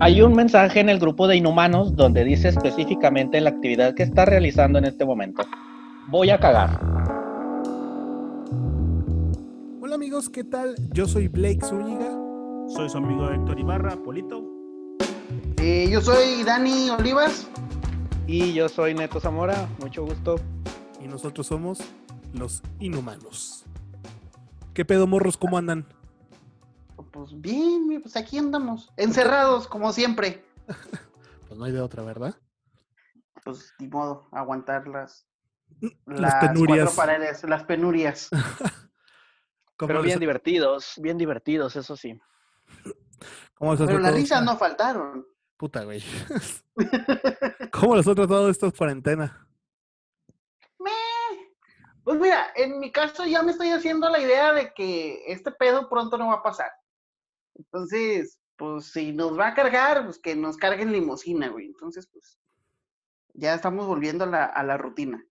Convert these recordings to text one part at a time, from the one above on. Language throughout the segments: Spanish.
Hay un mensaje en el grupo de inhumanos donde dice específicamente la actividad que está realizando en este momento. Voy a cagar. Hola amigos, ¿qué tal? Yo soy Blake Zúñiga. Soy su amigo Héctor Ibarra, Polito. Eh, yo soy Dani Olivas. Y yo soy Neto Zamora, mucho gusto. Y nosotros somos los inhumanos. ¿Qué pedo, morros? ¿Cómo andan? Pues bien, pues aquí andamos. Encerrados, como siempre. Pues no hay de otra, ¿verdad? Pues ni modo, aguantar las, Las penurias. cuatro paredes, las penurias. ¿Cómo Pero les- bien divertidos, bien divertidos, eso sí. ¿Cómo les has Pero las risas no faltaron. Puta, güey. ¿Cómo les ha tratado esta cuarentena? Meh. Pues mira, en mi caso ya me estoy haciendo la idea de que este pedo pronto no va a pasar. Entonces, pues si nos va a cargar, pues que nos carguen limusina, güey. Entonces, pues ya estamos volviendo a la, a la rutina.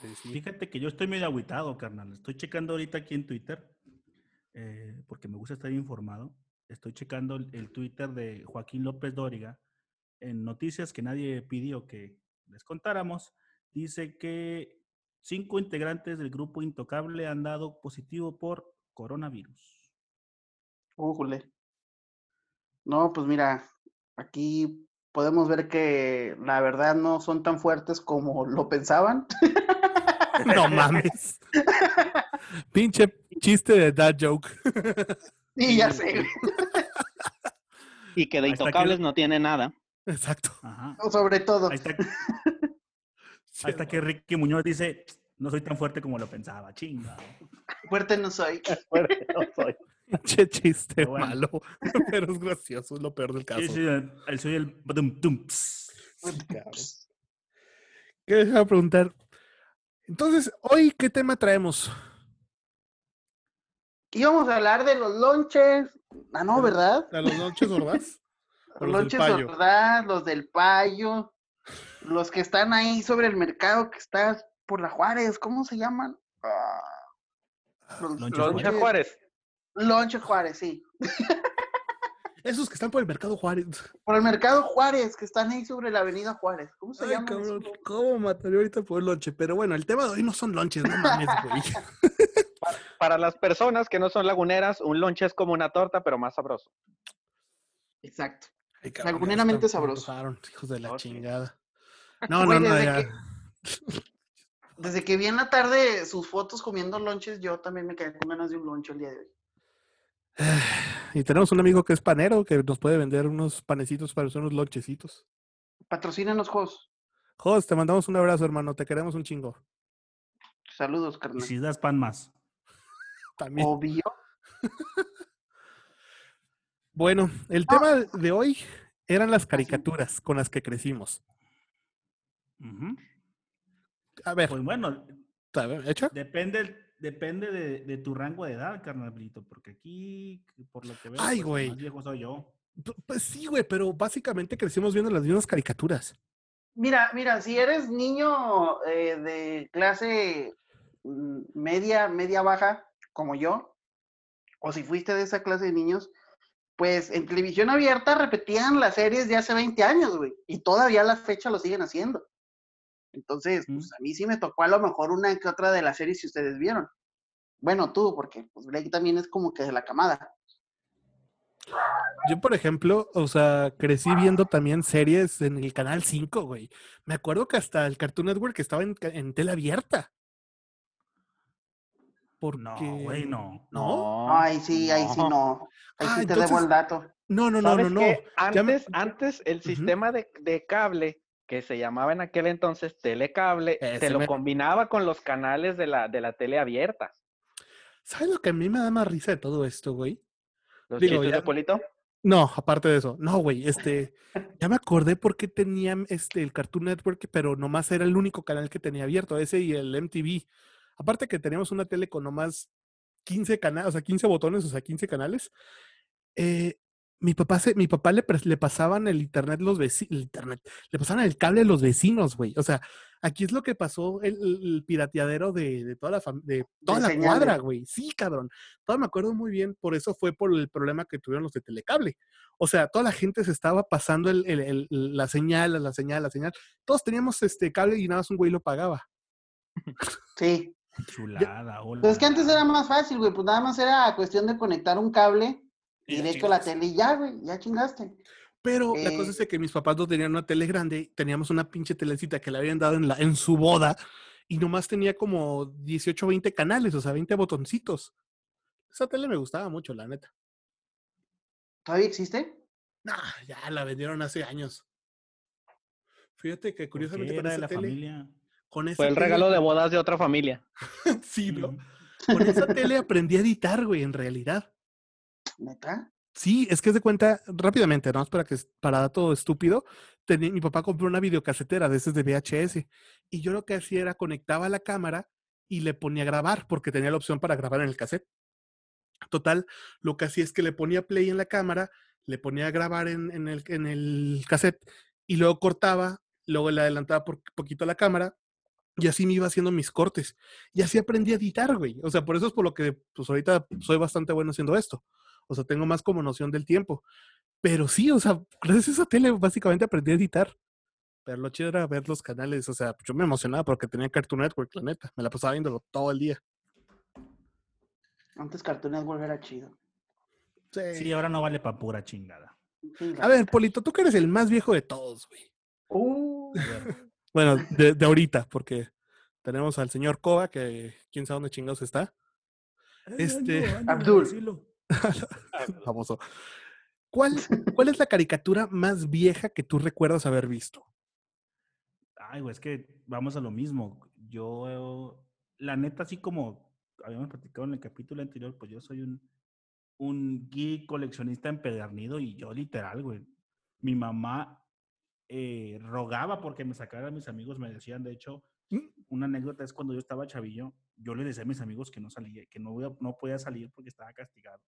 Pues sí. Fíjate que yo estoy medio agüitado, carnal. Estoy checando ahorita aquí en Twitter, eh, porque me gusta estar informado. Estoy checando el, el Twitter de Joaquín López Dóriga en noticias que nadie pidió que les contáramos. Dice que cinco integrantes del grupo Intocable han dado positivo por coronavirus. Újule. No, pues mira, aquí podemos ver que la verdad no son tan fuertes como lo pensaban. No mames. Pinche chiste de dad joke. Sí, ya sé. Y que de intocables que- no tiene nada. Exacto. Ajá. Sobre todo. Ahí está, ahí está que Ricky Muñoz dice, no soy tan fuerte como lo pensaba, chinga. Fuerte no soy. Fuerte no soy. Pinche chiste bueno. malo. Pero es gracioso, es lo peor del caso. Sí, soy el, soy el badum, tum, ps. ¿Qué les iba a preguntar? Entonces, hoy, ¿qué tema traemos? Íbamos a hablar de los lonches. Ah, no, ¿verdad? ¿A los lonches gordas? ¿O Los los lonches? ¿verdad? Los del payo. Los que están ahí sobre el mercado que está por la Juárez. ¿Cómo se llaman? Ah, los Lonche Loncha lonches- Juárez. Lonche Juárez, sí. Esos que están por el mercado Juárez. Por el mercado Juárez, que están ahí sobre la avenida Juárez. ¿Cómo se Ay, llaman? cabrón, esos? ¿cómo mataría ahorita por el lonche? Pero bueno, el tema de hoy no son lonches, no mames, güey. Para las personas que no son laguneras, un lonche es como una torta, pero más sabroso. Exacto. Ay, cabrón, ya Laguneramente sabroso. hijos de la Oh, chingada. No, Güey, no, no, desde ya. que- Desde que vi en la tarde sus fotos comiendo lonches, yo también me quedé con ganas de un lonche el día de hoy. Y tenemos un amigo que es panero que nos puede vender unos panecitos para hacer unos lonchecitos. Patrocínanos, Jos. Jos, te mandamos un abrazo, hermano. Te queremos un chingo. Saludos, Y carnal. si das pan más. También. Obvio. Bueno, el tema de hoy eran las caricaturas con las que crecimos. Ujú. A ver, Pues bueno, a ver, ¿hecha? depende, depende de, de tu rango de edad, carnalito, porque aquí, por lo que veo, Ay, pues, el güey. más viejo soy yo. Pues sí, güey, pero básicamente crecimos viendo las mismas caricaturas. Mira, mira, si eres niño eh, de clase mm, media, media baja, como yo, o si fuiste de esa clase de niños, pues en televisión abierta repetían las series de hace 20 años, güey, y todavía a la fecha lo siguen haciendo. Entonces, pues a mí sí me tocó a lo mejor una que otra de las series si ustedes vieron. Bueno, tú, porque pues Blake también es como que de la camada. Yo, por ejemplo, o sea, crecí viendo también series en el Canal 5, güey. Me acuerdo que hasta el Cartoon Network estaba en, en tela abierta. Porque... No, güey, no. ¿No? Ay, sí, ahí sí no. Ahí Ah, sí te debo entonces- el dato. No, no, no, no, ¿Sabes no. me- Antes, antes el sistema de, de cable que se llamaba en aquel entonces telecable, Ese se lo combinaba con los canales de la, de la tele abierta. ¿Sabes lo que a mí me da más risa de todo esto, güey? Los Digo, ya- de Polito. No, aparte de eso. No, güey, este, ya me acordé por qué tenían este, el Cartoon Network, pero nomás era el único canal que tenía abierto, ese y el MTV. Aparte que teníamos una tele con nomás 15 canales, o sea, 15 botones, o sea, 15 canales. Eh, mi papá se, mi papá le, le pasaban el internet los vecinos, el internet, le pasaban el cable a los vecinos, güey. O sea, Aquí es lo que pasó, el, el- pirateadero de, de toda la fam- de toda la señales. cuadra, güey. Sí, cabrón. Todo me acuerdo muy bien, por eso fue por el problema que tuvieron los de Telecable. O sea, toda la gente se estaba pasando el- el- el- la señal, la señal, la señal. Todos teníamos este cable y nada más un güey lo pagaba. Sí. Chulada, hola. Pero es que antes era más fácil, güey. Pues nada más era cuestión de conectar un cable Y directo a la tele y ya, güey. Ya chingaste. Pero la cosa Eh. es de que mis papás no tenían una tele grande, teníamos una pinche telecita que le habían dado en, la, en su boda y nomás tenía como 18 o 20 canales, o sea, 20 botoncitos. Esa tele me gustaba mucho, la neta. ¿Todavía existe? Nah, ya la vendieron hace años. Fíjate que curiosamente con era de la tele, familia. con esa Fue el tele- regalo de bodas de otra familia. sí, ¿no? Con esa tele aprendí a editar, güey, en realidad. ¿Neta? Sí, es que es de cuenta rápidamente, ¿no? Para que para dato estúpido, tenía, mi papá compró una videocasetera de esas de VHS y yo lo que hacía era conectaba la cámara y le ponía a grabar porque tenía la opción para grabar en el cassette. Total, lo que hacía es que le ponía play en la cámara, le ponía a grabar en, en el, en el cassette y luego cortaba, luego le adelantaba por poquito la cámara y así me iba haciendo mis cortes. Y así aprendí a editar, güey. O sea, por eso es por lo que pues ahorita soy bastante bueno haciendo esto. O sea, tengo más como noción del tiempo. Pero sí, o sea, gracias a esa tele básicamente aprendí a editar. Pero lo chido era ver los canales. O sea, yo me emocionaba porque tenía Cartoon Network, la neta. Me la pasaba viéndolo todo el día. Antes Cartoon Network era chido. Sí, ahora no vale pa' pura chingada. Sí, A ver. Polito, tú que eres el más viejo de todos, güey. Uh, Bueno, de, de ahorita, porque tenemos al señor Koba, que quién sabe dónde chingados está. Este- Abdul. Famoso. ¿Cuál, ¿Cuál es la caricatura más vieja que tú recuerdas haber visto? Ay, güey, es que vamos a lo mismo. Yo, la neta, así como habíamos platicado en el capítulo anterior, pues yo soy un, un geek coleccionista empedernido y yo literal, güey. Mi mamá eh, rogaba porque me sacaran mis amigos, me decían, de hecho, ¿Mm? una anécdota es cuando yo estaba chavillo, yo le decía a mis amigos que no salía, que no, no podía salir porque estaba castigado.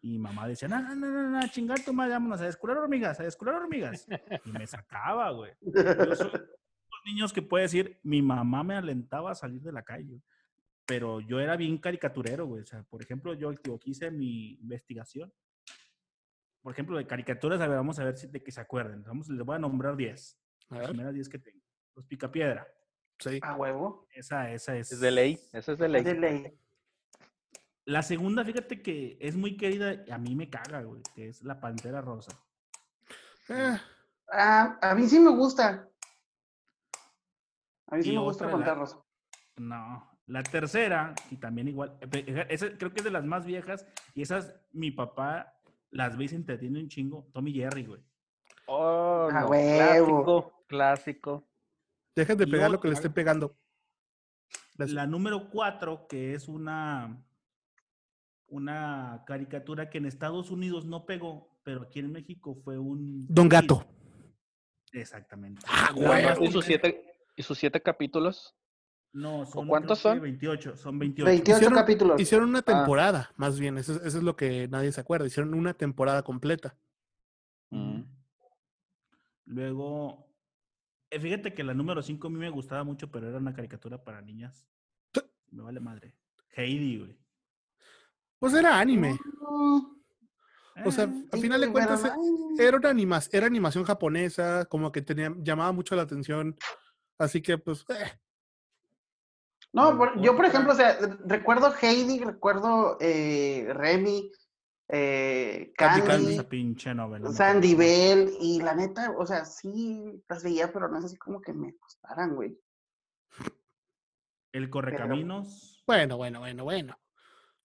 Y mi mamá decía, no, no, no, no, chingar tu madre, vámonos a descular hormigas, a descular hormigas. Y me sacaba, güey. Yo soy los niños que puede decir, mi mamá me alentaba a salir de la calle. Pero yo era bien caricaturero, güey. O sea, por ejemplo, yo aquí hice mi investigación. Por ejemplo, de caricaturas, a ver, vamos a ver si de que se acuerden. Vamos, les voy a nombrar 10. A Las primeras 10 que tengo. Los Picapiedra. Sí. a huevo. Esa, esa es. Es de ley. Ese es de ley. De ley. La segunda, fíjate que es muy querida y a mí me caga, güey, que es la Pantera Rosa. Eh, Ah, a mí sí me gusta. A mí sí Y me gusta la- Pantera Rosa. No. La tercera, y también igual, eh, pe- esa creo que es de las más viejas, y esas mi papá las ve y se entretiene un chingo. Tommy Jerry, güey. Oh, A no, huevo. Clásico, clásico. Dejen de Y pegar lo que le estén pegando. La número cuatro, que es una, una caricatura que en Estados Unidos no pegó, pero aquí en México fue un... Don. Gato. Exactamente. Ah, güey. ¿Y sus, siete, ¿Y sus siete capítulos? No, son, cuántos son? 28, son 28. 28 Hicieron- capítulos. Hicieron una Ah. temporada, más bien. Eso, es- eso es lo que nadie se acuerda. Hicieron una temporada completa. Ujú. Luego, fíjate que la número 5 a mí me gustaba mucho, pero era una caricatura para niñas. Me vale madre. Heidi, güey. Pues era anime. O sea, Eh, a sí, final de cuentas, eh, era una anima- era animación japonesa, como que tenía, llamaba mucho la atención. Así que, pues, eh, No, por- yo por ejemplo, o sea, recuerdo Heidi, recuerdo eh, Remy, eh, Candy Candy, Candy, esa pinche novela. Sandy. Bell, y la neta, o sea, sí las veía, pero no es así como que me gustaran, güey. El Correcaminos. bueno, bueno, bueno, bueno.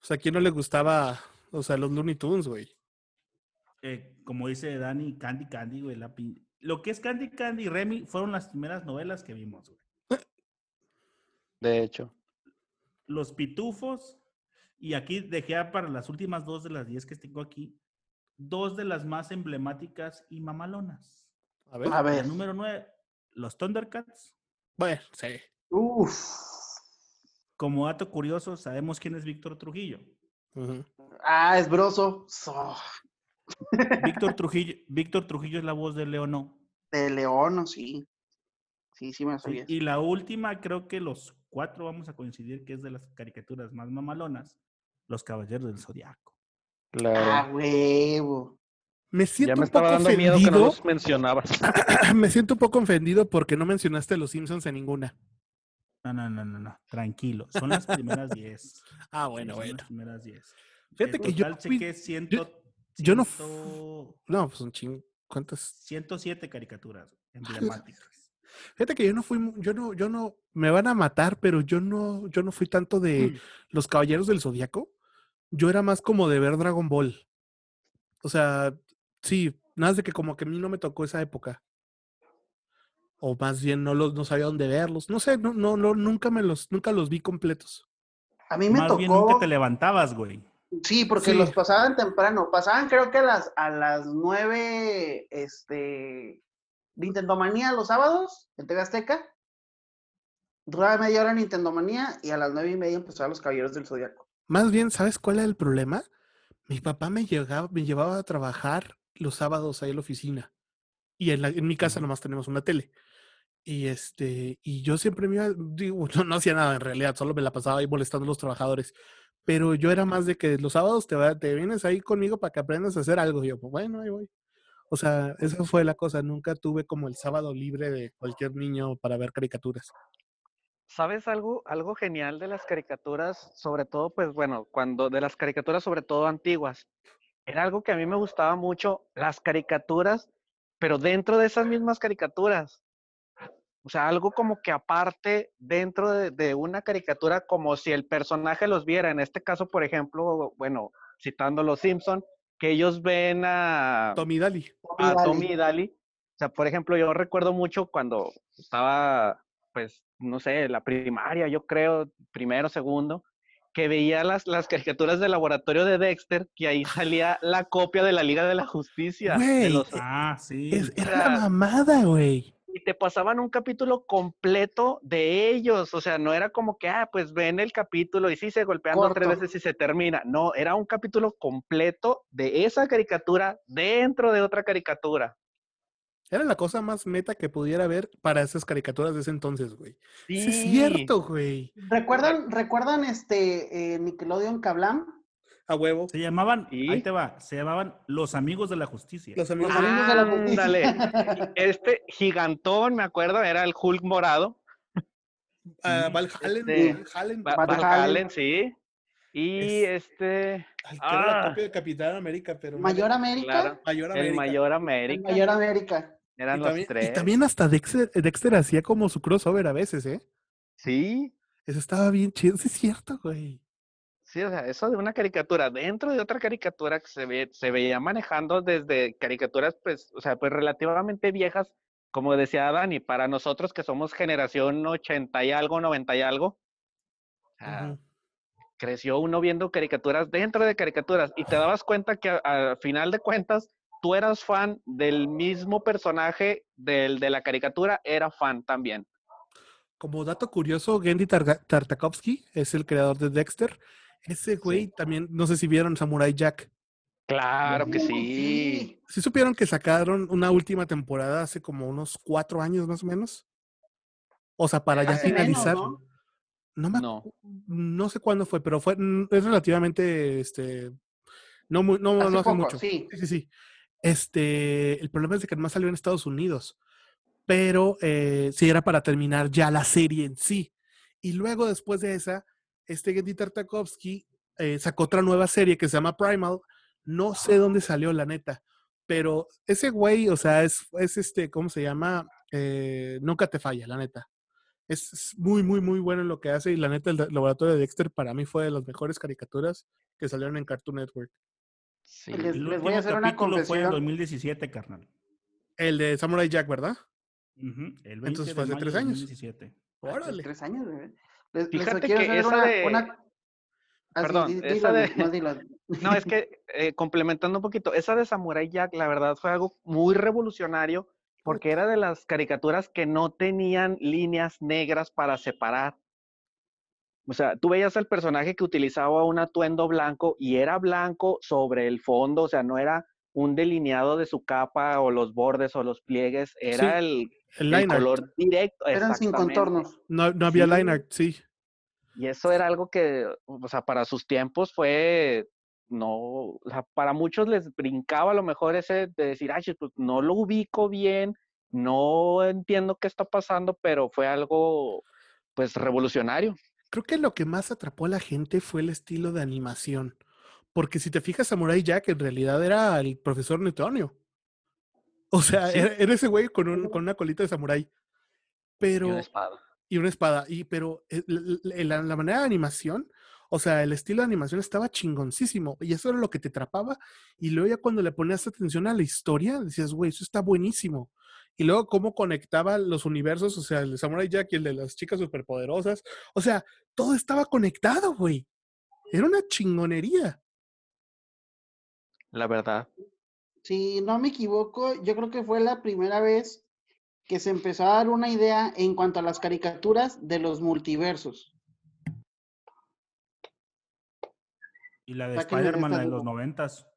O sea, ¿a quién no le gustaba, o sea, los Looney Tunes, güey? eh, como dice Dani, Candy Candy, güey. La pin- Lo que es Candy Candy y Remy fueron las primeras novelas que vimos, güey. De hecho. Los Pitufos. Y aquí dejé para las últimas dos de las diez que tengo aquí. Dos de las más emblemáticas y mamalonas. A ver. A ver, número nueve, los Thundercats. Bueno, sí. uff, Como dato curioso, sabemos quién es Víctor Trujillo. Ah, es broso, so, Víctor Trujillo, Víctor Trujillo es la voz de Leono. de León, ¿no? sí. Sí, sí me Sí, sabía. y la última, creo que los cuatro vamos a coincidir que es de las caricaturas más mamalonas, Los Caballeros del Zodiaco. Ah, huevo. Me Ya siento me un poco estaba dando miedo que no ofendido. los mencionabas. me siento un poco ofendido porque no mencionaste a los Simpsons en ninguna. No, no, no, no, no, tranquilo. Son las primeras 10. Ah, bueno, son bueno. las primeras 10. Fíjate En que yo chequé ciento, yo no No, pues un chingo. ¿Cuántas? 107 caricaturas emblemáticas. Fíjate que yo no fui, yo no, yo no, me van a matar, pero yo no, yo no fui tanto de Mm. los Caballeros del Zodiaco. Yo era más como de ver Dragon Ball. O sea, sí, nada más de que como que a mí no me tocó esa época. O más bien no los, no sabía dónde verlos. No sé, no, no, no, nunca me los, nunca los vi completos. A mí me Más tocó. bien nunca te levantabas, güey. Sí, porque Sí. los pasaban temprano. Pasaban creo que a las, a las nueve, este, Nintendo Manía los sábados, en TV Azteca. Duraba media hora Nintendo Manía y a las nueve y media empezaban los Caballeros del Zodiaco. Más bien, ¿sabes cuál era el problema? Mi papá me, llegaba, me llevaba a trabajar los sábados ahí en la oficina. Y en, la- en mi casa nomás tenemos una tele. Y este, y yo siempre me iba, digo, no, no hacía nada en realidad, solo me la pasaba ahí molestando a los trabajadores. Pero yo era más de que los sábados te, va- te vienes ahí conmigo para que aprendas a hacer algo. Y yo, pues bueno, ahí voy. O sea, esa fue la cosa. Nunca tuve como el sábado libre de cualquier niño para ver caricaturas. ¿Sabes algo, algo genial de las caricaturas? Sobre todo, pues bueno, cuando de las caricaturas, sobre todo antiguas, era algo que a mí me gustaba mucho, las caricaturas, pero dentro de esas mismas caricaturas. O sea, algo como que aparte dentro de, de una caricatura, como si el personaje los viera. En este caso, por ejemplo, bueno, citando Los Simpson, que ellos ven a, Tommy Daly. a. Tommy Daly. O sea, por ejemplo, yo recuerdo mucho cuando estaba, pues, no sé, la primaria, yo creo, primero, segundo, que veía las, las caricaturas del laboratorio de Dexter, que ahí salía la copia de la Liga de la Justicia. de Güey, los- Ah, sí. Es- era la mamada, güey. y te pasaban un capítulo completo de ellos. O sea, no era como que, ah, pues ven el capítulo y sí se golpean dos, tres veces y se termina. No, era un capítulo completo de esa caricatura dentro de otra caricatura. Era la cosa más meta que pudiera haber para esas caricaturas de ese entonces, güey. Sí, es cierto, güey. ¿Recuerdan, ¿recuerdan este eh, Nickelodeon Kablam? A huevo. Se llamaban, ¿Y? ahí te va, se llamaban Los Amigos de la Justicia. Los amigos. Los amigos de la justicia. Ándale. Este gigantón, me acuerdo, era el Hulk morado. Ah, Sí, Val este, Halen. Sí. Y Es- este, Ay, que era la ah. copia de Capitán América, pero. Mayor América. claro, Mayor el América. Mayor El América. Mayor América. Eran y, los también, y tres. también hasta Dexter, Dexter hacía como su crossover a veces, ¿eh? Sí, Eso estaba bien chido. Sí, es cierto, güey. sí, o sea, eso de una caricatura dentro de otra caricatura que se, ve, se veía manejando desde caricaturas, pues, o sea, pues relativamente viejas, como decía Dani, para nosotros que somos generación 80 y algo, 90 y algo, creció uno viendo caricaturas dentro de caricaturas y te dabas cuenta que al final de cuentas tú eras fan del mismo personaje del de la caricatura, era fan también. Como dato curioso, Gendy Tartakovsky es el creador de Dexter. Ese güey también, no sé si vieron Samurai Jack. Claro que Uh, sí. ¿Sí supieron que sacaron una última temporada hace como unos cuatro años más o menos? O sea, para ya Hace menos, finalizar. ¿no? No me No. no sé cuándo fue, pero fue mm, es relativamente este no muy, no, Hace no hace poco, mucho. sí. sí, sí. Este, el problema es de que además salió en Estados Unidos, pero eh, sí era para terminar ya la serie en sí. Y luego después de esa, este Gendy Tartakovsky eh, sacó otra nueva serie que se llama Primal. No sé dónde salió, la neta, pero ese güey, o sea, es, es este, ¿cómo se llama? Eh, nunca te falla, la neta. Es, es muy, muy, muy bueno en lo que hace y la neta, el laboratorio de Dexter para mí fue de las mejores caricaturas que salieron en Cartoon Network. Sí. Les- El les voy último a hacer una capítulo fue en confesión. 2017, carnal. El de Samurai Jack, ¿verdad? Ujú, El 20 Entonces fue de hace tres años. 2017. Hace Órale. Tres años, bebé. Les, les Fíjate quiero que hacer esa una, de- una- Ah, sí, Perdón, esa de- no. No, es que eh, complementando un poquito, esa de Samurai Jack, la verdad fue algo muy revolucionario porque era de las caricaturas que no tenían líneas negras para separar. O sea, tú veías al personaje que utilizaba un atuendo blanco y era blanco sobre el fondo, o sea, no era un delineado de su capa o los bordes o los pliegues, era el, El el line art. color directo. Eran sin contornos. No, no había Sí. line art, sí. Y eso era algo que, o sea, para sus tiempos fue, no, o sea, para muchos les brincaba a lo mejor ese de decir, ay, pues no lo ubico bien, no entiendo qué está pasando, pero fue algo, pues, revolucionario. Creo que lo que más atrapó a la gente fue el estilo de animación. Porque si te fijas, Samurai Jack en realidad era el profesor Neutronio. O sea, Sí. era, era ese güey con, un- con una colita de samurái. Y Pero, una espada. y una espada. Y, pero eh, la, la manera de animación, o sea, el estilo de animación estaba chingoncísimo. Y eso era lo que te atrapaba. Y luego ya cuando le ponías atención a la historia, decías, güey, eso está buenísimo. Y luego cómo conectaba los universos, o sea, el de Samurai Jack y el de las chicas superpoderosas. O sea, todo estaba conectado, güey. Era una chingonería. La verdad. Si no me equivoco, yo creo que fue la primera vez que se empezó a dar una idea en cuanto a las caricaturas de los multiversos. Y la de Spider-Man, la de los noventas.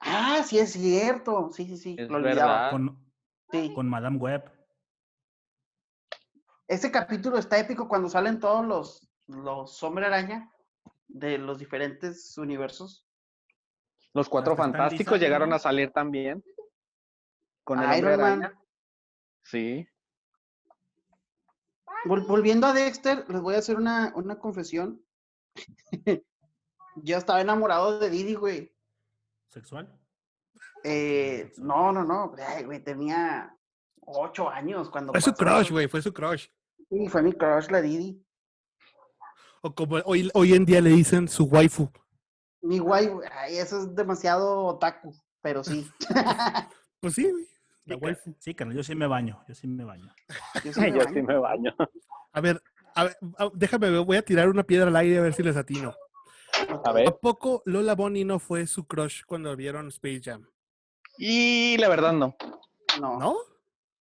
Ah, sí es cierto. Sí, sí, sí. Es lo olvidaba. verdad. Con, Sí. con Madame Web. Ese capítulo está épico cuando salen todos los, los hombre araña de los diferentes universos. Los cuatro Hasta fantásticos llegaron a salir también. Con el hombre Iron Man. araña. Sí. Vol- volviendo a Dexter, les voy a hacer una, una confesión. Yo estaba enamorado de Didi, güey. ¿Sexual? Eh, no, no, no. ay, güey, tenía ocho años cuando. Fue su crush, güey, fue su crush. Sí, fue mi crush, la Didi. O como hoy, hoy en día le dicen su waifu. Mi güey, ay, eso es demasiado otaku, pero sí. Pues sí, güey. La Sí, waifu. sí, carnal, yo sí me baño. Yo sí me baño. Yo sí me Yo baño. sí me baño. A ver, a ver, déjame, ver, voy a tirar una piedra al aire a ver si les atino. A ver. ¿A poco Lola Bonnie no fue su crush cuando vieron Space Jam? Y la verdad no. No, ¿No?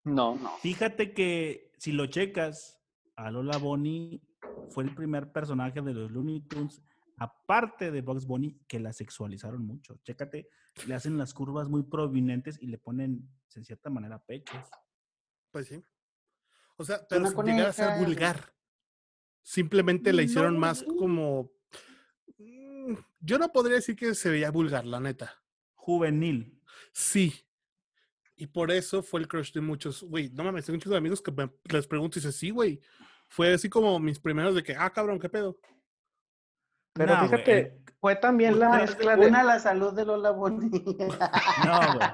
No. no. Fíjate que si lo checas, a Lola Bonnie fue el primer personaje de los Looney Tunes, aparte de Bugs Bunny, que la sexualizaron mucho. Chécate, le hacen las curvas muy prominentes y le ponen, en cierta manera, pechos. Pues sí. O sea, pero sin llegar a ser vulgar. Simplemente la hicieron No. más como. Yo no podría decir que se veía vulgar, la neta. Juvenil. Sí. Y por eso fue el crush de muchos. Güey, no mames, tengo muchos amigos que me- les pregunto y dicen, sí, güey. Fue así como mis primeros de que, ah, cabrón, ¿qué pedo? Pero No, fíjate, fue también la Una, mezcla de... una a la salud de Lola Bonnie. No, güey.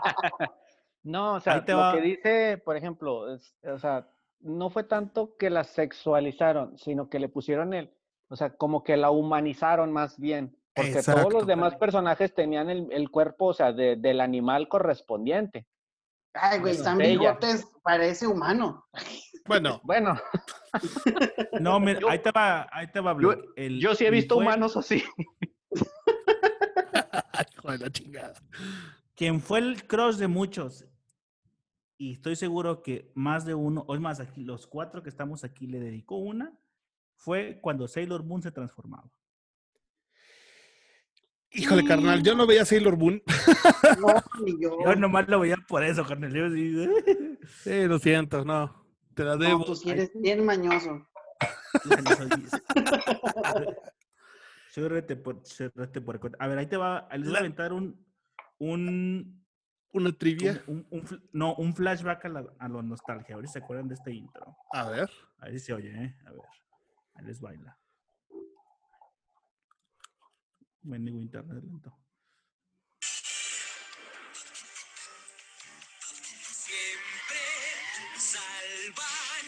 No, o sea, lo va. que dice, por ejemplo, es- o sea, no fue tanto que la sexualizaron, sino que le pusieron el, o sea, como que la humanizaron más bien, porque todos los demás personajes tenían el, el cuerpo, o sea, de- del animal correspondiente. Ay, güey, Bueno, están bigotes, parece humano. Bueno, Bueno, No, mira, Yo- ahí te va, ahí te va, yo. El- yo sí he visto fue humanos así. hijo de la chingada. Quien fue el crush de muchos, y estoy seguro que más de uno, o es más, aquí, los cuatro que estamos aquí le dedicó una, fue cuando Sailor Moon se transformaba. Híjole, carnal, yo no veía Sailor Moon. No, ni yo. Yo nomás lo veía por eso, carnal. Yo así, Sí, lo siento, no. Te la No, debo. tú sí eres bien mañoso. Rete por, por- A ver, ahí te va. ahí Les voy a aventar un. Un. Una trivia. un- un- un fl- no, un flashback a la, a la nostalgia. A ver si se acuerdan de este intro. A ver. A ver si se oye, ¿eh? A ver. Ahí les baila. Mendigo internet lento. Siempre salvan.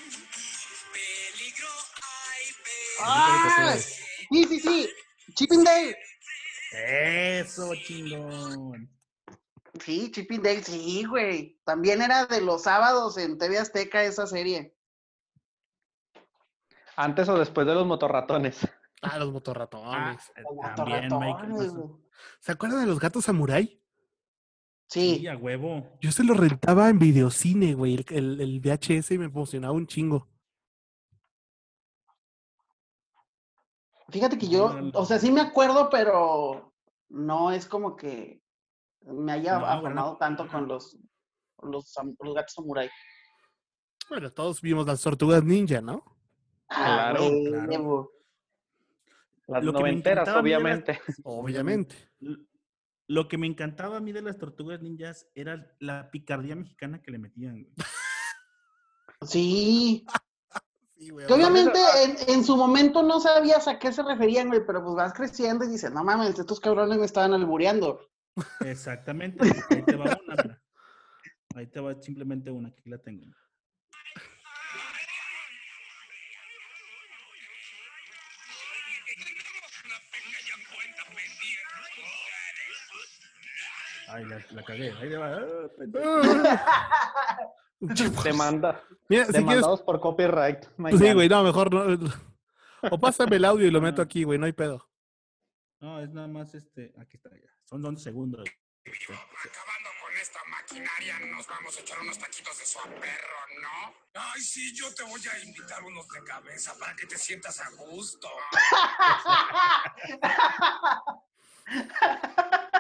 Peligro hay, pero. ¡Ah! Sí, sí, sí. Chipping Dale. Eso, chingón. Sí, Chipping Dale, sí, güey. También era de los sábados en TV Azteca esa serie. Antes o después de los motorratones. Ah, los Ah, motorratones. eh, Como también, Michael. ratones, güey. ¿Se acuerdan de los gatos samurai? Sí. Sí, a huevo. Yo se los rentaba en videocine, güey, el, el, el VHS y me emocionaba un chingo. Fíjate que yo, o sea, sí me acuerdo, pero no es como que me haya No, bueno. afamado tanto con los, los, los gatos samurai. Bueno, todos vimos las tortugas ninja, ¿no? Ah, Claro, huevo. Las Lo que me noventeras, las- obviamente. Obviamente. Lo que me encantaba a mí de las tortugas ninjas era la picardía mexicana que le metían. güey. Sí, Sí, güey. que obviamente ah. en, en su momento no sabías a qué se referían, güey, pero pues vas creciendo y dices, no mames, estos cabrones me estaban albureando. Exactamente. Ahí te va una. Ahí te va simplemente una, aquí la tengo. Ay, la, la cagué. Ahí te va. Ah, pendejo. Te manda. Mira, si quieres, Demandados por copyright. pues sí, mañana. güey, no, mejor no. O pásame el audio y lo meto aquí, güey, no hay pedo. No, es nada más este. Aquí está ya. Son 11 segundos. Acabando con esta maquinaria, nos vamos a echar unos taquitos de su perro, ¿no? Ay, sí, yo te voy a invitar unos de cabeza para que te sientas a gusto.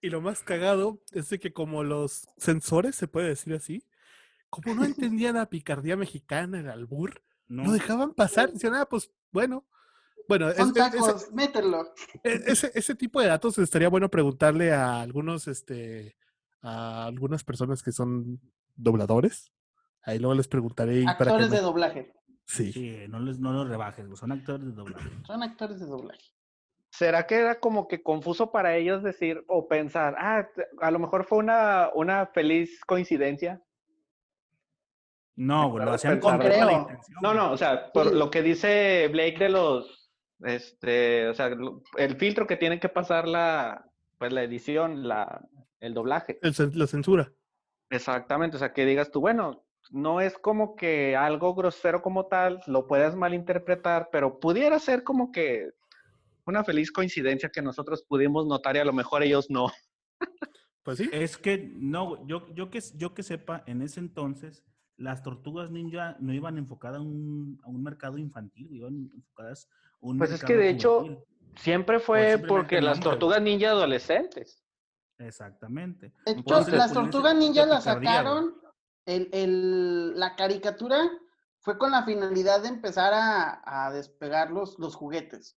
Y lo más cagado es de que como los sensores, se puede decir así, como no entendían la picardía mexicana, el albur, No, no dejaban pasar. Decían, ah, pues bueno. Bueno, es- Son es- ese- tacos, mételo. E- Ese, ese tipo de datos estaría bueno preguntarle a algunos, este, a algunas personas que son dobladores. Ahí luego les preguntaré y para que Actores me- de doblaje. Sí. sí, no, les, no los rebajes, son actores de doblaje. Son actores de doblaje. ¿Será que era como que confuso para ellos decir o pensar, ah, a lo mejor fue una, una feliz coincidencia? No, güey, lo hacían con toda la intención. No, no, o sea, por Sí. lo que dice Blake de los, este, o sea, el filtro que tiene que pasar la, pues la edición, la, el doblaje. El la censura. Exactamente, o sea, que digas tú, bueno, no es como que algo grosero como tal, lo puedes malinterpretar, pero pudiera ser como que una feliz coincidencia que nosotros pudimos notar y a lo mejor ellos no. Pues sí. Es que, no, yo, yo, que, yo que sepa, en ese entonces, las tortugas ninja no iban enfocadas a un, a un mercado infantil, iban enfocadas a un Pues es que de hecho. Siempre fue porque las tortugas ninja adolescentes. Exactamente. De hecho, Entonces, las ese tortugas ninja la picardía, güey. sacaron. El, el- la caricatura fue con la finalidad de empezar a, a despegar los, los juguetes.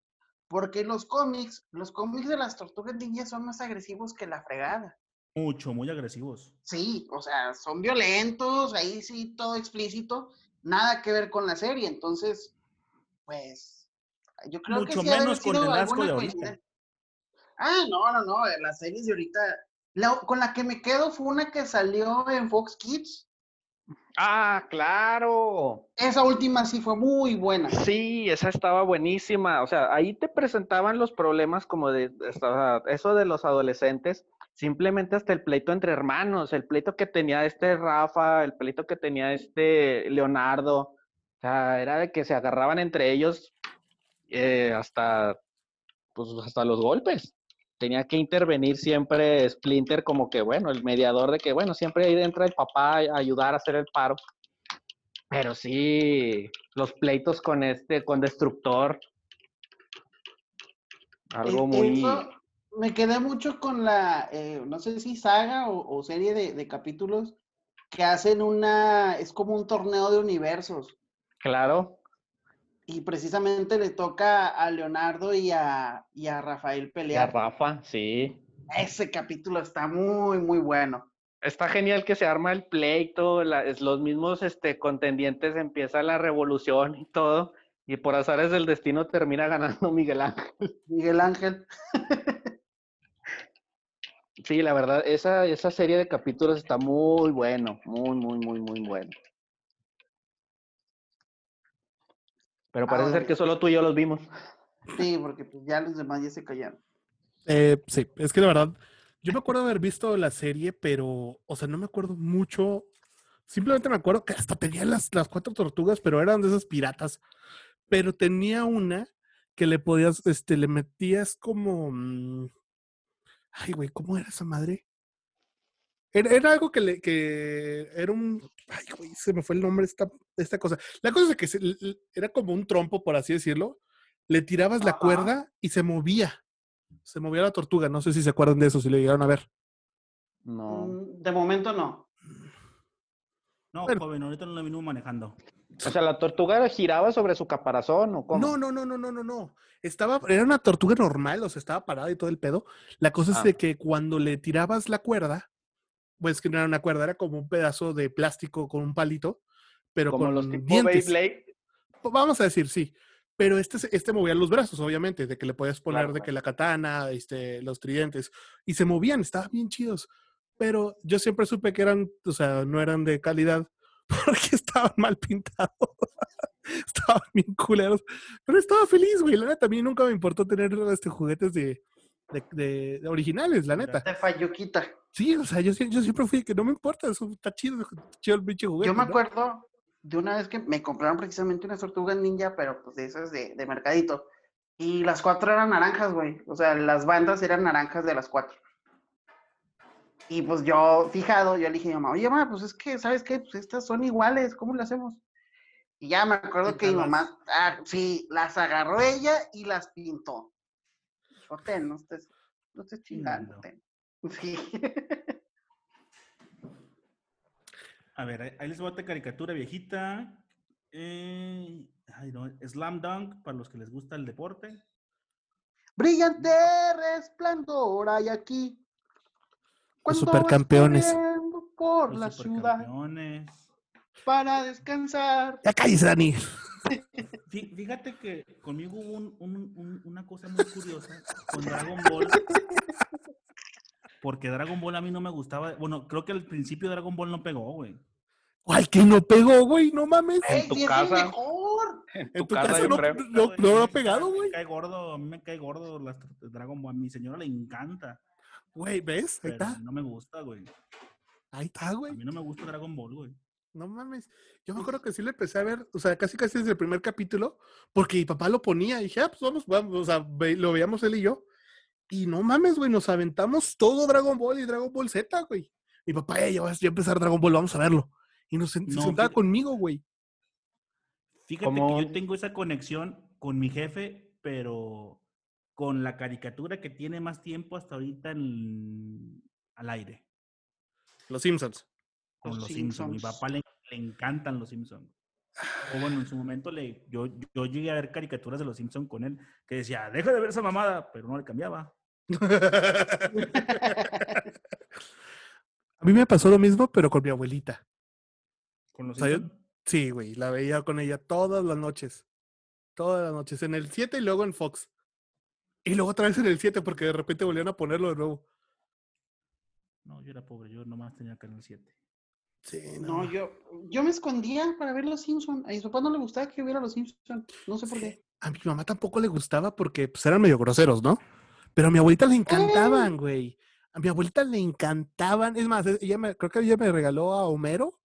Porque los cómics, los cómics de las tortugas ninja son más agresivos que la fregada. Mucho, muy agresivos. Sí, o sea, son violentos, ahí sí, todo explícito, nada que ver con la serie. Entonces, pues, yo creo que Mucho sí de haber menos con el asco de ahorita. Ah, no, no, no, las series de ahorita. la- con la que me quedo fue una que salió en Fox Kids. Ah, claro. Esa última sí fue muy buena. Sí, esa estaba buenísima. O sea, ahí te presentaban los problemas como de o sea, eso de los adolescentes, simplemente hasta el pleito entre hermanos, el pleito que tenía este Rafa, el pleito que tenía este Leonardo. O sea, era de que se agarraban entre ellos eh, hasta, pues, hasta los golpes. Tenía que intervenir siempre Splinter como que, bueno, el mediador de que, bueno, siempre ahí entra el papá a ayudar a hacer el paro. Pero sí, los pleitos con este, con Destructor. Algo muy... me quedé mucho con la, eh, no sé si saga o, o serie de, de capítulos que hacen una, es como un torneo de universos. Claro. Y precisamente le toca a Leonardo y a, y a Rafael Y a pelear. Rafa, sí. Ese capítulo está muy, muy bueno. Está genial que se arma el pleito, la- es- los mismos este, contendientes empieza la revolución y todo, y por azares del destino termina ganando Miguel Ángel. Miguel Ángel. Sí, la verdad, esa, esa serie de capítulos está muy bueno, muy, muy, muy, muy bueno. Pero parece Ahora- ser que solo tú y yo los vimos. Sí, porque pues ya los demás ya se callaron. Eh, sí, es que la verdad, yo me acuerdo haber visto la serie, pero, o sea, no me acuerdo mucho. Simplemente me acuerdo que hasta tenía las, las cuatro tortugas, pero eran de esas piratas. Pero tenía una que le podías, este, le metías como. mm, Ay, güey, ¿cómo era esa madre? Era, era algo que le, que era un. Ay, güey, se me fue el nombre de esta, de esta cosa. La cosa es que se- era como un trompo, por así decirlo. Le tirabas la cuerda y se movía. Se movía la tortuga, no sé si se acuerdan de eso, si lo llegaron a ver. No. Mm, De momento no. No, Bueno. joven, ahorita no lo venimos manejando. O sea, la tortuga giraba sobre su caparazón o cómo? No, no, no, no, no, no, no. Estaba, era una tortuga normal, o sea, estaba parada y todo el pedo. La cosa es Ah. de que cuando le tirabas la cuerda, pues que no era una cuerda, era como un pedazo de plástico con un palito, pero Como con los tipo dientes. Beyblade. Vamos a decir, sí. Pero este, este movía los brazos, obviamente, de que le podías poner Claro, de que la katana, este, los tridentes, y se movían, estaban bien chidos. Pero yo siempre supe que eran, o sea, no eran de calidad porque estaban mal pintados. estaban bien culeros. Pero estaba feliz, güey. La neta, a mí nunca me importó tener este, juguetes de, de, de- de originales, la neta. De Fayuquita. Sí, o sea, yo, sie- yo siempre fui que no me importa, eso está chido, chido el pinche juguete. Yo me ¿no? acuerdo de una vez que me compraron precisamente unas tortugas ninja, pero pues de esas de, de mercadito. Y las cuatro eran naranjas, güey. O sea, las bandas eran naranjas de las cuatro. Y pues yo, fijado, yo le dije a mi mamá, oye, mamá, pues es que, ¿sabes qué? Pues estas son iguales, ¿cómo le hacemos? Y ya me acuerdo que mi mamá, ah, sí, las agarró ella y las pintó. No estés, no estés chingando, Chingando. ten. Sí. A ver, ahí- les va otra caricatura viejita. Eh, ay, no, Slam Dunk, para los que les gusta el deporte. Brillante resplandor hay aquí. Cuando vas supercampeones. Por Los la ciudad supercampeones. Para descansar. Ya cállese, Dani. Fí- Fíjate que conmigo hubo un- un- un- una cosa muy curiosa con Dragon Ball. Porque Dragon Ball a mí no me gustaba. Bueno, creo que al principio Dragon Ball no pegó, güey. Ay, que no pegó, güey, no mames. ¡Ey, tu casa. mejor! En En tu casa, no, no, no a mí ha me pegado, güey. Me cae gordo, a mí me cae gordo las Dragon Ball. A mi señora le encanta. Güey, ¿ves? Ahí Pero está. no me gusta, güey. Ahí está, A güey. mí no me gusta Dragon Ball, güey. No mames. Yo me acuerdo que sí le empecé a ver, o sea, casi casi desde el primer capítulo, porque mi papá lo ponía y dije, ah, pues vamos, vamos, o sea, ve- lo veíamos él y yo. Y no mames, güey, nos aventamos todo Dragon Ball y Dragon Ball Z, güey. Mi papá, ya, va a empezar Dragon Ball, vamos a verlo. Y nos sen- se No, sentaba fíjate- conmigo, güey. Fíjate que yo tengo esa conexión con mi jefe, pero con la caricatura que tiene más tiempo hasta ahorita en- al aire. Los Simpsons. Con Los los, Simpsons. Mi papá le, le encantan los Simpsons. O bueno, en su momento le, yo, yo llegué a ver caricaturas de los Simpsons con él, que decía, deja de ver esa mamada, pero no le cambiaba. A mí me pasó lo mismo, pero con mi abuelita. Con los O sea, yo- Simpsons. Sí, güey, la veía con ella todas las noches. Todas las noches. En el 7 y luego en Fox. Y luego otra vez en el 7 porque de repente volvían a ponerlo de nuevo. No, yo era pobre, yo nomás tenía Canal 7. Sí, No, yo, yo me escondía para ver los Simpsons. A mi papá no le gustaba que yo viera los Simpsons. No sé por Sí. qué. A mi mamá tampoco le gustaba porque pues, eran medio groseros, ¿no? Pero a mi abuelita le encantaban, güey. A mi abuelita le encantaban. Es más, ella me, creo que ella me regaló a Homero.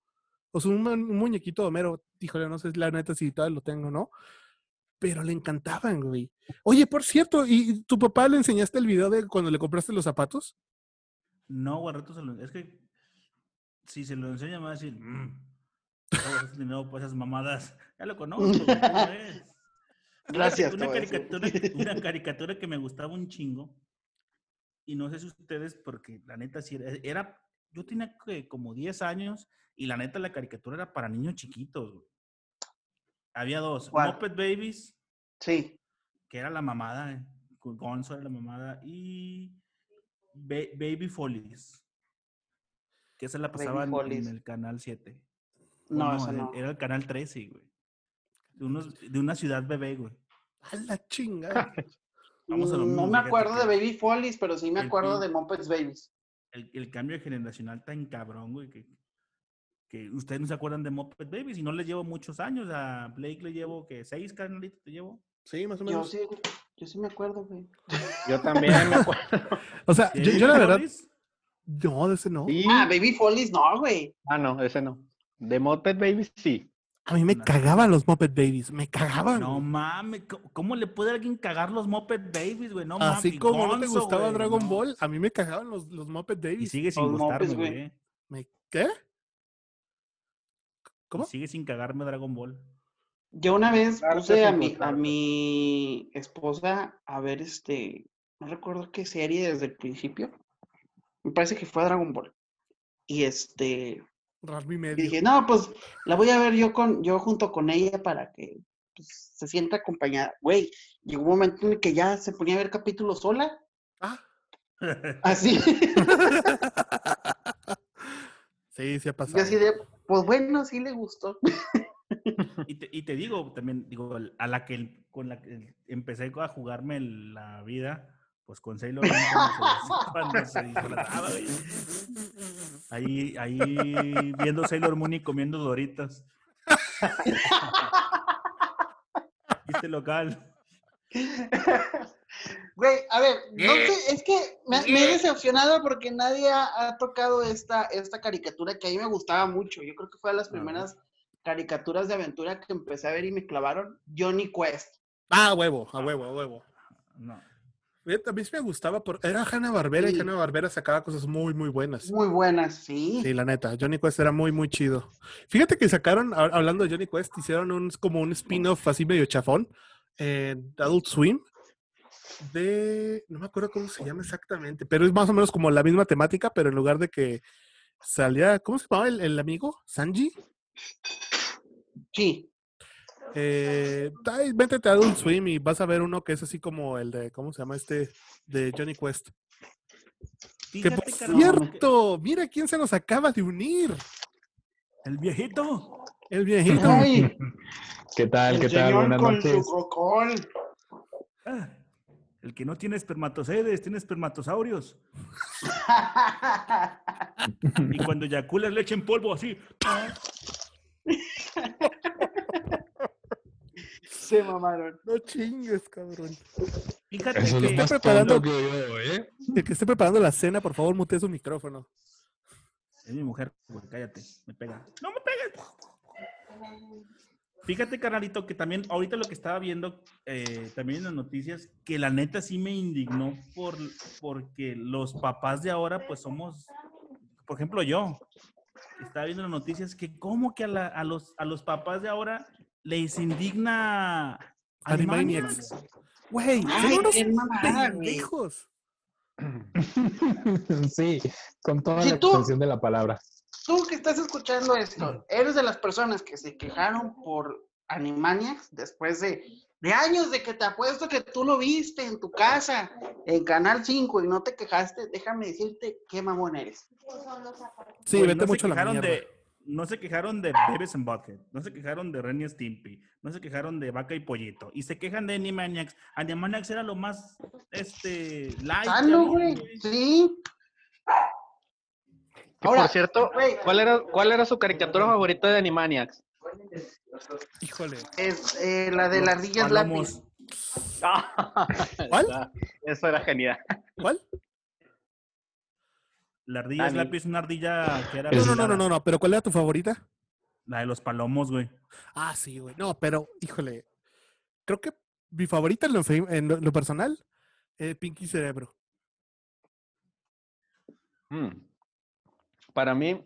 O sea, un, mu- un muñequito de Homero. Híjole, no sé la neta si todavía lo tengo, ¿no? Pero le encantaban, güey. Oye, por cierto, ¿y tu papá le enseñaste el video de cuando le compraste los zapatos? No, güey. Es que si se lo enseña me va a decir, mmm, dinero por esas mamadas. Ya lo conozco, ¿cómo es? Gracias, Una caricatura, una caricatura que me gustaba un chingo. Y no sé si ustedes, porque la neta sí era, era- yo tenía que como 10 años y la neta la caricatura era para niños chiquitos. güey. Había dos, ¿Cuál? Muppet Babies, Sí. que era la mamada, eh, Gon- Gonzo era la mamada, y Ba- Baby Follies, que esa la pasaban en el canal 7. O No, esa era- no. Era el canal 13, güey. De, unos- de una ciudad bebé, güey. A la chingada. Vamos a lo mismo, no me fíjate acuerdo de Baby Follies, pero sí me acuerdo de Muppets Babies. el, el cambio generacional tan cabrón, güey, que, que ustedes no se acuerdan de Muppet Babies y no les llevo muchos años. A Blake le llevo, que ¿Seis canalitos te llevo? Sí, más o Yo menos. sí, yo sí me acuerdo, güey. Yo también me acuerdo. O sea, ¿De yo, yo la verdad, Follies? No, de ese no. Sí. Ah, Baby Follies, no, güey. Ah, no, ese no. De Muppet Babies, sí. A mí me No. cagaban los Muppet Babies, me cagaban. No mames, ¿cómo- ¿cómo le puede alguien cagar los Muppet Babies, güey? No mames. Así y como no te gustaba Dragon no. Ball, a mí me cagaban los, los Muppet Y Babies. sigue sin Los gustarme, güey. Me- ¿Qué? Y ¿Cómo? sigue sin cagarme Dragon Ball. Yo una vez que puse a mi, a mi esposa a ver este no recuerdo qué serie desde el principio. Me parece que fue Dragon Ball. Y este, y medio. dije, no, pues la voy a ver yo con, yo junto con ella para que pues, se sienta acompañada. Güey, llegó un momento en el que ya se ponía a ver capítulos sola. Ah, Así. sí, sí ha y pasado. así de, pues bueno, sí le gustó. Y te, y te digo también, digo, a la que con la que empecé a jugarme la vida, pues con Sailor Moon cuando se, cuando se disfrazaba, güey. Ahí, ahí viendo Sailor Moon y comiendo doritas. Este local. Güey, a ver, no sé, es que me, me he decepcionado porque nadie ha, ha tocado esta, esta caricatura que a mí me gustaba mucho. Yo creo que fue de las A ver. primeras caricaturas de aventura que empecé a ver y me clavaron. Johnny Quest. Ah, a huevo, a huevo, a huevo. No. A mí sí me gustaba, por... era Hanna Barbera y Sí. Hanna Barbera sacaba cosas muy, muy buenas. Muy buenas, sí. Sí, la neta, Johnny Quest era muy, muy chido. Fíjate que sacaron, ha- hablando de Johnny Quest, hicieron un, como un spin-off así medio chafón en Adult Swim de, no me acuerdo cómo se llama exactamente, pero es más o menos como la misma temática, pero en lugar de que salía, ¿cómo se llamaba el, el amigo? ¿Sanji? Sí. Eh, métete a Adult Swim y vas a ver uno que es así como el de, ¿cómo se llama este? De Johnny Quest. Que por Fíjate, cierto, mira quién se nos acaba de unir. El viejito. El viejito. Ay, ¿Qué tal? el ¿Qué tal? Buenas con noches. Ah, el que no tiene espermatozoides, tiene espermatosaurios. Y cuando eyaculas leche en polvo así. Se mamaron. No chingues, cabrón. Fíjate Eso es lo que más preparando- que oído, ¿eh? El que esté preparando la cena, por favor, mute su micrófono. es mi mujer, güey, cállate, me pega. No me pegues. Fíjate, carnalito, que también ahorita lo que estaba viendo eh, también en las noticias, que la neta sí me indignó por, porque los papás de ahora, pues somos, por ejemplo, yo, estaba viendo las noticias que como que a, la- a los, a los papás de ahora les indigna Animaniacs. Güey, son unos mamada, pendejos. Sí, con toda Si la tú- extensión de la palabra. Tú que estás escuchando esto, ¿eres de las personas que se quejaron por Animaniacs después de, de años de que te apuesto que tú lo viste en tu casa, en Canal 5 y no te quejaste? Déjame decirte qué mamón eres. Sí, vete no se mucho a la quejaron mierda. de- no se quejaron de Beavis and Butthead, no se quejaron de Ren y Stimpy, no se quejaron de Vaca y Pollito, y se quejan de Animaniacs. Animaniacs era lo más, este, light. había, güey. Sí. Que, Ahora, por cierto, ¿cuál era, ¿cuál era su caricatura favorita de Animaniacs? Híjole. es eh, la de las ardillas lápiz. ¿Cuál? Eso era genial. ¿Cuál? La ardilla es Dani. lápiz, una ardilla que era. No, no, no, no, no, no, pero ¿cuál era tu favorita? La de los palomos, güey. Ah, sí, güey. No, pero, híjole. Creo que mi favorita en lo, fe- en lo- lo personal, eh, Pinky Cerebro. Mm. Para mí,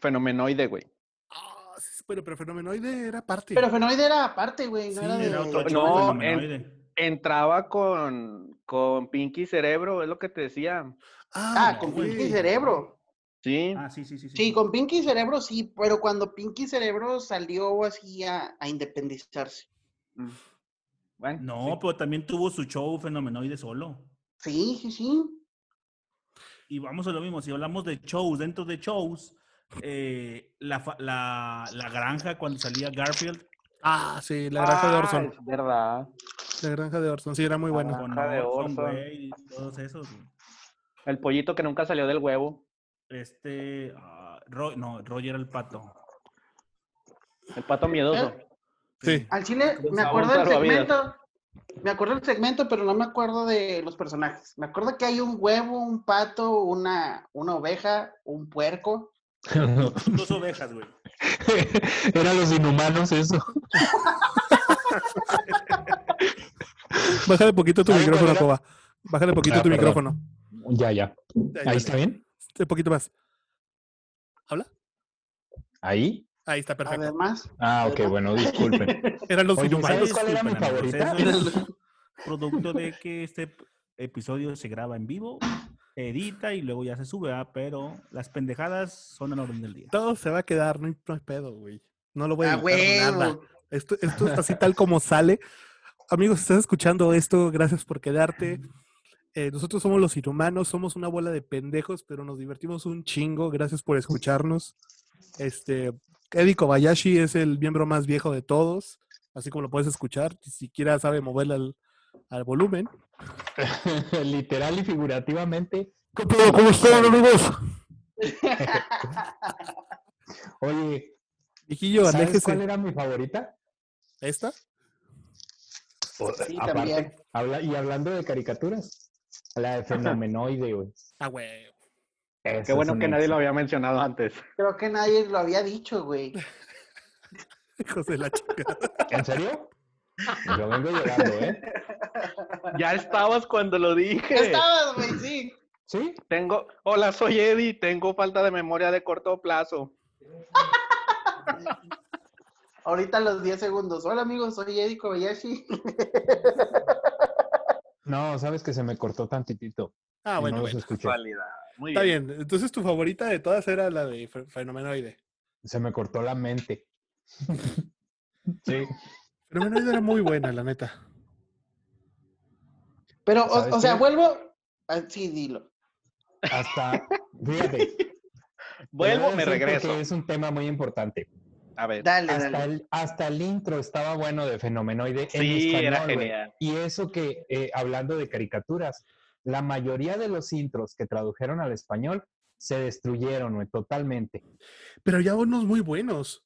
fenomenoide, güey. Ah, sí, pero, pero Fenomenoide era parte. Pero Fenoide era aparte, güey. No Sí, era de... Era otro No, en- fenomenoide. Entraba con, con Pinky Cerebro, es lo que te decía. Ah, con güey. Pinky Cerebro. Sí. Ah, sí, sí, sí. Sí, con Pinky Cerebro sí, pero cuando Pinky Cerebro salió así a, a independizarse. Mm. Bueno, No, sí. pero también tuvo su show fenomenoide solo. Sí, sí, sí. Y vamos a lo mismo, si hablamos de shows, dentro de shows, eh, la, la, la granja cuando salía Garfield, Ah, sí, la granja de Ah, Orson. es verdad. La granja de Orson, sí, era muy buena. con Granja de Orson Orson. Welles y todos esos. güey. El pollito que nunca salió del huevo. Este, ah, Ro- no, Roger era el pato. El pato miedoso. Sí. Al chile me acuerdo del segmento. Me acuerdo del segmento, pero no me acuerdo de los personajes. Me acuerdo que hay un huevo, un pato, una, una oveja, un puerco. Dos ovejas, güey. Eran los inhumanos eso. Bájale poquito tu ¿Sabe cuál micrófono? Coba. Bájale poquito Ah, tu perdón. micrófono. Ya, ya. Ahí, Ahí está bien. Un poquito más. ¿Habla? Ahí. Ahí está perfecto. Además, Ah, ok, ¿Verdad? bueno, disculpen. Eran los. ¿sabes cuál era mi favorita? eso es producto de que este episodio se graba en vivo, se edita y luego ya se sube, ¿ah? pero las pendejadas son al orden del día. Todo se va a quedar, no hay, no hay pedo, güey. No lo voy a ¡A editar nada. huevo! Esto, esto es así tal como sale. Amigos, si estás escuchando esto, gracias por quedarte. Eh, nosotros somos los inhumanos, somos una bola de pendejos, pero nos divertimos un chingo. Gracias por escucharnos. Este, Eddie Kobayashi es el miembro más viejo de todos, así como lo puedes escuchar. Ni siquiera sabe moverle al, al volumen. Literal y figurativamente. ¿Qué pedo? ¿Cómo están, amigos? Oye, ¿sabes aléjese. cuál era mi favorita? ¿Esta? O- Sí, también. habla- y hablando de caricaturas, la de Fenomenoide, güey. Ah, güey. Qué bueno que nadie lo había mencionado antes. Creo que nadie lo había dicho, güey. Hijos de la chica. ¿En serio? Yo vengo llegando, ¿eh? Ya estabas cuando lo dije. Ya estabas, güey, sí. ¿Sí? Tengo, hola, soy Eddie, tengo falta de memoria de corto plazo. Ahorita los 10 segundos. Hola, amigos, soy Eddie Kobayashi. No, sabes que se me cortó tantitito. Ah, bueno, no bueno. Muy Está bien. Entonces tu favorita de todas era la de Fe- Fenomenoide. Se me cortó la mente. Sí. Fenomenoide era muy buena, la neta. Pero, o, ¿Sabes o sea, vuelvo. ah, sí, dilo. Hasta, fíjate. Vuelvo, me regreso. Es un tema muy importante. A ver. Dale, Hasta dale. el, hasta el intro estaba bueno de Fenomenoide en Sí, español, era güey. genial. Y eso que, eh, hablando de caricaturas, la mayoría de los intros que tradujeron al español se destruyeron, güey, totalmente. Pero ya unos muy buenos.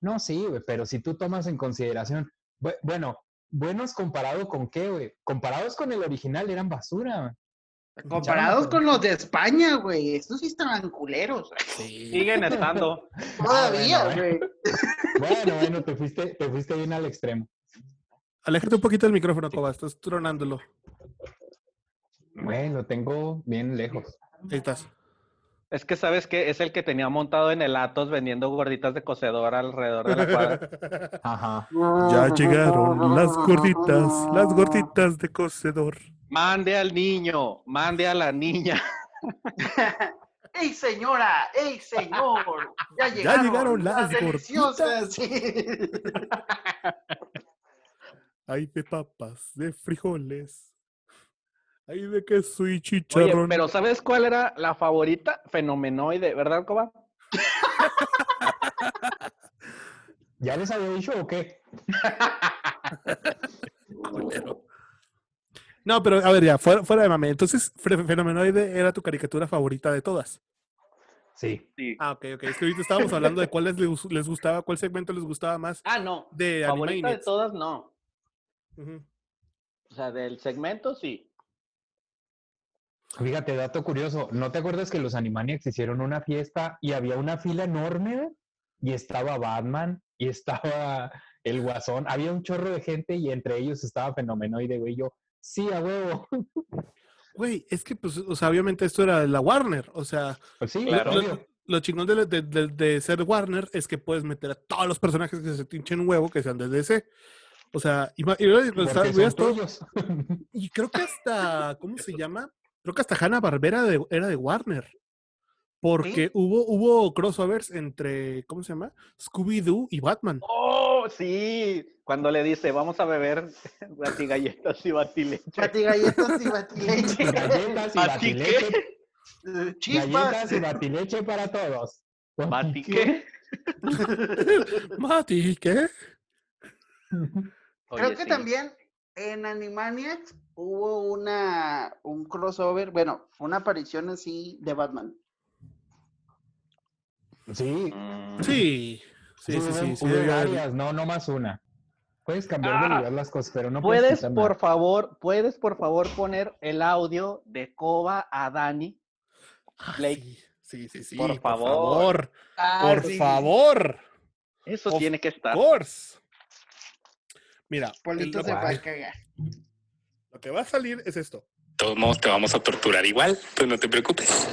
No, sí, güey, pero si tú tomas en consideración, bu- bueno, buenos comparado con qué, güey? Comparados con el original eran basura. Comparados con los de España, güey. Estos sí estaban culeros. Siguen estando. Todavía, bueno, güey. Bueno, bueno, te fuiste, te fuiste bien al extremo. Aléjate un poquito del micrófono, Coba. Estás tronándolo. Güey, lo tengo bien lejos. Ahí estás. Es que sabes que es el que tenía montado en el Atos vendiendo gorditas de cocedor alrededor de la cuadra. Ajá. Ya llegaron las gorditas, las gorditas de cocedor. Mande al niño, mande a la niña. ¡Ey, señora! ¡Ey, señor! Ya llegaron, llegaron las deliciosas. Sí. Hay de papas, de frijoles. Hay de queso y Oye, chicharrón. pero ¿sabes cuál era la favorita? Fenomenoide, ¿verdad, Coba? ¿Ya les había dicho o qué? No, pero a ver, ya, fuera, fuera de mame. Entonces, Fe- Fenomenoide era tu caricatura favorita de todas. Sí. Sí. Ah, ok, ok. Es que ahorita estábamos hablando de cuáles les, les gustaba, cuál segmento les gustaba más Ah, no. de Favorita de todas, no. O sea, del segmento, sí. Fíjate, dato curioso. ¿No te acuerdas que los Animaniacs hicieron una fiesta y había una fila enorme? Y estaba Batman y estaba el Guasón. Había un chorro de gente y entre ellos estaba Fenomenoide, güey. Yo, sí, a huevo. Güey, es que, pues, o sea, obviamente esto era de la Warner. O sea, Pues sí, Claro. lo, lo chingón de, de- de- de ser Warner es que puedes meter a todos los personajes que se te hinchen un huevo que sean de DC. O sea, y, todo- tuyos. y creo que hasta, ¿cómo se llama? Creo que hasta Hanna Barbera era de Warner. Porque hubo, hubo crossovers entre, ¿cómo se llama? Scooby-Doo y Batman. Oh, sí. Cuando le dice, vamos a beber batigalletas y batileche. Batigalletas y batileche. Galletas y batileche. Chispas. Galletas y batileche para todos. ¿Bati qué? Mati, ¿qué? Creo Oye, que sí. también en Animaniacs hubo una un crossover, bueno, una aparición así de Batman. Sí. Sí, sí, sí, sí. varias, no, no más una. Puedes cambiar de Ah, lugar las cosas, pero no puedes ¿Puedes, por favor, puedes, por favor, poner el audio de Coba a Dani? Ah, Blake. sí, sí, sí, sí, Por por favor. favor. Ah, Por sí, favor. Eso Of tiene que estar. course. Mira, Polito lo, se va a cagar. lo que va a salir es esto. De todos modos, te vamos a torturar igual. Tú no te preocupes.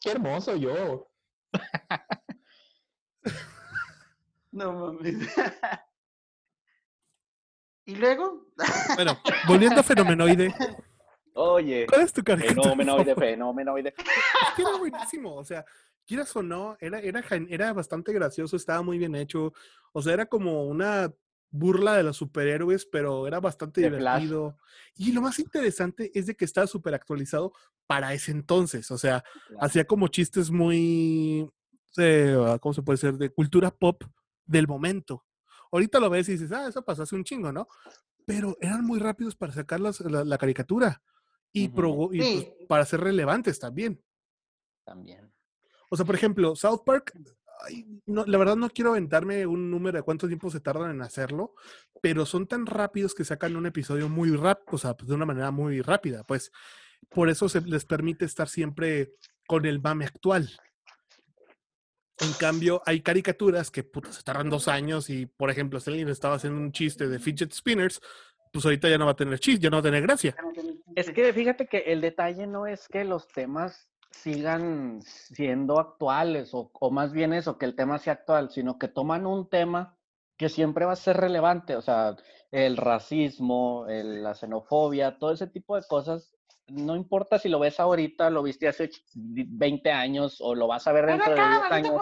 Qué hermoso yo. No mames. ¿Y luego? Bueno, volviendo a Fenomenoide, Oye, ¿cuál es tu caricatura? fenómenoide, favorita? fenómenoide. Es que era buenísimo, o sea, quieras o no, era, era, era bastante gracioso, estaba muy bien hecho, o sea, era como una burla de los superhéroes, pero era bastante De Flash. divertido. Y lo más interesante es de que estaba súper actualizado para ese entonces, o sea, Claro. hacía como chistes muy, eh, ¿cómo se puede decir?, de cultura pop del momento. Ahorita lo ves y dices, ah, eso pasó hace un chingo, ¿no? Pero eran muy rápidos para sacar las- la, la caricatura y, pues, para ser relevantes también. También. O sea, por ejemplo, South Park, no, la verdad no quiero aventarme un número de cuánto tiempo se tardan en hacerlo, pero son tan rápidos que sacan un episodio muy rápido, o sea, pues, de una manera muy rápida, pues por eso se les permite estar siempre con el mame actual. En cambio, hay caricaturas que se tardan dos años y, por ejemplo, si estaba haciendo un chiste de fidget spinners, pues ahorita ya no va a tener chiste, ya no va a tener gracia. Es que fíjate que el detalle no es que los temas sigan siendo actuales o, o más bien eso, que el tema sea actual, sino que toman un tema que siempre va a ser relevante, o sea, el racismo, el- la xenofobia, todo ese tipo de cosas, no importa si lo ves ahorita, lo viste hace ch- 20 años o lo vas a ver dentro de 10 años.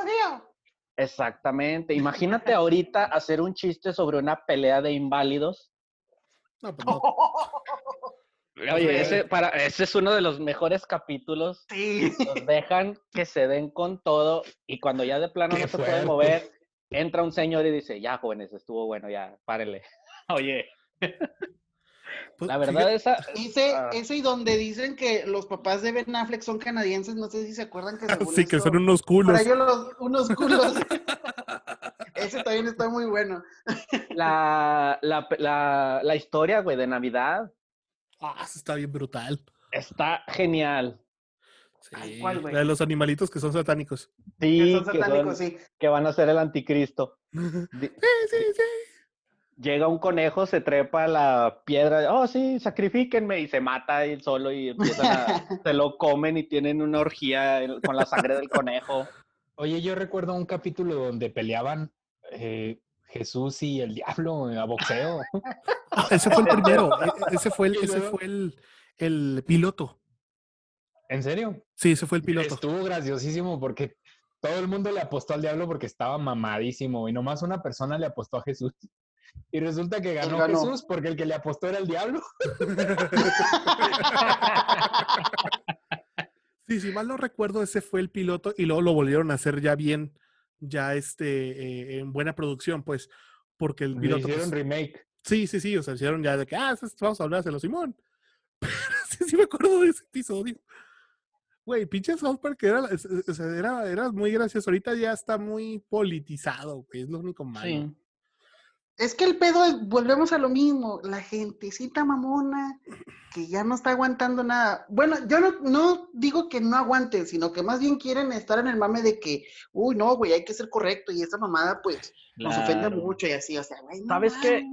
Exactamente. Imagínate ahorita hacer un chiste sobre una pelea de inválidos. No, pues no. Oye, ese, para, ese es uno de los mejores capítulos Sí. los dejan que se den con todo y cuando ya de plano Qué no se pueden fuerte. mover, entra un señor y dice, ya jóvenes, estuvo bueno, ya, párenle. Oye, Pues, la verdad fíjate- esa... Ese, ah, ese y donde dicen que los papás de Ben Affleck son canadienses, no sé si se acuerdan que según sí, que son unos culos. para ellos los- unos culos. ese también está muy bueno. la, la, la, la historia, güey, de Navidad Ah, eso está bien brutal. está genial. Ay, Sí, ¿cuál, güey? la de los animalitos que son satánicos. Que Sí, que, satánicos, son- sí. que van a ser el anticristo. Sí, sí, sí. Llega un conejo, se trepa a la piedra, oh sí, sacrifíquenme, y se mata él solo y empiezan a, se lo comen y tienen una orgía con la sangre del conejo. Oye, yo recuerdo un capítulo donde peleaban eh, Jesús y el diablo a boxeo. Ah, ese fue el primero. e- Ese fue el, ese fue el, el piloto. ¿En serio? Sí, ese fue el piloto. Estuvo graciosísimo porque todo el mundo le apostó al diablo porque estaba mamadísimo y nomás una persona le apostó a Jesús. Y resulta que ganó, ganó. Jesús porque el que le apostó era el diablo. Sí, si mal no recuerdo, ese fue el piloto y luego lo volvieron a hacer ya bien, ya este, eh, en buena producción, pues, porque el Le piloto. hicieron pues, remake. sí, sí, sí, o sea, hicieron ya de que, ah, pues, vamos a hablárselo, Simón. Pero sí, sí me acuerdo de ese episodio. Güey, pinche South Park era, o sea, era, era muy gracioso. Ahorita ya está muy politizado, güey, es lo único malo. Sí. Es que el pedo es, volvemos a lo mismo, la gentecita mamona que ya no está aguantando nada. Bueno, yo no, no digo que no aguanten, sino que más bien quieren estar en el mame de que, uy, no, güey, hay que ser correcto y esta mamada pues nos ofende mucho y así, o sea, güey, no ¿Sabes qué?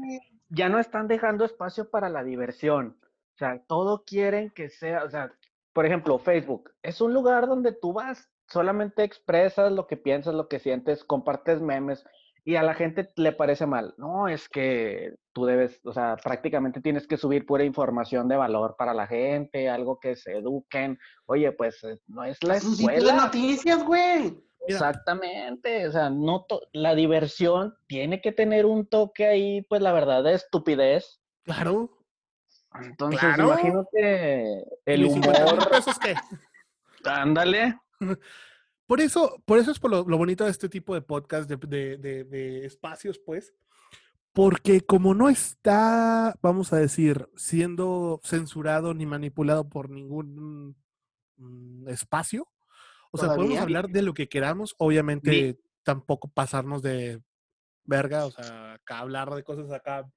Ya no están dejando espacio para la diversión. O sea, todo quieren que sea, o sea, por ejemplo, Facebook es un lugar donde tú vas, solamente expresas lo que piensas, lo que sientes, compartes memes y a la gente le parece mal. No, es que tú debes, o sea, prácticamente tienes que subir pura información de valor para la gente, algo que se eduquen. Oye, pues eh, no es la Es un sitio de escuela. noticias, güey. Exactamente, o sea, no to- la diversión tiene que tener un toque ahí, pues la verdad de estupidez. Claro. Entonces, Claro. imagínate el ¿Y 50 mil humor, pesos qué? ándale. Por eso, por eso es por lo, lo bonito de este tipo de podcast, de, de- de- de espacios, pues, porque como no está, vamos a decir, siendo censurado ni manipulado por ningún mm, espacio, o sea, podemos hablar de lo que queramos, obviamente tampoco pasarnos de verga, o sea, acá hablar de cosas acá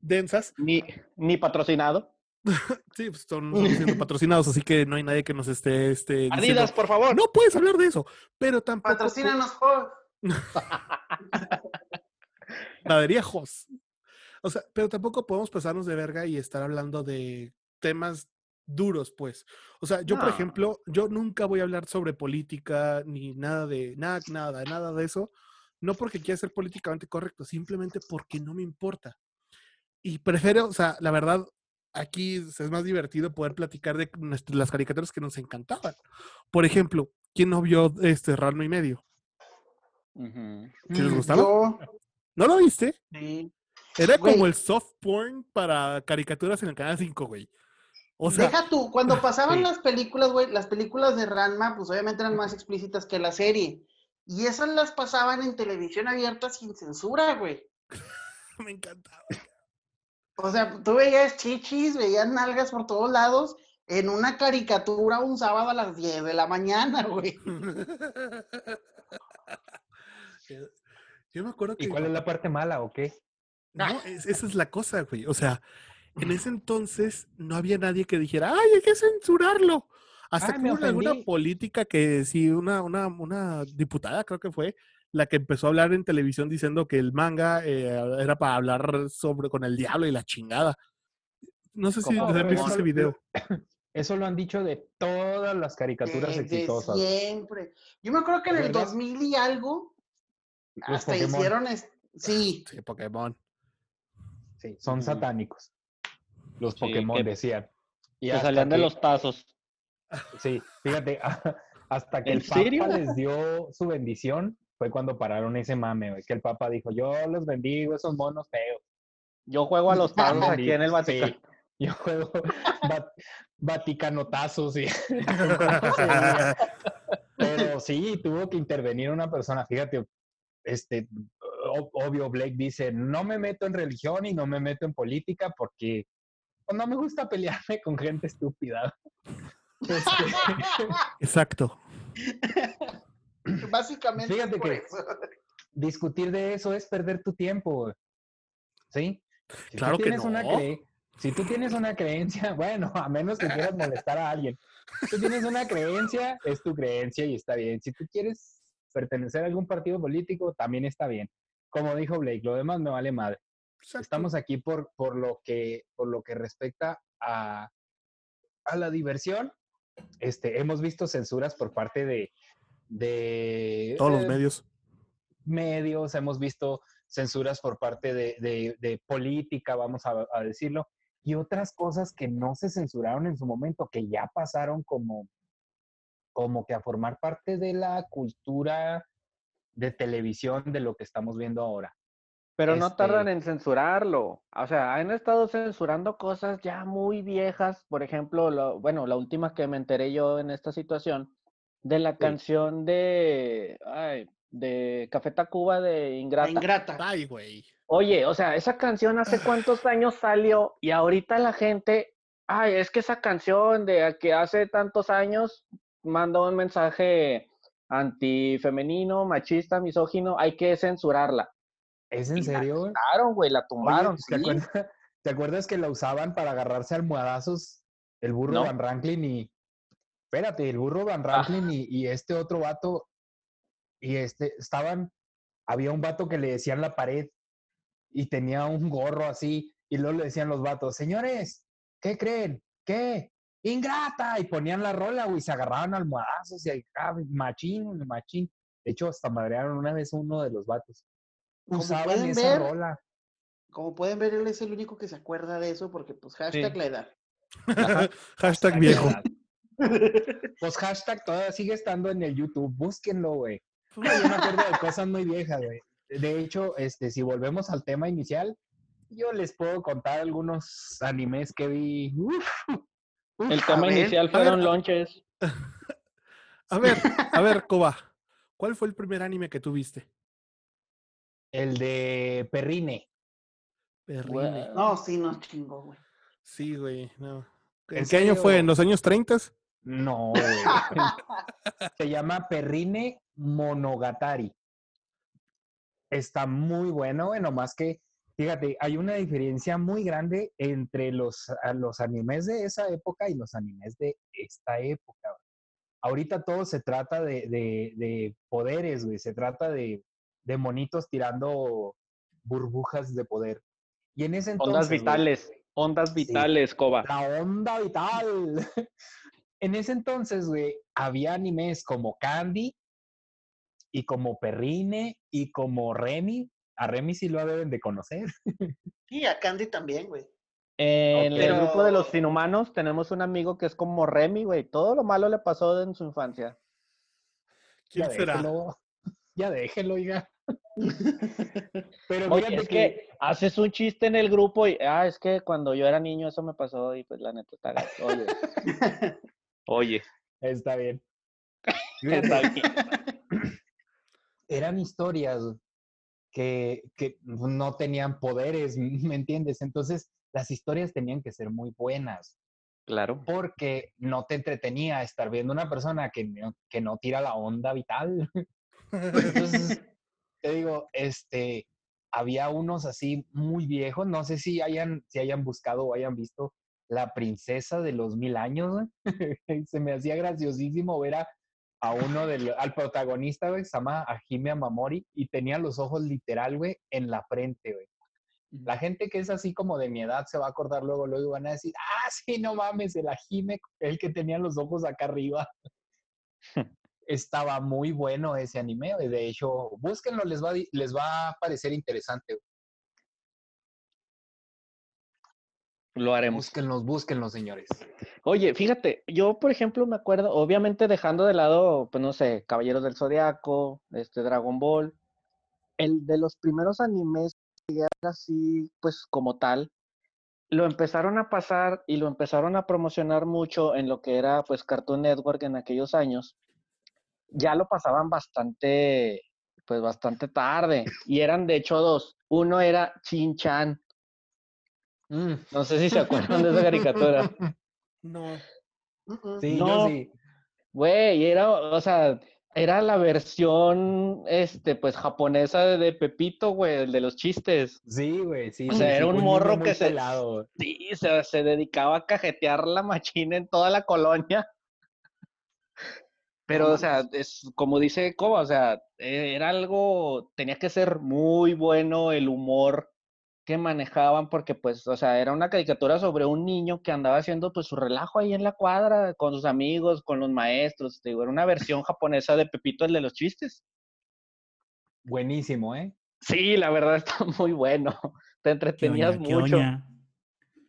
densas. Ni, ni patrocinado. Sí, pues son, son siendo patrocinados, así que no hay nadie que nos esté, diciendo, Adidas, por favor. no puedes hablar de eso, pero tampoco... Patrocínanos, Jos. Gradería Jos. O sea, pero tampoco podemos pasarnos de verga y estar hablando de temas duros, pues. O sea, yo, por ejemplo, yo nunca voy a hablar sobre política ni nada de nada, nada, nada de eso. No porque quiera ser políticamente correcto, simplemente porque no me importa. Y prefiero, o sea, la verdad, aquí es más divertido poder platicar de nuestras- las caricaturas que nos encantaban. Por ejemplo, ¿quién no vio este Ranma y medio? Ujú. ¿Sí les Mm, gustaba? Yo, ¿No lo viste? sí. Era como el soft porn para caricaturas en el canal 5, güey. O sea, Deja tú, cuando pasaban sí. las películas, güey, las películas de Ranma, pues obviamente eran más explícitas que la serie. Y esas las pasaban en televisión abierta sin censura, güey. me encantaba. O sea, tú veías chichis, veías nalgas por todos lados en una caricatura un sábado a las 10 de la mañana, güey. Yo me acuerdo que ¿Y cuál es la parte mala o qué? No, es- esa es la cosa, güey. O sea, en ese entonces no había nadie que dijera, ay, hay que censurarlo. Hasta Ay, que hubo alguna política que sí, una, una, una diputada creo que fue, la que empezó a hablar en televisión diciendo que el manga eh, era para hablar sobre con el diablo y la chingada. No sé si les han visto ese video. Eso lo han dicho de todas las caricaturas Desde exitosas. siempre. Yo me acuerdo que en el ¿Verdad? 2000 y algo, Los hasta Pokémon. hicieron, es- sí, Sí, Pokémon. Sí, son satánicos. Los Sí, Pokémon que- decían. Y Que salían de los tazos. Sí, fíjate, hasta que ¿En el Papa serio? les dio su bendición, fue cuando pararon ese mame, güey, que el Papa dijo, yo los bendigo, esos monos feos. Yo juego a los tazos aquí en el Sí, Vaticano. yo juego va- vaticanotazos, sí. Pero sí, tuvo que intervenir una persona. Fíjate, este, obvio, Blake dice, no me meto en religión y no me meto en política porque pues, no me gusta pelearme con gente estúpida. Este, Exacto. básicamente. Fíjate es por que- eso. discutir de eso es perder tu tiempo. ¿Sí? Si tú que tienes una cre- Si tú tienes una creencia, bueno, a menos que quieras molestar a alguien. Si tú tienes una creencia, es tu creencia y está bien. Si tú quieres pertenecer a algún partido político, también está bien. Como dijo Blake, lo demás me vale madre. Exacto. Estamos aquí por, por, lo, que, por lo que respecta a, a la diversión. Este, hemos visto censuras por parte de, de Todos los eh, medios. medios, hemos visto censuras por parte de, de- de política, vamos a, a decirlo, y otras cosas que no se censuraron en su momento, que ya pasaron como, como que a formar parte de la cultura de televisión de lo que estamos viendo ahora. Pero no tardan Este- en censurarlo. O sea, han estado censurando cosas ya muy viejas. Por ejemplo, lo- bueno, la última que me enteré yo en esta situación, de la Sí. canción de, ay, de Café Tacuba de La Ingrata. ingrata. Ay, güey. Oye, o sea, esa canción hace cuántos años salió y ahorita la gente, ay, es que esa canción de que hace tantos años manda un mensaje antifemenino, machista, misógino, hay que censurarla. ¿Es en Y la serio? güey? Tumbaron, güey, la Oye, tumbaron. ¿te, sí. acuerdas, te acuerdas que la usaban para agarrarse almohadazos el burro No. Van Ranklin y... Espérate, el burro Van Ranklin y, y este otro vato, y este, estaban, había un vato que le decían la pared y tenía un gorro así, y luego le decían los vatos, señores, ¿qué creen? ¿Qué? Ingrata, y ponían la rola, güey, se agarraban almohadazos y acá, machín, machín. De hecho, hasta madrearon una vez uno de los vatos. Como Usaban pueden esa ver, rola. Como pueden ver, él es el único que se acuerda de eso porque, pues, hashtag Sí. la edad. Hashtag viejo. Pues hashtag todavía sigue estando en el YouTube. Búsquenlo, güey. Yo me acuerdo de cosas muy viejas, güey. De hecho, este, si volvemos al tema inicial, yo les puedo contar algunos animes que vi. Uf, uf, El tema ver, inicial a fueron ver. lonches. A ver, a ver, Coba. ¿Cuál fue el primer anime que tú viste? el de Perrine. Perrine. No, sí, nos chingó, güey. Sí, güey. No. ¿En ¿En qué año fue? ¿En los años 30? No. Se llama Perrine Monogatari. Está muy bueno, güey, nomás que, fíjate, hay una diferencia muy grande entre los, los animes de esa época y los animes de esta época. Ahorita todo se trata de, de- de poderes, güey. Se trata de, de monitos tirando burbujas de poder. Y en ese entonces. Ondas güey, vitales. Ondas Sí. vitales, Coba. la onda vital. en ese entonces, güey, había animes como Candy y como Perrine y como Remy. A Remy sí lo deben de conocer. Y a Candy también, güey. En el grupo de los inhumanos tenemos un amigo que es como Remy, güey. Todo lo malo le pasó en su infancia. ¿Quién ya será? déjelo. Ya déjelo, oiga. Pero Oye, es que haces un chiste en el grupo y, ah, es que cuando yo era niño eso me pasó y pues la neta está. Oye. Oye. Está bien. Está bien. Eran historias que, que no tenían poderes, ¿me entiendes? Entonces, las historias tenían que ser muy buenas. Claro. porque no te entretenía estar viendo una persona que no, que no tira la onda vital. Entonces, te digo, este, había unos así muy viejos, no sé si hayan, si hayan buscado o hayan visto La Princesa de los Mil Años, güey. Se me hacía graciosísimo ver a, a uno del, al protagonista, güey, que se llama Hajime Amamori, y tenía los ojos literal, güey, en la frente, güey. La gente que es así como de mi edad se va a acordar luego, luego van a decir, ah, sí, no mames, el Ajime, el que tenía los ojos acá arriba. Estaba muy bueno ese anime, güey. de hecho, búsquenlo, les va, les va a parecer interesante. güey. Lo haremos. Búsquenlos, búsquenlos, señores. Oye, fíjate, yo por ejemplo me acuerdo, obviamente dejando de lado, pues no sé, Caballeros del Zodiaco, este Dragon Ball, el de los primeros animes así, pues como tal, lo empezaron a pasar y lo empezaron a promocionar mucho en lo que era pues Cartoon Network en aquellos años. Ya lo pasaban bastante, pues bastante tarde y eran de hecho dos. Uno era Chin Chan, Mm. no sé si se acuerdan de esa caricatura. No. Sí, No. yo sí. Güey, era, o sea, era la versión, este, pues, japonesa de, Pepito, güey, el de los chistes. Sí, güey, sí. O sea, sí, era un morro muy que se- pelado, güey. Sí, se, se dedicaba a cajetear la machina en toda la colonia. Pero, o sea, es como dice Coba, o sea, eh, era algo, tenía que ser muy bueno el humor que manejaban, porque, pues, o sea, era una caricatura sobre un niño que andaba haciendo, pues, su relajo ahí en la cuadra, con sus amigos, con los maestros, te digo, era una versión japonesa de Pepito, el de los chistes. Buenísimo, ¿eh? Sí, la verdad está muy bueno. Te ¿Qué entretenías oña, qué mucho. oña?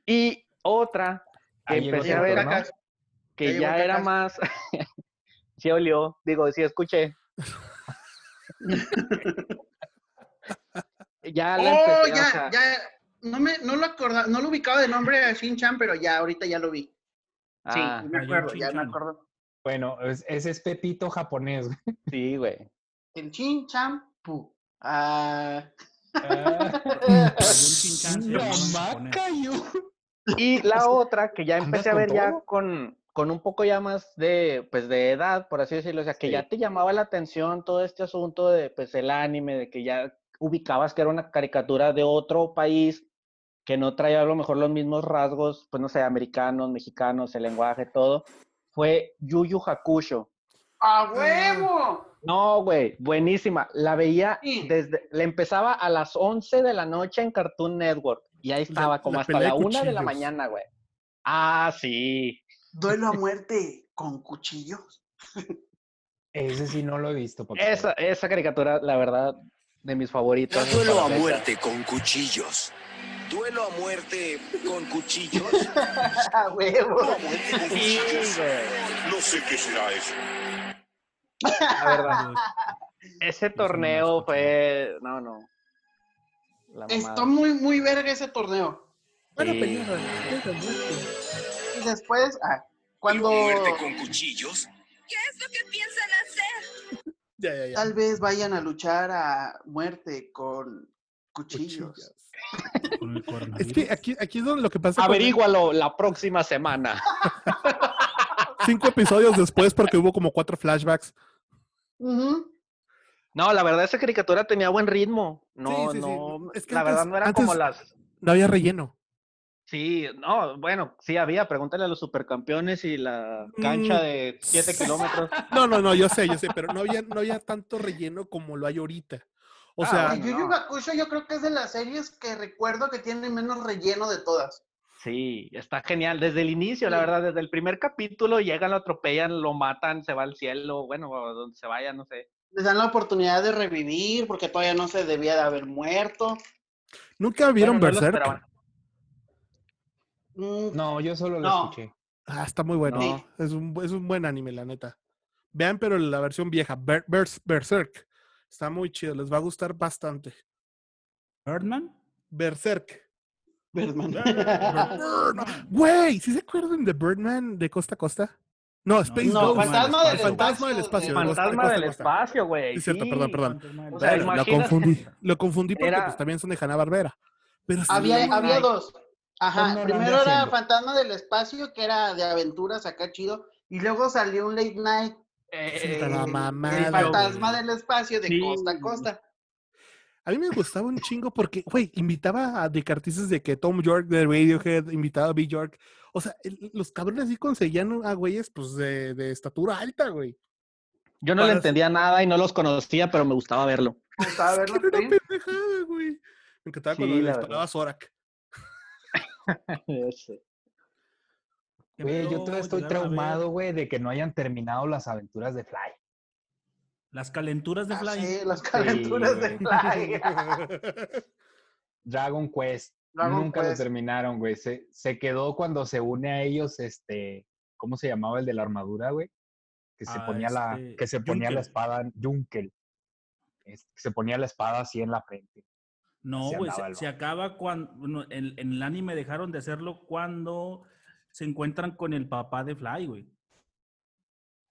Y otra que Ahí empecé a ver, que Ya era más. sí olió, digo, sí escuché. ya la Oh, empecé, o ya, sea, ya. No, me, no lo acordaba, no lo ubicaba de nombre a Shin-Chan, pero ya, ahorita ya lo vi. Sí, ah, me Ah, acuerdo, ya me Shin-Chan. acuerdo. Bueno, es- ese es Pepito japonés. güey. sí, güey. El Shin-Chan, pu. Ah. Ah, no. Y la otra que ya ¿Andas empecé a con ver ya con, con un poco ya más de, pues, de edad, por así decirlo, o sea, que Sí. ya te llamaba la atención todo este asunto de, pues, el anime, de que ya ubicabas que era una caricatura de otro país, que no traía a lo mejor los mismos rasgos, pues, no sé, americanos, mexicanos, el lenguaje, todo, fue Yu Yu Hakusho. ¡A huevo! No, güey, buenísima. La veía Sí. desde, le empezaba a las 11 de la noche en Cartoon Network y ahí La- estaba como la hasta la de una de la mañana, güey. Ah, sí. Duelo a muerte con cuchillos. Ese sí no lo he visto. Esa, esa caricatura, la verdad, de mis favoritas. No duelo a muerte con cuchillos. Duelo a muerte con cuchillos. ¡A huevo! Duelo a muerte con cuchillos. No sé qué será eso. La verdad. Ese torneo fue. No, no. La Está muy, muy verga ese torneo. Buena Sí. Y después, ah, Duelo cuando a muerte con cuchillos. ¿Qué es lo que piensan hacer? Ya, ya, ya. tal vez vayan a luchar a muerte con cuchillos. Con Es que aquí, aquí es donde lo que pasa. con- Averígualo la próxima semana. Cinco episodios después, porque hubo como cuatro flashbacks. No, la verdad, esa caricatura tenía buen ritmo. No, sí, sí. no. Es que la antes- verdad, no eran como las. No había relleno. Sí, no, bueno, sí había. Pregúntale a los supercampeones y la cancha Mm. de 7 kilómetros. No, no, no, yo sé, yo sé, pero no había, no había tanto relleno como lo hay ahorita. O Ah, sea. Yu Yu. Hakusho yo creo que es de las series que recuerdo que tiene menos relleno de todas. Sí, está genial. Desde el inicio, la verdad, desde el primer capítulo llegan, lo atropellan, lo matan, se va al cielo, bueno, o donde se vaya, no sé. les dan la oportunidad de revivir porque todavía no se debía de haber muerto. ¿Nunca vieron Bueno, no lo Berserk? Mm, No, yo solo lo No. escuché. Ah, está muy bueno. No. Es, un, es un buen anime, la neta. Vean, pero la versión vieja, Ber- Bers- Berserk. Está muy chido, les va a gustar bastante. ¿Birdman? Berserk. Birdman. Birdman. Güey, ¿sí se acuerdan de Birdman de Costa a Costa? No, Space No, Ghost. Fantasma del El fantasma del espacio, Fantasma Costa del espacio, güey. Sí, cierto, perdón, perdón. O sea, Lo confundí. Lo confundí porque Era- pues, también son de Hanna Barbera. Pero sí, había, había dos. Ajá, primero era haciendo. Fantasma del Espacio, que era de aventuras acá chido, y luego salió un late night, Eh, la el mamada, Fantasma güey. del Espacio de Sí. costa a costa. A mí me gustaba un chingo porque, güey, invitaba a descartistas de que Tom York de Radiohead, invitaba a B. York. O sea, el- los cabrones sí conseguían a güeyes, pues, de, de estatura alta, güey. Yo no le entendía nada y no los conocía, pero me gustaba verlo. Me gustaba Es verlo, que era una pendejada, güey. Me encantaba Sí, cuando le disparaba a Zorak. ¿Qué Güey, yo miedo todavía estoy traumado, güey, de que no hayan terminado las aventuras de Fly. Las calenturas de Ah, Fly. sí, las calenturas de Fly. Dragon Quest. Dragon Nunca Quest. lo terminaron, güey. Se, se quedó cuando se une a ellos, este, ¿cómo se llamaba el de la armadura, güey? Que se Ah, ponía la, este, que se ponía la Junker. espada, Junkel. Es- que se ponía la espada así en la frente. No, güey, se, acaba cuando, bueno, en, en el anime dejaron de hacerlo cuando se encuentran con el papá de Fly, güey.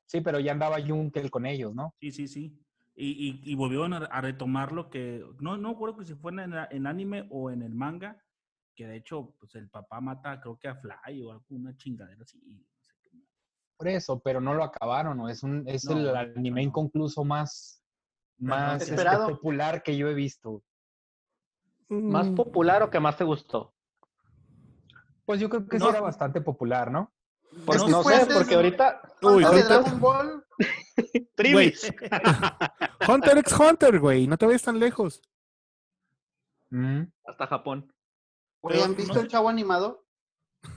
Sí, pero ya andaba Junkel con ellos, ¿no? Sí, sí, sí. Y, y, y volvieron a, a retomar lo que, no, no recuerdo que si fue en, en anime o en el manga, que de hecho, pues el papá mata, creo que a Fly o alguna chingadera así. no sé qué. Por eso, pero no lo acabaron, ¿no? Es un, es No, el anime no. inconcluso más, más este, popular que yo he visto. ¿Más popular o que más te gustó? Pues yo creo que sí era bastante popular, ¿no? Pues No, sé, de- porque ahorita Uy, de Hunter, Dragon Ball, Trivis. Hunter x Hunter, güey. No te vayas tan lejos. Mm. hasta Japón. güey, ¿han visto no- el chavo animado?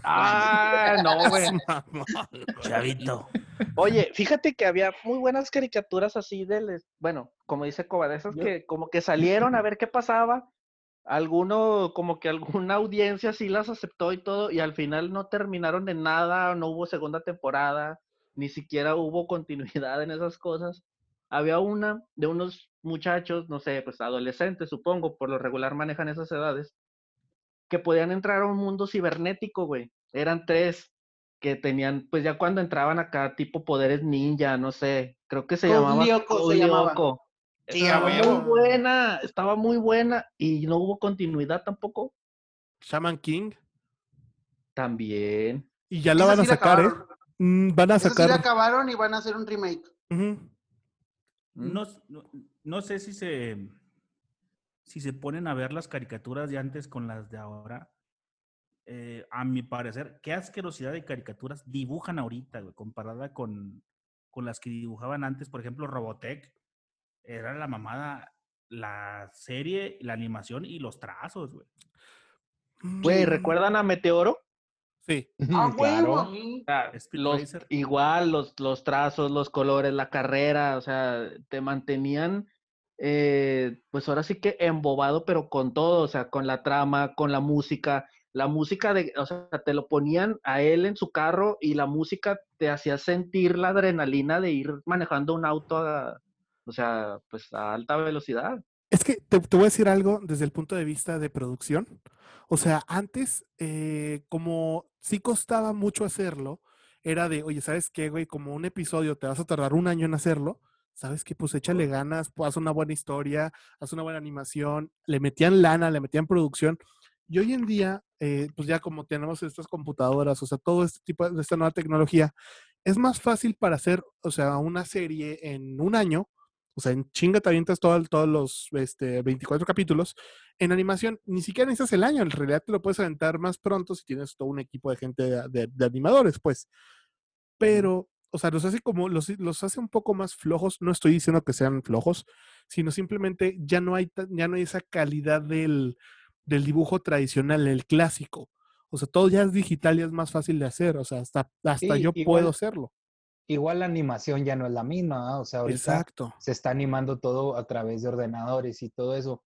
Ah, no, güey. Chavito. Oye, fíjate que había muy buenas caricaturas así del, bueno, como dice Coba, de esas Yo- que como que salieron a ver qué pasaba. Alguno, como que alguna audiencia sí las aceptó y todo, y al final no terminaron en nada, no hubo segunda temporada, ni siquiera hubo continuidad en esas cosas. Había una de unos muchachos, no sé, pues adolescentes, supongo, por lo regular manejan esas edades, que podían entrar a un mundo cibernético, güey. Eran tres que tenían, pues ya cuando entraban acá, tipo poderes ninja, no sé, creo que se llamaba se llamaba. Sí, Estaba muy buena, estaba muy buena y no hubo continuidad tampoco. Shaman King. También. Y ya la van a sí la sacar, ¿eh? Mm, Van a Esa sí sacar. la acabaron y van a hacer un remake. Ujú. No, no, no sé si se, si se ponen a ver las caricaturas de antes con las de ahora. Eh, a mi parecer, qué asquerosidad de caricaturas dibujan ahorita, güey, comparada con, con las que dibujaban antes. Por ejemplo, Robotech. Era la mamada, la serie, la animación y los trazos, güey. Güey, Mm, ¿recuerdan a Meteoro? Sí. Ah, claro. Speed los, igual, los, los trazos, los colores, la carrera, o sea, te mantenían, eh, pues ahora sí que embobado, pero con todo, o sea, con la trama, con la música, la música de, o sea, te lo ponían a él en su carro y la música te hacía sentir la adrenalina de ir manejando un auto a, o sea, pues a alta velocidad. Es que te, te voy a decir algo desde el punto de vista de producción. O sea, antes, eh, como sí costaba mucho hacerlo, era de, oye, ¿sabes qué, güey? Como un episodio te vas a tardar un año en hacerlo, ¿sabes qué? Pues échale ganas, pues haz una buena historia, haz una buena animación, le metían lana, le metían producción. Y hoy en día, eh, pues ya como tenemos estas computadoras, o sea, todo este tipo de esta nueva tecnología, es más fácil para hacer, o sea, una serie en un año, o sea, en chinga te avientas todo- todos los este, 24 capítulos. En animación, ni siquiera necesitas el año, en realidad te lo puedes aventar más pronto si tienes todo un equipo de gente de, de- de animadores, pues. Pero, o sea, los hace como, los, los hace un poco más flojos. No estoy diciendo que sean flojos, sino simplemente ya no hay, ya no hay esa calidad del, del dibujo tradicional, el clásico. O sea, todo ya es digital y es más fácil de hacer. O sea, hasta, hasta Sí, yo igual- puedo hacerlo. Igual la animación ya no es la misma, ¿ah? o sea, ahorita Exacto. se está animando todo a través de ordenadores y todo eso.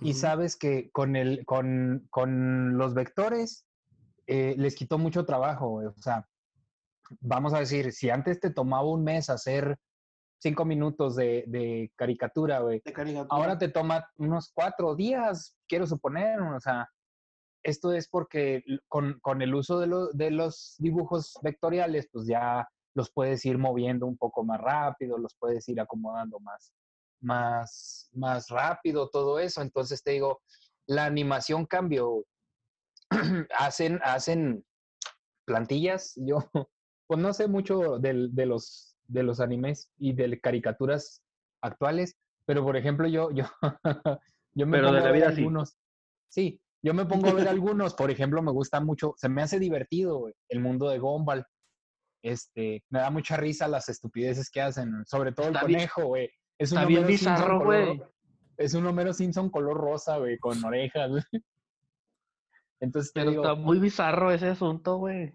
Y sabes que con, el, con, con los vectores eh, les quitó mucho trabajo. O sea, vamos a decir, si antes te tomaba un mes hacer cinco minutos de, de caricatura, güey, ahora te toma unos cuatro días, quiero suponer, o sea, esto es porque con, con el uso de, lo- de los dibujos vectoriales, pues ya los puedes ir moviendo un poco más rápido, los puedes ir acomodando más, más, más rápido, todo eso. Entonces te digo, la animación cambió. hacen, hacen plantillas. Yo, pues no sé mucho del- de, los, de los animes y de caricaturas actuales, pero por ejemplo, yo, yo, yo me Pero pongo de a ver vida sí. algunos. Sí, yo me pongo a ver algunos, por ejemplo, me gusta mucho, se me hace divertido el mundo de Gumball. Este, me da mucha risa las estupideces que hacen, sobre todo el Está conejo, güey. Es un Está bien Homero Simpson bizarro, color- güey. Es un Homero Simpson color rosa, güey, con orejas. Entonces Pero digo, está muy bizarro ese asunto, güey.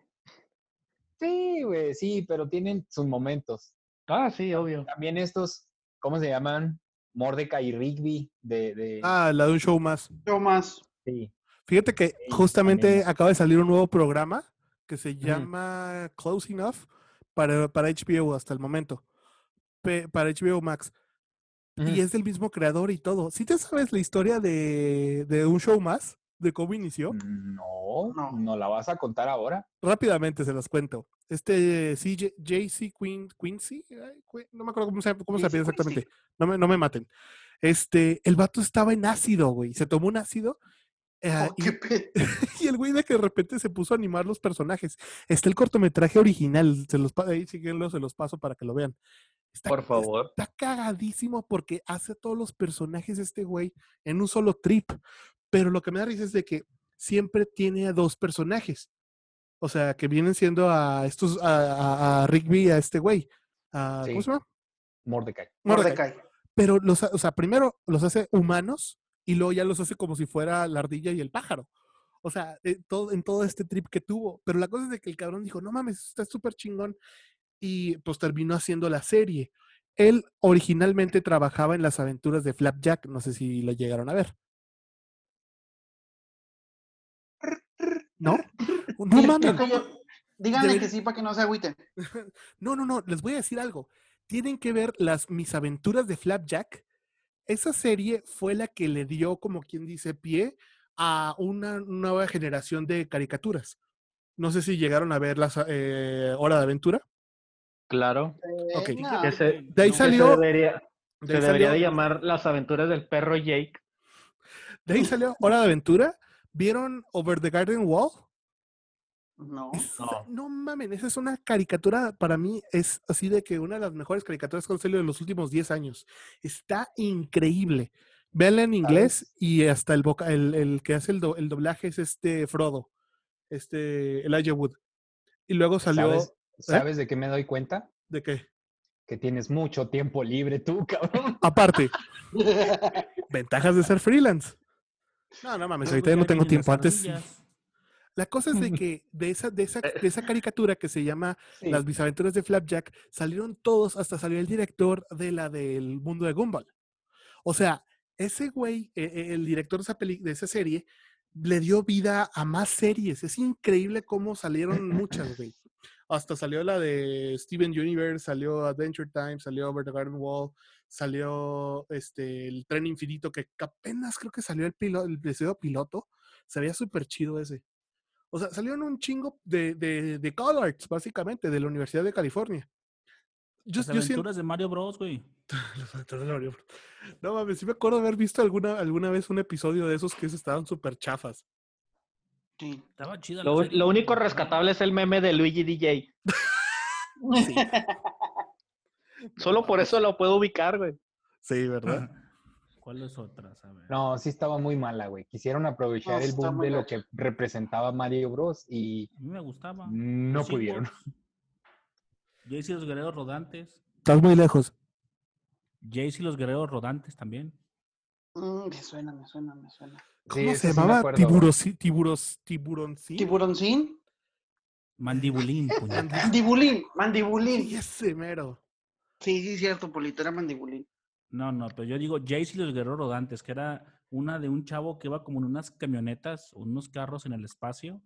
sí, güey, sí, pero tienen sus momentos. Ah, sí, obvio. También estos, ¿cómo se llaman? Mordecai y Rigby de, de Ah, la de un show más. Yo más. sí. Fíjate que Sí, justamente también. acaba de salir un nuevo programa que se llama Close Enough para, para HBO hasta el momento. Pe- para HBO Max. Y es del mismo creador y todo. ¿Sí te sabes la historia de, de un show más? ¿De cómo inició? No, No. no la vas a contar ahora. Rápidamente se las cuento. Este CJ JC Queen, Quincy, no me acuerdo cómo se, cómo se exactamente. No me, no me maten. Este, el vato estaba en ácido, güey. Se tomó un ácido. Eh, Oh, y- qué pe- y el güey de que de repente se puso a animar los personajes. Está el cortometraje original, se los, ahí síguenlo, se los paso para que lo vean. Está, Por favor. Está cagadísimo porque hace a todos los personajes este güey en un solo trip. Pero lo que me da risa es de que siempre tiene a dos personajes. O sea, que vienen siendo a estos, a, a- a Rigby y a este güey. a- ¿Cómo Sí. se llama? Mordecai. Mordecai. Mordecai. Pero los, o sea, primero los hace humanos y luego ya los hace como si fuera la ardilla y el pájaro. O sea, eh, todo, en todo este trip que tuvo. Pero la cosa es de que el cabrón dijo, no mames, está súper chingón. Y pues terminó haciendo la serie. Él originalmente trabajaba en las aventuras de Flapjack. No sé si lo llegaron a ver. ¿No? No mames. Díganle que sí para que no se agüiten. No, no, no, les voy a decir algo. Tienen que ver las mis aventuras de Flapjack. Esa serie fue la que le dio, como quien dice, pie a una nueva generación de caricaturas. No sé si llegaron a ver las eh, Hora de Aventura. Claro. Ok. No. Que se, De ahí salió- se debería, De se ahí debería salió- de llamar Las aventuras del perro Jake. De ahí salió Hora de Aventura. ¿Vieron Over the Garden Wall? No. No. no mamen, esa es una caricatura, para mí es así de que una de las mejores caricaturas han salido en los últimos 10 años. Está increíble. Véanla en inglés y hasta el, voca- el, el que hace el, do- el doblaje es este Frodo, este Elijah Wood. Y luego salió, ¿Sabes, ¿Sabes de qué me doy cuenta? ¿de qué? Que tienes mucho tiempo libre tú, cabrón. Aparte, ventajas de ser freelance. No, no mames, ahorita ya no tengo tiempo. Antes, la cosa es de que de esa, de esa, de esa caricatura que se llama Sí. Las bisaventuras de Flapjack, salieron todos, hasta salió el director de la del mundo de Gumball. O sea, ese güey, eh, eh, el director de esa, peli- de esa serie, le dio vida a más series. Es increíble cómo salieron muchas, güey. Hasta salió la de Steven Universe, salió Adventure Time, salió Over the Garden Wall, salió este el Tren Infinito, que apenas creo que salió el, pilo, el piloto. Se veía súper chido ese. O sea, salieron un chingo de, de, de ColArts, básicamente, de la Universidad de California. Yo, Las yo siento- de Mario Bros, güey. Las aventuras de Mario Bros. No mames, sí me acuerdo de haber visto alguna, alguna vez un episodio de esos que estaban súper chafas. Sí. Estaba chida la Lo, lo único rescatable es el meme de Luigi DJ. Solo por eso lo puedo ubicar, güey. Sí, ¿verdad? ¿Cuáles otras? A ver. No, sí estaba muy mala, güey. Quisieron aprovechar No, el boom de lo que representaba Mario Bros. y A mí me gustaba. no Los pudieron. Jace y los guerreros rodantes. Estás muy lejos. Jace y los guerreros rodantes también. Mm, me suena, me suena, me suena. ¿Cómo Sí, se sí llamaba? güey. Tiburosi, tiburos, tiburoncín. ¿Tiburoncín? Mandibulín. Mandibulín, mandibulín. Y ese mero. Sí, sí, cierto, Polito, era mandibulín. No, no, pero yo digo Jace y los guerreros rodantes, que era una de un chavo que iba como en unas camionetas, unos carros en el espacio,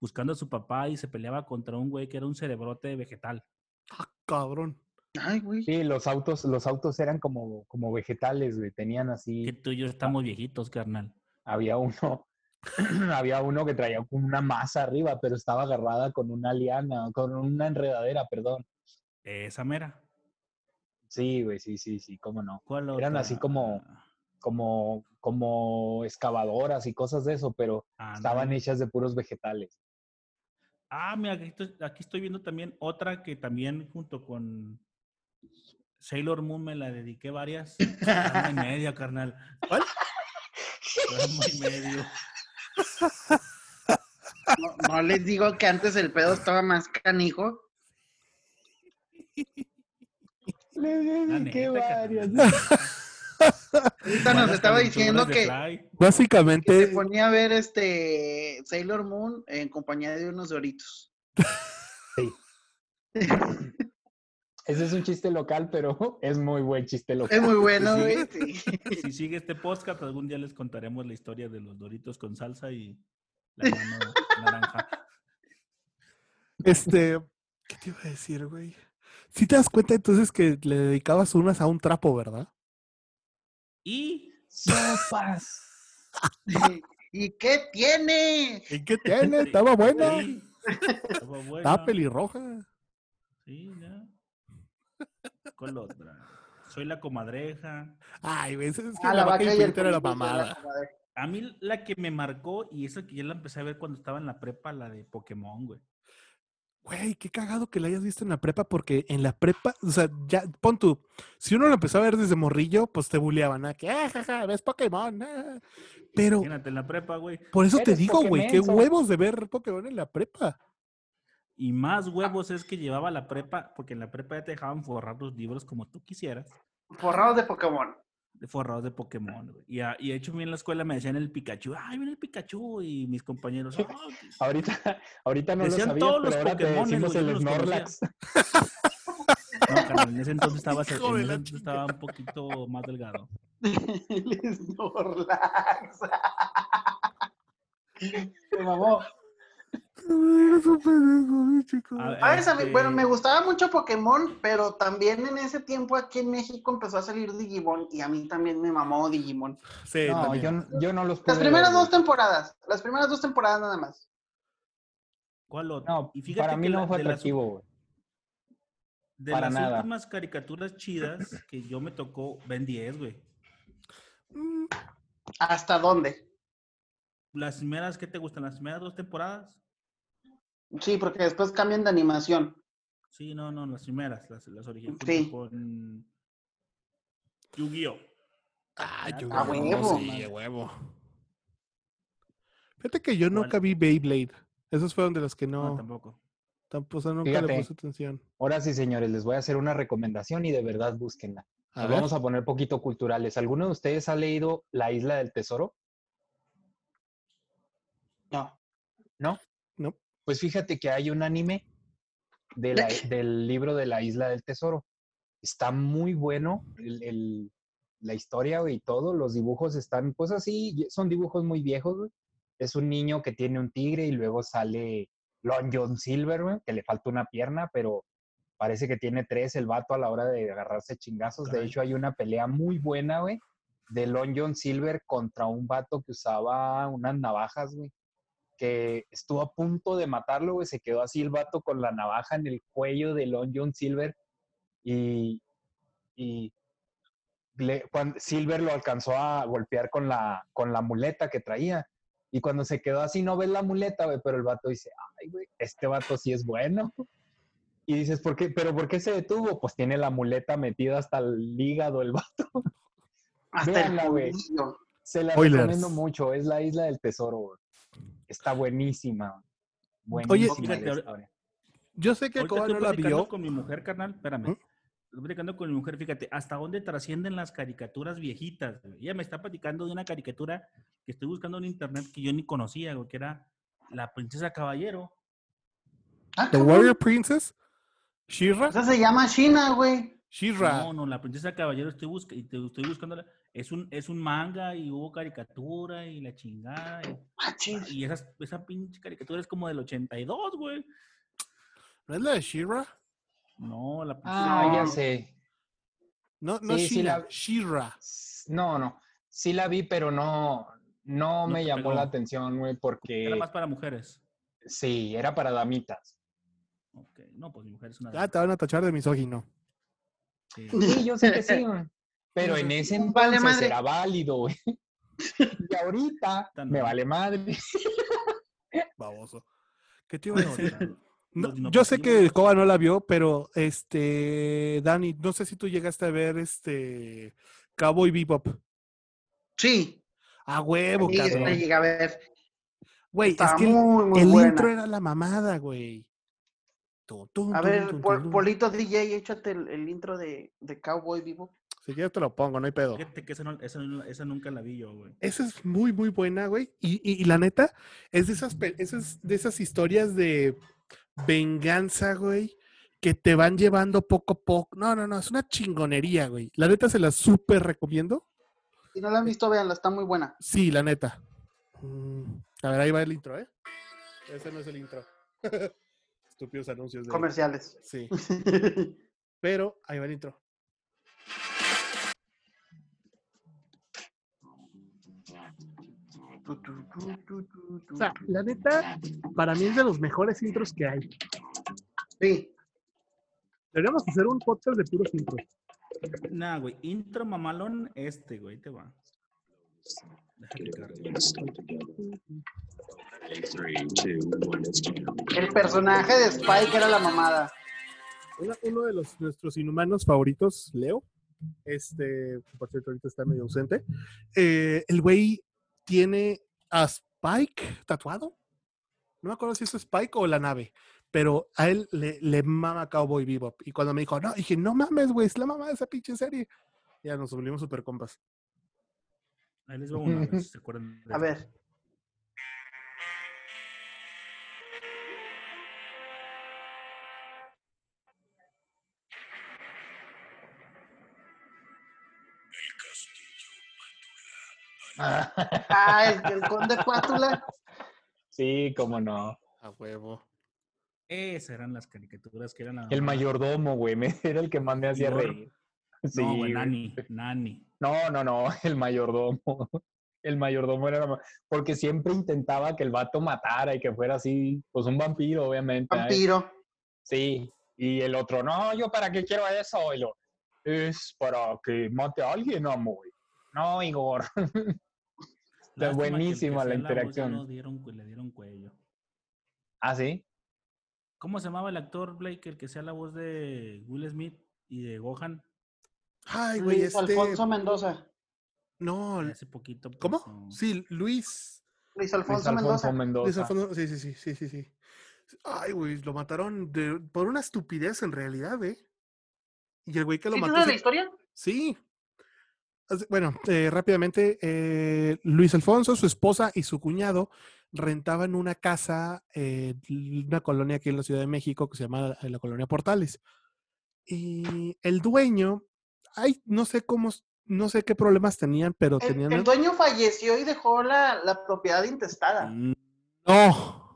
buscando a su papá y se peleaba contra un güey que era un cerebrote vegetal. Ah, cabrón. Ay, güey. Sí, los autos, los autos eran como, como vegetales, güey. Tenían Que así, tú y yo estamos viejitos, carnal. había uno, había uno que traía como una masa arriba, pero estaba agarrada con una liana, con una enredadera, perdón. Esa mera. Sí, güey, sí, sí, sí, cómo no. ¿Cuál Eran así como- Como, como excavadoras y cosas de eso, pero estaban hechas de puros vegetales. Ah, mira, aquí estoy, aquí estoy viendo también otra que también junto con Sailor Moon me la dediqué varias. Drama y media, carnal. ¿Cuál? Drama y medio. No, no les digo que antes el pedo estaba más canijo. Le dediqué neta, varias. Ahorita nos estaba diciendo que, que se Básicamente, ponía a ver este Sailor Moon en compañía de unos doritos. Sí. Ese es un chiste local, pero es muy buen chiste local. Es muy bueno, güey. sí. Si sigue este podcast, algún día les contaremos la historia de los doritos con salsa y la mano naranja. este. ¿Qué te iba a decir, güey? Si te das cuenta entonces que le dedicabas unas a un trapo, ¿verdad? Y ¡Sopas! ¿Y qué tiene? ¿Y qué tiene? Estaba buena. Sí, estaba buena. Estaba pelirroja. Sí, ya. ¿Cuál otra? Soy la comadreja. Ay, güey, es es que Ah, la, vaca y el era la mamada. A mí la que me marcó, y esa que ya la empecé a ver cuando estaba en la prepa, la de Pokémon, güey. Güey, qué cagado que la hayas visto en la prepa, porque en la prepa, o sea, ya, pon tú, si uno lo empezó a ver desde morrillo, pues te buleaban, ¿ah? Que, ah, jaja, ves Pokémon, ah". Pero Imagínate en la prepa, güey. por eso te digo, güey, qué huevos de ver Pokémon en la prepa. Y más huevos es que llevaba la prepa, porque en la prepa ya te dejaban forrar los libros como tú quisieras, Forrados de Pokémon. De forrados de Pokémon, güey. Y, a- y de hecho, a mí en la escuela me decían el Pikachu, ay, mira el Pikachu, y mis compañeros, "Ah, Ahorita, ahorita no Decían lo sabías, todos los pero ahora te Pokémones, decimos el los. Snorlax. No, carnal, en ese entonces estaba, en ese entonces estaba un poquito más delgado. El Snorlax. Se mamó. A- ¿Sabes? A mí- Bueno, este, me gustaba mucho Pokémon, pero también en ese tiempo aquí en México empezó a salir Digimon y a mí también me mamó Digimon. Sí, No, yo, yo no los Las primeras ver, dos temporadas, las primeras dos temporadas nada más. ¿Cuál otro? No, Y fíjate para mí que la- no fue de las- atractivo. De para las nada. últimas caricaturas chidas que yo me tocó, Ben 10, güey. ¿Hasta dónde? Las primeras, ¿qué te gustan? ¿Las primeras dos temporadas? Sí, porque después cambian de animación. Sí, no, no, las primeras, las, las originales. Sí. Con Yu-Gi-Oh! Ah, Ah, a huevo. sí, a huevo. Fíjate que yo nunca vi Beyblade. Esos fueron de los que No, no, tampoco. tampoco, o sea, nunca Fíjate. le puse atención. Ahora sí, señores, les voy a hacer una recomendación y de verdad búsquenla. A Nos ver. vamos a poner poquito culturales. ¿Alguno de ustedes ha leído La Isla del Tesoro? No. ¿No? No. Pues fíjate que hay un anime de la- del libro de La Isla del Tesoro. Está muy bueno el- el- la historia y todo. Los dibujos están, pues así, son dibujos muy viejos. Es un niño que tiene un tigre y luego sale Long John Silver, que le falta una pierna, pero parece que tiene tres el vato a la hora de agarrarse chingazos. De hecho, hay una pelea muy buena, güey, de Long John Silver contra un vato que usaba unas navajas, güey que estuvo a punto de matarlo, güey, se quedó así el vato con la navaja en el cuello de Long John Silver y, y le- cuan- Silver lo alcanzó a golpear con la, con la muleta que traía. Y cuando se quedó así, no ves la muleta, güey, pero el vato dice, ay, güey, este vato sí es bueno. Y dices, ¿por qué? ¿Pero por qué se detuvo? Pues tiene la muleta metida hasta el hígado el vato. Hasta Véanla, el güey. Se la Spoilers. recomiendo mucho, es la isla del tesoro, güey. Está buenísima. Oye, Buenísima fíjate, la ahora- historia. Yo sé que Ahorita Coba no la platicando vio. con mi mujer, carnal, espérame. ¿Mm? Estoy platicando con mi mujer, fíjate, hasta dónde trascienden las caricaturas viejitas. Ella me está platicando de una caricatura que estoy buscando en internet que yo ni conocía, güey, que era La Princesa Caballero. Ah, The. Warrior Princess. Shira. Esa se llama China, güey. Shira. No, no, la princesa caballero estoy, busca y te- estoy buscándola. Es un, es un manga y hubo caricatura y la chingada. Y, Ah, y esas- esa pinche caricatura es como del 82, güey. ¿No es la de Shira? No, la Ah, No. ya sé. No, no Sí, sí, Shira. la- Shira. No, no. Sí la vi, pero no, no, No me llamó pegó. la atención, güey, porque era más para mujeres. sí, era para damitas. Ok, no, pues mi mujer es una. Ah, te van a tachar de misógino. Sí. Sí, yo sé que sí, güey. Pero en ese entonces Vale madre. era válido, güey. Y ahorita me vale madre. Baboso. ¿Qué te iba a decir? No, Los yo sé que. Coba no la vio, pero este, Dani, no sé si tú llegaste a ver este Cowboy Bebop. Sí, A huevo, sí, cabrón. llegué a ver. Güey, es Estaba que el, muy, muy el buena. intro era la mamada, güey. A ver. Polito DJ, échate el, el intro de, de Cowboy Vivo. Si quieres te lo pongo, no hay pedo. Fíjate que esa, no- esa esa nunca la vi yo, güey. Esa es muy, muy buena, güey. Y, y- y la neta, es de esas, de esas historias de venganza, güey, que te van llevando poco a poco. No, no, no, es una chingonería, güey. La neta se la súper recomiendo. Si no la han visto, véanla, está muy buena. Sí, la neta. Mm, A ver, ahí va el intro, ¿eh? Ese no es el intro. Estúpidos anuncios de... Comerciales. Sí, pero ahí va el intro. O sea, la neta, para mí es de los mejores intros que hay. Sí. Deberíamos hacer un podcast de puros intros. Nah, güey. Intro mamalón, este, güey, te va. El personaje de Spike era la mamada. Uno de los nuestros inhumanos favoritos, Leo, este, por cierto ahorita está medio ausente, eh, el güey tiene a Spike tatuado. No me acuerdo si es Spike o la nave, pero a él le, le mama Cowboy Bebop. Y cuando me dijo, no, dije, no mames, güey, es la mamá de esa pinche serie. Ya nos volvimos super compas. Ahí les va una, a ver si se acuerdan. de A ver. Ah, el, el conde Pátula. sí, cómo no. A huevo. Esas eran las caricaturas que eran la El mayordomo, güey, me- era el que más me hacía reír. Sí, No, güey. Nani, Nani. No, no, no, el mayordomo. El mayordomo era la porque siempre intentaba que el vato matara y que fuera así, pues un vampiro, obviamente. ¿eh? Vampiro. Sí, y el otro, no, yo para qué quiero eso, y lo, es para que mate a alguien, amor. No, Igor. Que buenísima la interacción. dieron cu- le dieron cuello. ¿Ah, sí? ¿Cómo se llamaba el actor, Blake, el que sea la voz de Will Smith y de Gohan? Ay, güey, Luis este... Alfonso Mendoza. No, Hace poquito. ¿cómo? puso- Sí, Luis. Luis Luis Alfonso Alfonso Mendoza. Mendoza. Luis Alfonso, sí, sí, sí, sí, sí, sí. Ay, güey, lo mataron de- por una estupidez en realidad, ¿eh? Y el güey que lo ¿Sí mató. sabes se- la historia? Sí. Bueno, eh, rápidamente, eh, Luis Alfonso, su esposa y su cuñado rentaban una casa, eh, una colonia aquí en la Ciudad de México que se llama la colonia Portales. Y el dueño, ay, no sé cómo, no sé qué problemas tenían, pero El, tenían... el dueño falleció y dejó la, la propiedad intestada. Mm, No.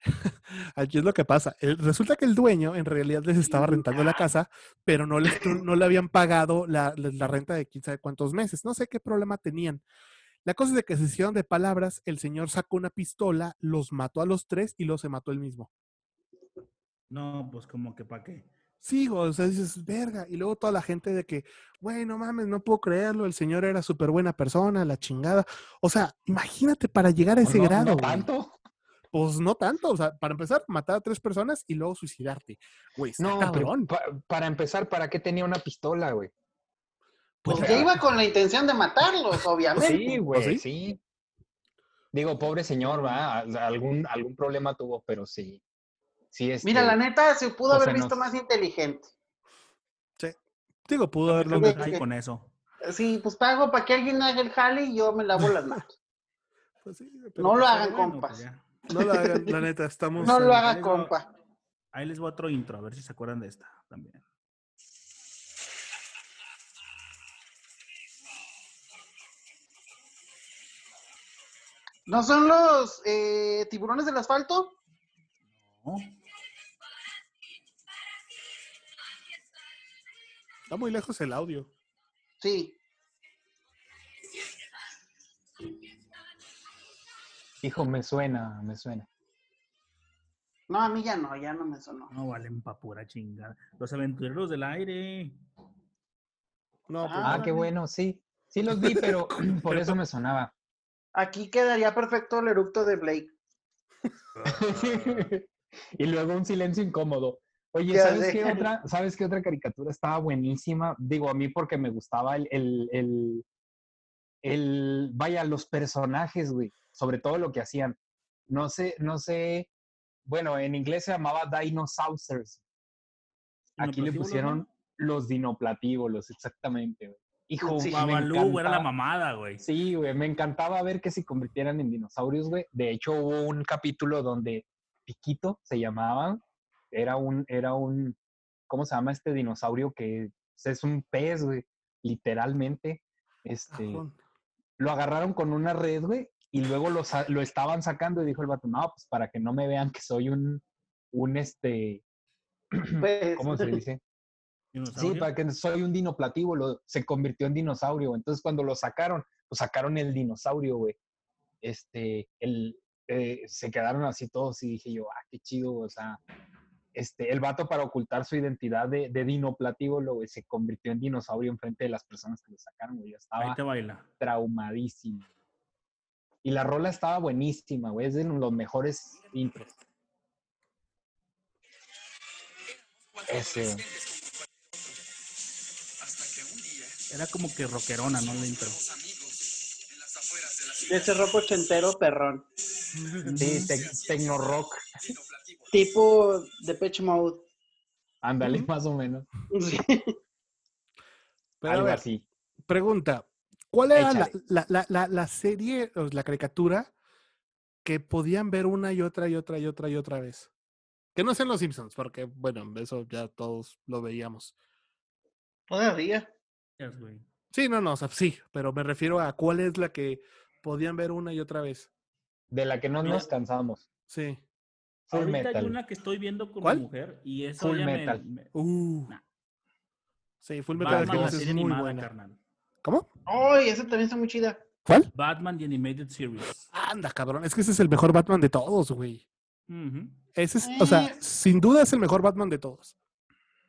Aquí es lo que pasa. El- resulta que el dueño en realidad les estaba rentando la casa, pero no, les, no, no le habían pagado la, la- la renta de quién sabe cuántos meses. No sé qué problema tenían. La cosa es de que se hicieron de palabras, el señor sacó una pistola, los mató a los tres y luego se mató él mismo. No, pues como que para qué. Sí, güey, o sea, dices, verga. Y luego toda la gente de que, güey, no mames, no puedo creerlo, el señor era súper buena persona, la chingada. O sea, imagínate para llegar a ese no, grado. no güey. tanto. Pues no tanto, o sea, para empezar, matar a tres personas y luego suicidarte. Güey, No, cabrón. pa- para empezar, ¿para qué tenía una pistola, güey? Pues sea, iba con la intención de matarlos, obviamente. Sí, güey, sí? sí? Digo, pobre señor, va, algún, algún problema tuvo, pero sí. Sí, Mira, este, la neta, se pudo haber visto más inteligente. Digo, pudo haberlo. Oye, Ay, con eso. Sí, pues pago para que alguien haga el jale y yo me lavo las manos. Pues sí, pero No lo pues, hagan, Bueno, compas. pues ya. No lo hagan, la neta, estamos. No lo en- haga, ahí les va- compa. Ahí les voy a otro intro, a ver si se acuerdan de esta también. ¿No son los eh, tiburones del asfalto? ¿no? Está muy lejos el audio. Sí. Hijo, me suena, me suena. No, a mí ya no, ya no me sonó. No valen pa' pura chingada. Los aventureros del aire. No, pues, Ah, Ah, qué bueno, sí. Sí los vi, pero por eso me sonaba. Aquí quedaría perfecto el eructo de Blake. y luego un silencio incómodo. Oye, ¿sabes qué otra, ¿sabes qué otra caricatura estaba buenísima? Digo, a mí porque me gustaba el, el, el, el- vaya, los personajes, güey, sobre todo lo que hacían. No sé, no sé, bueno, en inglés se llamaba Dinosaurs. Aquí le ¿Dinoplatíbulos, pusieron los dinoplatíbulos, exactamente, güey. Hijo, Sí. me Babalú, era la mamada, güey. Sí, güey, me encantaba ver que se convirtieran en dinosaurios, güey. De hecho, hubo un capítulo donde Piquito se llamaba, era un, era un, ¿cómo se llama este dinosaurio que es un pez, güey? Literalmente. Este, lo agarraron con una red, güey, y luego lo, lo estaban sacando y dijo el vato, no, pues para que no me vean que soy un, un este, Pues, ¿cómo se dice? Sí, para que soy un dinoplativo, lo, se convirtió en dinosaurio. Entonces, cuando lo sacaron, pues sacaron el dinosaurio, güey. Este, el, eh, se quedaron así todos y dije yo, ah, qué chido, o sea, este, el vato para ocultar su identidad de, de dinoplativo, lo, güey, se convirtió en dinosaurio enfrente de las personas que lo sacaron, güey. Yo Ahí estaba te baila. traumadísimo. Y la rola estaba buenísima, güey, es de los mejores intros. Ese. Era como que rockerona, ¿no? La intro. de ese rock ochentero perrón. Sí, tec- tecno rock, Tipo de Pitch Mode. ándale, más o menos. Sí. Pero a algo ver, así. pregunta. ¿Cuál era la, la, la, la, la serie, o la caricatura que podían ver una y otra y otra y otra y otra vez? Que no sean los Simpsons, porque, bueno, eso ya todos lo veíamos. Todavía. Sí, no, no, o sea, sí, pero me refiero a cuál es la que podían ver una y otra vez. De la que no nos cansamos. Sí. Full Ahorita hay metal. una que estoy viendo con ¿Cuál? mi mujer y eso Full ya me- metal. me- Uh. Nah. Sí, Full Metal Batman, la Alchemist es muy animada, buena. carnal. ¿Cómo? ¡Ay, esa también está muy chida! ¿Cuál? Batman The Animated Series. Anda, cabrón. Es que ese es el mejor Batman de todos, güey. Ese es, o sea, Eh. sin duda es el mejor Batman de todos.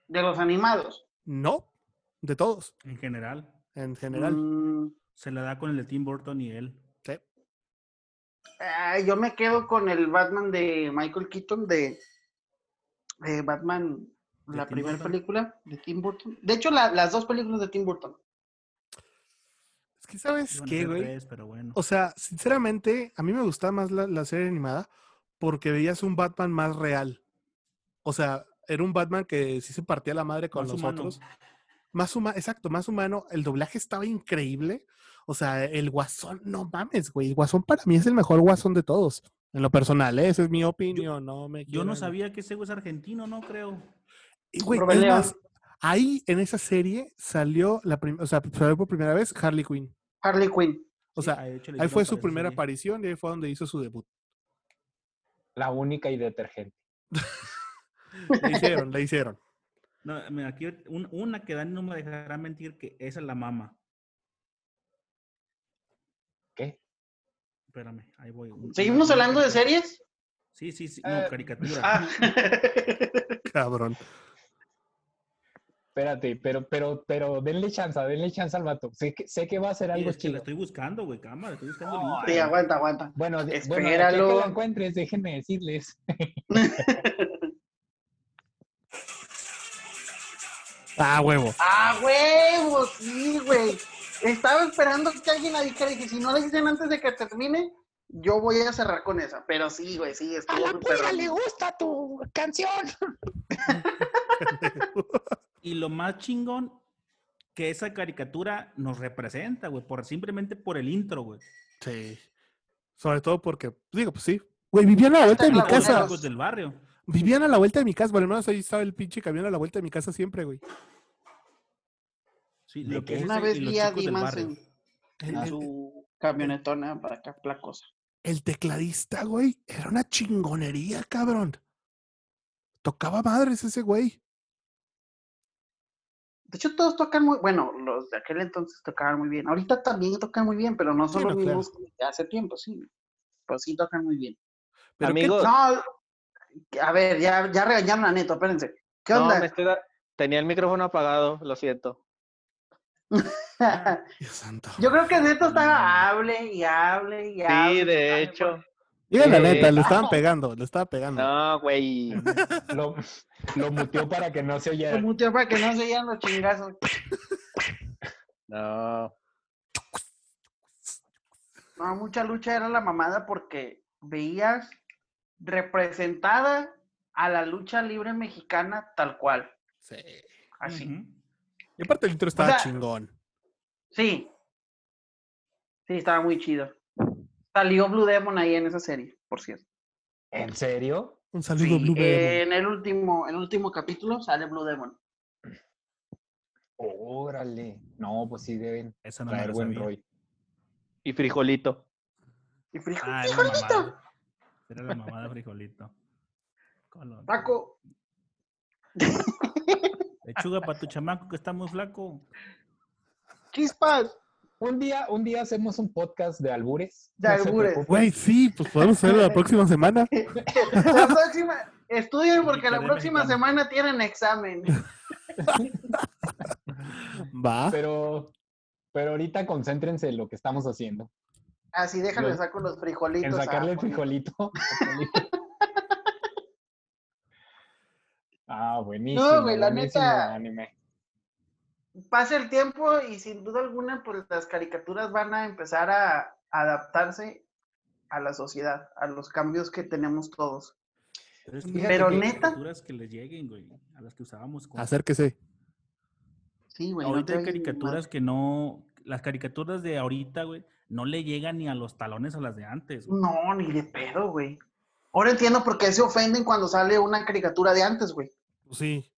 De los animados. No, de todos, En general. en general. Mm, Se la da con el de Tim Burton y él. Ah, yo me quedo con el Batman de Michael Keaton de Batman, ¿De la Tim primera Burton? película de Tim Burton. De hecho, la- las dos películas de Tim Burton. Es que, ¿sabes a qué, güey? pero bueno. O sea, sinceramente, a mí me gustaba más la, la serie animada porque veías un Batman más real. O sea, era un Batman que sí se partía la madre con Más los humano. otros. Más humano, exacto, más humano. El doblaje estaba increíble. O sea, el guasón, no mames, güey. El guasón para mí es el mejor guasón de todos. En lo personal, ¿eh? esa es mi opinión. no me Yo no sabía que ese güey es argentino, no creo. Y, güey, ahí en esa serie salió la prim- o sea, salió por primera vez Harley Quinn. Harley Quinn. O sea, hecho, ahí fue su primera serie. aparición y ahí fue donde hizo su debut. La única y detergente. Le hicieron, le hicieron. No, mira, aquí un- una que Dani no me dejará mentir que esa es la mama. ¿Qué? Espérame, ahí voy. ¿Seguimos hablando de series? Sí, sí, sí. No, Eh, caricatura. Ah. Cabrón. Espérate, pero, pero, pero denle chance, denle chance al vato. Sé que, sé que va a ser Sí, algo es que la chido. estoy buscando, güey, cámara, estoy buscando el intro. sí, aguanta, aguanta. Bueno, de, bueno, que Espéralo. la encuentres, déjenme decirles. Ah, huevo. ¡Ah, huevo! Sí, güey. Estaba esperando que alguien la dijera y dije, si no la dicen antes de que termine, yo voy a cerrar con esa. Pero sí, güey, sí, estuvo súper bueno. gusta tu canción. Y lo más chingón, que esa caricatura nos representa, güey, por, simplemente por el intro, güey. Sí. Sobre todo porque, digo, pues sí. Güey, vivía a la vuelta de mi casa. Chicos del barrio. Vivían a la vuelta de mi casa, bueno, menos ahí estaba el pinche camión a la vuelta de mi casa siempre, güey. Sí, ¿De lo que qué? es Una vez vi a Dimas en, El, en el- su camionetona para acá, placosa. el tecladista, güey, era una chingonería, cabrón. Tocaba madres ese güey. De hecho, todos tocan muy, bueno, los de aquel entonces tocaban muy bien. Ahorita también tocan muy bien, pero no son Sí, los no, claro. mismos que hace tiempo, sí. Pero sí tocan muy bien. Pero qué Amigos, No, a ver, ya, ya regañaron a Neto, espérense. ¿Qué no, onda? me estoy da- tenía el micrófono apagado, lo siento. Dios santo. Yo creo que Neto estaba hable y hable y hable. Sí, de hable, hecho. Diga la neta, le estaban pegando, le estaba pegando. No, güey. Lo, lo muteó para que no se oyera. Lo muteó para que no se oyeran los chingazos. No. No, mucha lucha era la mamada porque veías representada a la lucha libre mexicana tal cual. Sí. Así. Y aparte el intro estaba sea, chingón. Sí. Sí, estaba muy chido. Salió Blue Demon ahí en esa serie, por cierto. ¿En serio? Un saludo, Sí, Blue eh, Demon. en el último, en el último capítulo sale Blue Demon. Órale. No, pues sí deben Esa no me traer la buen. Roy. Y frijolito. Y Ah, era la frijolito. mamada. Era la mamada frijolito. Colón. Taco. Lechuga para tu chamaco que está muy flaco. Chispas. Un día, un día hacemos un podcast de albures. De no albures. Güey, sí, pues podemos hacerlo la próxima semana. La próxima, estudien porque la próxima semana tienen examen. Va. Pero, pero ahorita concéntrense en lo que estamos haciendo. Así déjale saco los frijolitos. En sacarle el Juanito. frijolito. ah, buenísimo. güey, la neta- anime. Pasa el tiempo y sin duda alguna, pues las caricaturas van a empezar a adaptarse a la sociedad, a los cambios que tenemos todos. Pero, es que Pero que- neta, caricaturas que les lleguen, güey. A las que usábamos. con- Acérquese. sí, güey. no Ahorita te hay caricaturas que no. Las caricaturas de ahorita, güey, no le llegan ni a los talones a las de antes. güey. No, ni de pedo, güey. Ahora entiendo por qué se ofenden cuando sale una caricatura de antes, güey. Sí.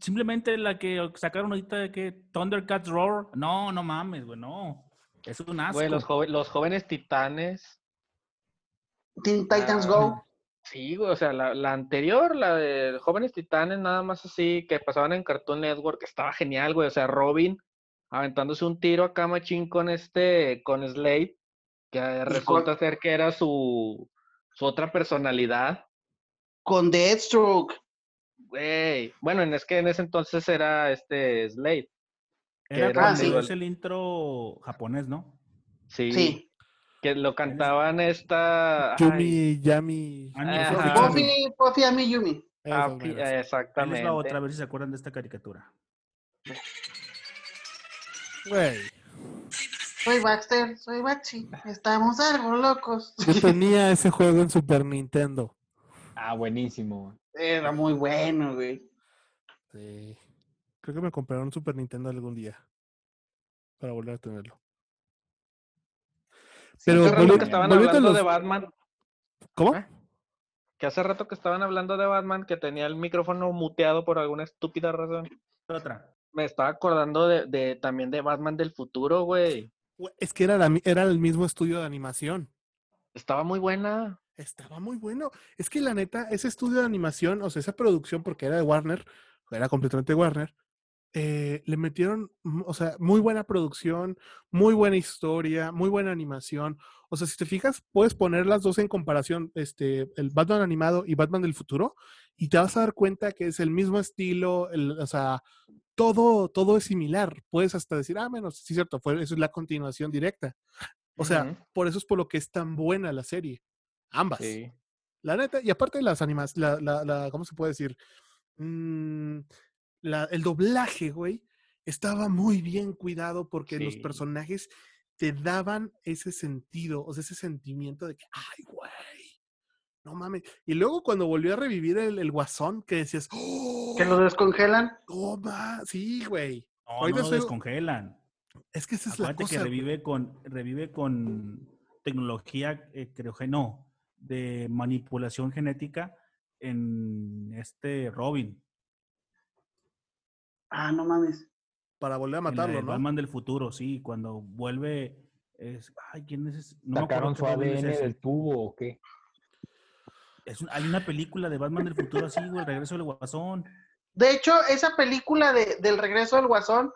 Simplemente la que sacaron ahorita de que Thundercats Roar. No, no mames, güey, no. Es un asco. Güey, los, jóvenes titanes. Teen Titans Ah, Go. Sí, güey, o sea, la, la anterior, la de Jóvenes Titanes, nada más así, que pasaban en Cartoon Network, estaba genial, güey. O sea, Robin aventándose un tiro acá machín con este, con Slade, que resulta ser que era su, su otra personalidad. Con Deathstroke. Güey. Bueno, en- es que en ese entonces era este Slade. Era era sí. es el intro japonés, ¿no? Sí. Sí. Que lo cantaban esta. ay, Yumi, Yami. Ah, no, Ajá. fue Chami. Puffy, Puffy Ami Yumi. Ah, exactamente. les va otra, a ver si se acuerdan de esta caricatura. Güey. Soy Baxter, soy Baxi. Estamos algo locos. Yo tenía ese juego en Super Nintendo. Ah, buenísimo. Era muy bueno, güey. Sí. Creo que me compraron un Super Nintendo algún día. Para volver a tenerlo. Pero Hace rato que estaban hablando los- de Batman. ¿Cómo? ¿Eh? Que hace rato que estaban hablando de Batman, que tenía el micrófono muteado por alguna estúpida razón. Otra. Me estaba acordando de, de- también de Batman del futuro, güey. Es que era, la era el mismo estudio de animación. Estaba muy buena. Estaba muy bueno. Es que la neta, ese estudio de animación, o sea, esa producción, porque era de Warner, era completamente Warner, eh, le metieron, mm, o sea, muy buena producción, muy buena historia, muy buena animación. O sea, si te fijas, puedes poner las dos en comparación, este, el Batman animado y Batman del futuro, y te vas a dar cuenta que es el mismo estilo, el- o sea, todo, todo es similar. Puedes hasta decir, ah, menos, sí, cierto, fue, eso es la continuación directa. O sea, por eso es por lo que es tan buena la serie. Ambas. Sí. La neta, y aparte las animas, la, la, la, ¿cómo se puede decir? Mm, la- el doblaje, güey, estaba muy bien cuidado porque los personajes te daban ese sentido, o sea, ese sentimiento de que, ay, güey, no mames. Y luego cuando volvió a revivir el, el guasón, que decías, oh, Que lo descongelan. no ma-". sí, güey. No, Ahorita no lo descongelan. Es que esa es la que cosa. güey. revive con, revive con tecnología, eh, creo que no, de manipulación genética en este Robin. Ah, no mames. Para volver a en la matarlo, de ¿no? Batman del futuro, sí, cuando vuelve. Es, ay, ¿quién es ese? No me acuerdo ¿Sacaron su es ADN del tubo o qué? Es un- hay una película de Batman del futuro así, güey, el regreso del guasón. De hecho, esa película de, del regreso del Guasón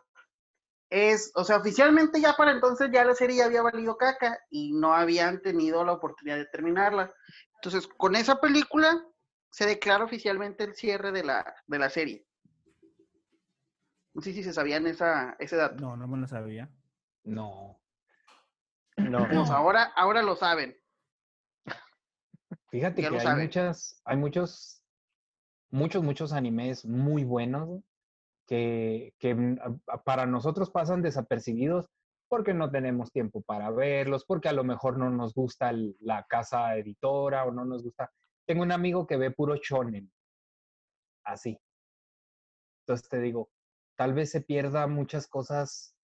es, o sea, oficialmente ya para entonces ya la serie ya había valido caca y no habían tenido la oportunidad de terminarla. Entonces, con esa película se declara oficialmente el cierre de la, de la serie. No sé si se sabían esa, ese dato. No, no me lo sabía. No. No. Pues ahora, ahora lo saben. Fíjate Ya que hay saben. muchas, hay muchos, muchos, muchos animes muy buenos que, mm, para nosotros pasan desapercibidos porque no tenemos tiempo para verlos, porque a lo mejor no nos gusta la casa editora o no nos gusta. Tengo un amigo que ve puro shonen, así. Entonces te digo, tal vez se pierda muchas cosas,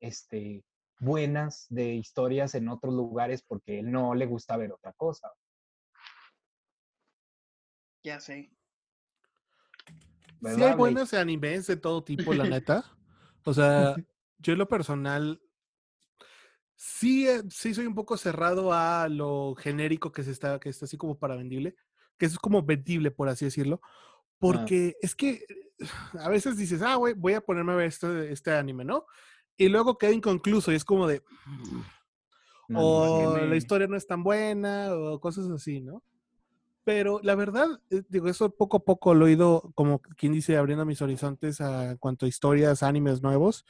este, buenas de historias en otros lugares porque él no le gusta ver otra cosa. Ya sé. Sí ¿verdad, hay Blake? buenos animes de todo tipo, la neta. O sea, yo en lo personal sí, eh, sí soy un poco cerrado a lo genérico que se está, que está así como para vendible, que es como vendible, por así decirlo. Porque es que a veces dices, ah, güey, voy a ponerme a ver este, este anime, ¿no? Y luego queda inconcluso y es como de, No, o tiene- la historia no es tan buena, o cosas así, ¿no? Pero la verdad, eh, digo, eso poco a poco lo he ido, como quien dice, abriendo mis horizontes a cuanto a historias, animes nuevos.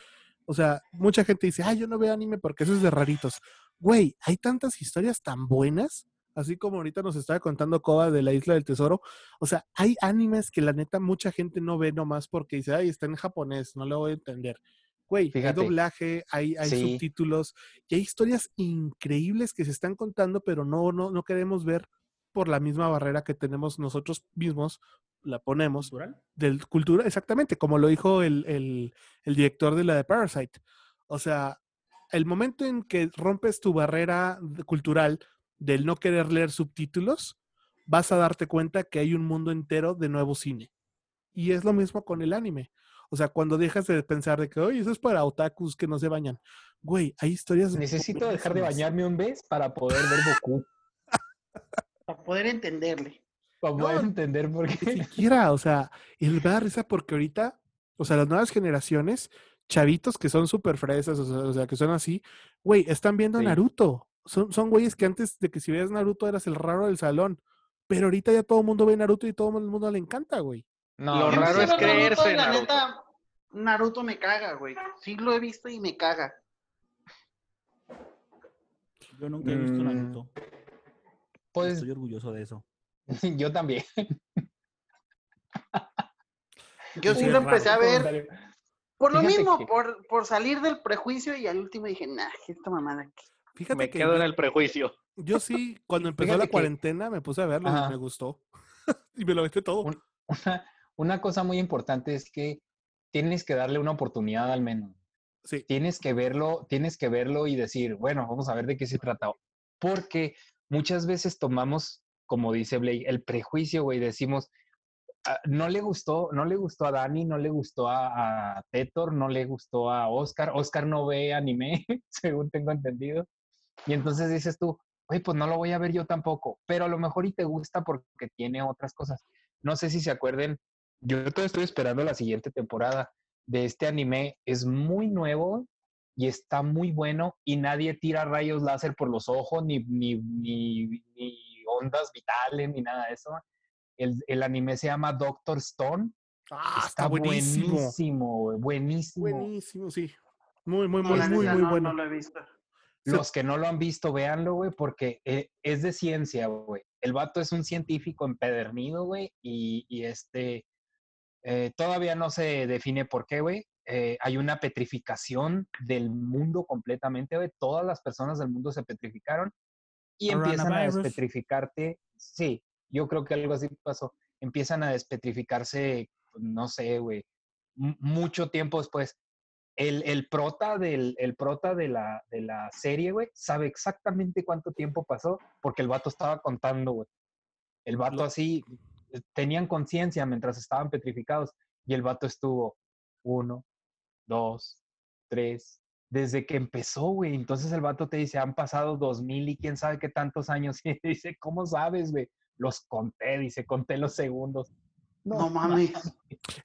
O sea, mucha gente dice, ay, yo no veo anime porque eso es de raritos. Güey, hay tantas historias tan buenas, así como ahorita nos estaba contando Koba de la Isla del Tesoro. O sea, hay animes que la neta mucha gente no ve nomás porque dice, ay, está en japonés, no lo voy a entender. Güey, hay doblaje, hay, hay Sí. subtítulos y hay historias increíbles que se están contando, pero no, no, no queremos ver por la misma barrera que tenemos nosotros mismos, la ponemos, ¿Cultural? del cultura, exactamente, como lo dijo el, el- el director de la de Parasite. O sea, el momento en que rompes tu barrera cultural del no querer leer subtítulos, vas a darte cuenta que hay un mundo entero de nuevo cine. Y es lo mismo con el anime. O sea, cuando dejas de pensar de que, oye, eso es para otakus que no se bañan. Güey, hay historias. Necesito dejar de bañarme un vez para poder ver Goku. Para poder entenderle. Para poder No, entender por Ni qué. siquiera, o sea, y me da risa porque ahorita, o sea, las nuevas generaciones, chavitos que son súper fresas, o sea, o sea, que son así, güey, están viendo Sí. Naruto. Son, son güeyes que antes de que si veías Naruto eras el raro del salón. Pero ahorita ya todo el mundo ve Naruto y todo el mundo le encanta, güey. No, Lo raro es Naruto creerse y la Naruto. neta, Naruto me caga, güey. Sí lo he visto y me caga. Yo nunca he visto Mm, Naruto. Pues Estoy orgulloso de eso. yo también. Yo sí Sí, lo empecé a ver Comentario. por lo Fíjate mismo, que- por, por salir del prejuicio y al último dije, nah, esta mamada. ¿qué?". Fíjate Me que quedo en el prejuicio. yo sí, cuando empezó Fíjate la que- cuarentena, me puse a verlo y me gustó. y me lo viste todo. Un- Una, una cosa muy importante es que tienes que darle una oportunidad al menos. Sí. Tienes que verlo, tienes que verlo y decir, bueno, vamos a ver de qué se trata. Porque muchas veces tomamos, como dice Blake, el prejuicio, güey, decimos, "Ah, no le gustó, no le gustó a Dani, no le gustó a, a Tetor, no le gustó a Oscar. Oscar no ve anime, según tengo entendido. Y entonces dices tú, oye, pues no lo voy a ver yo tampoco, pero a lo mejor y te gusta porque tiene otras cosas. No sé si se acuerden, yo todavía estoy esperando la siguiente temporada de este anime. Es muy nuevo y está muy bueno y nadie tira rayos láser por los ojos, ni, ni, ni, ni ondas vitales, ni nada de eso. El, el anime se llama Doctor Stone. Ah, está, buenísimo. buenísimo, buenísimo. Buenísimo, sí. Muy, muy, muy, muy, muy no, bueno. no lo he visto. Los que no lo han visto, véanlo, güey, porque eh, es de ciencia, güey. El vato es un científico empedernido, güey, y, y este, eh, todavía no se define por qué, güey. Eh, hay una petrificación del mundo completamente. Todas las personas del mundo se petrificaron y empiezan a despetrificarte. Sí, yo creo que algo así pasó. Empiezan a despetrificarse, no sé, güey, mu- mucho tiempo después el, el prota, del, el prota de, la, de la serie, güey, sabe exactamente cuánto tiempo pasó porque el vato estaba contando, güey. El vato Lo- así, tenían conciencia mientras estaban petrificados. Y el vato estuvo uno, dos, tres, desde que empezó, güey. Entonces el vato te dice, han pasado dos mil y quién sabe qué tantos años. Y dice, ¿cómo sabes, güey? Los conté, dice, conté los segundos. No mames.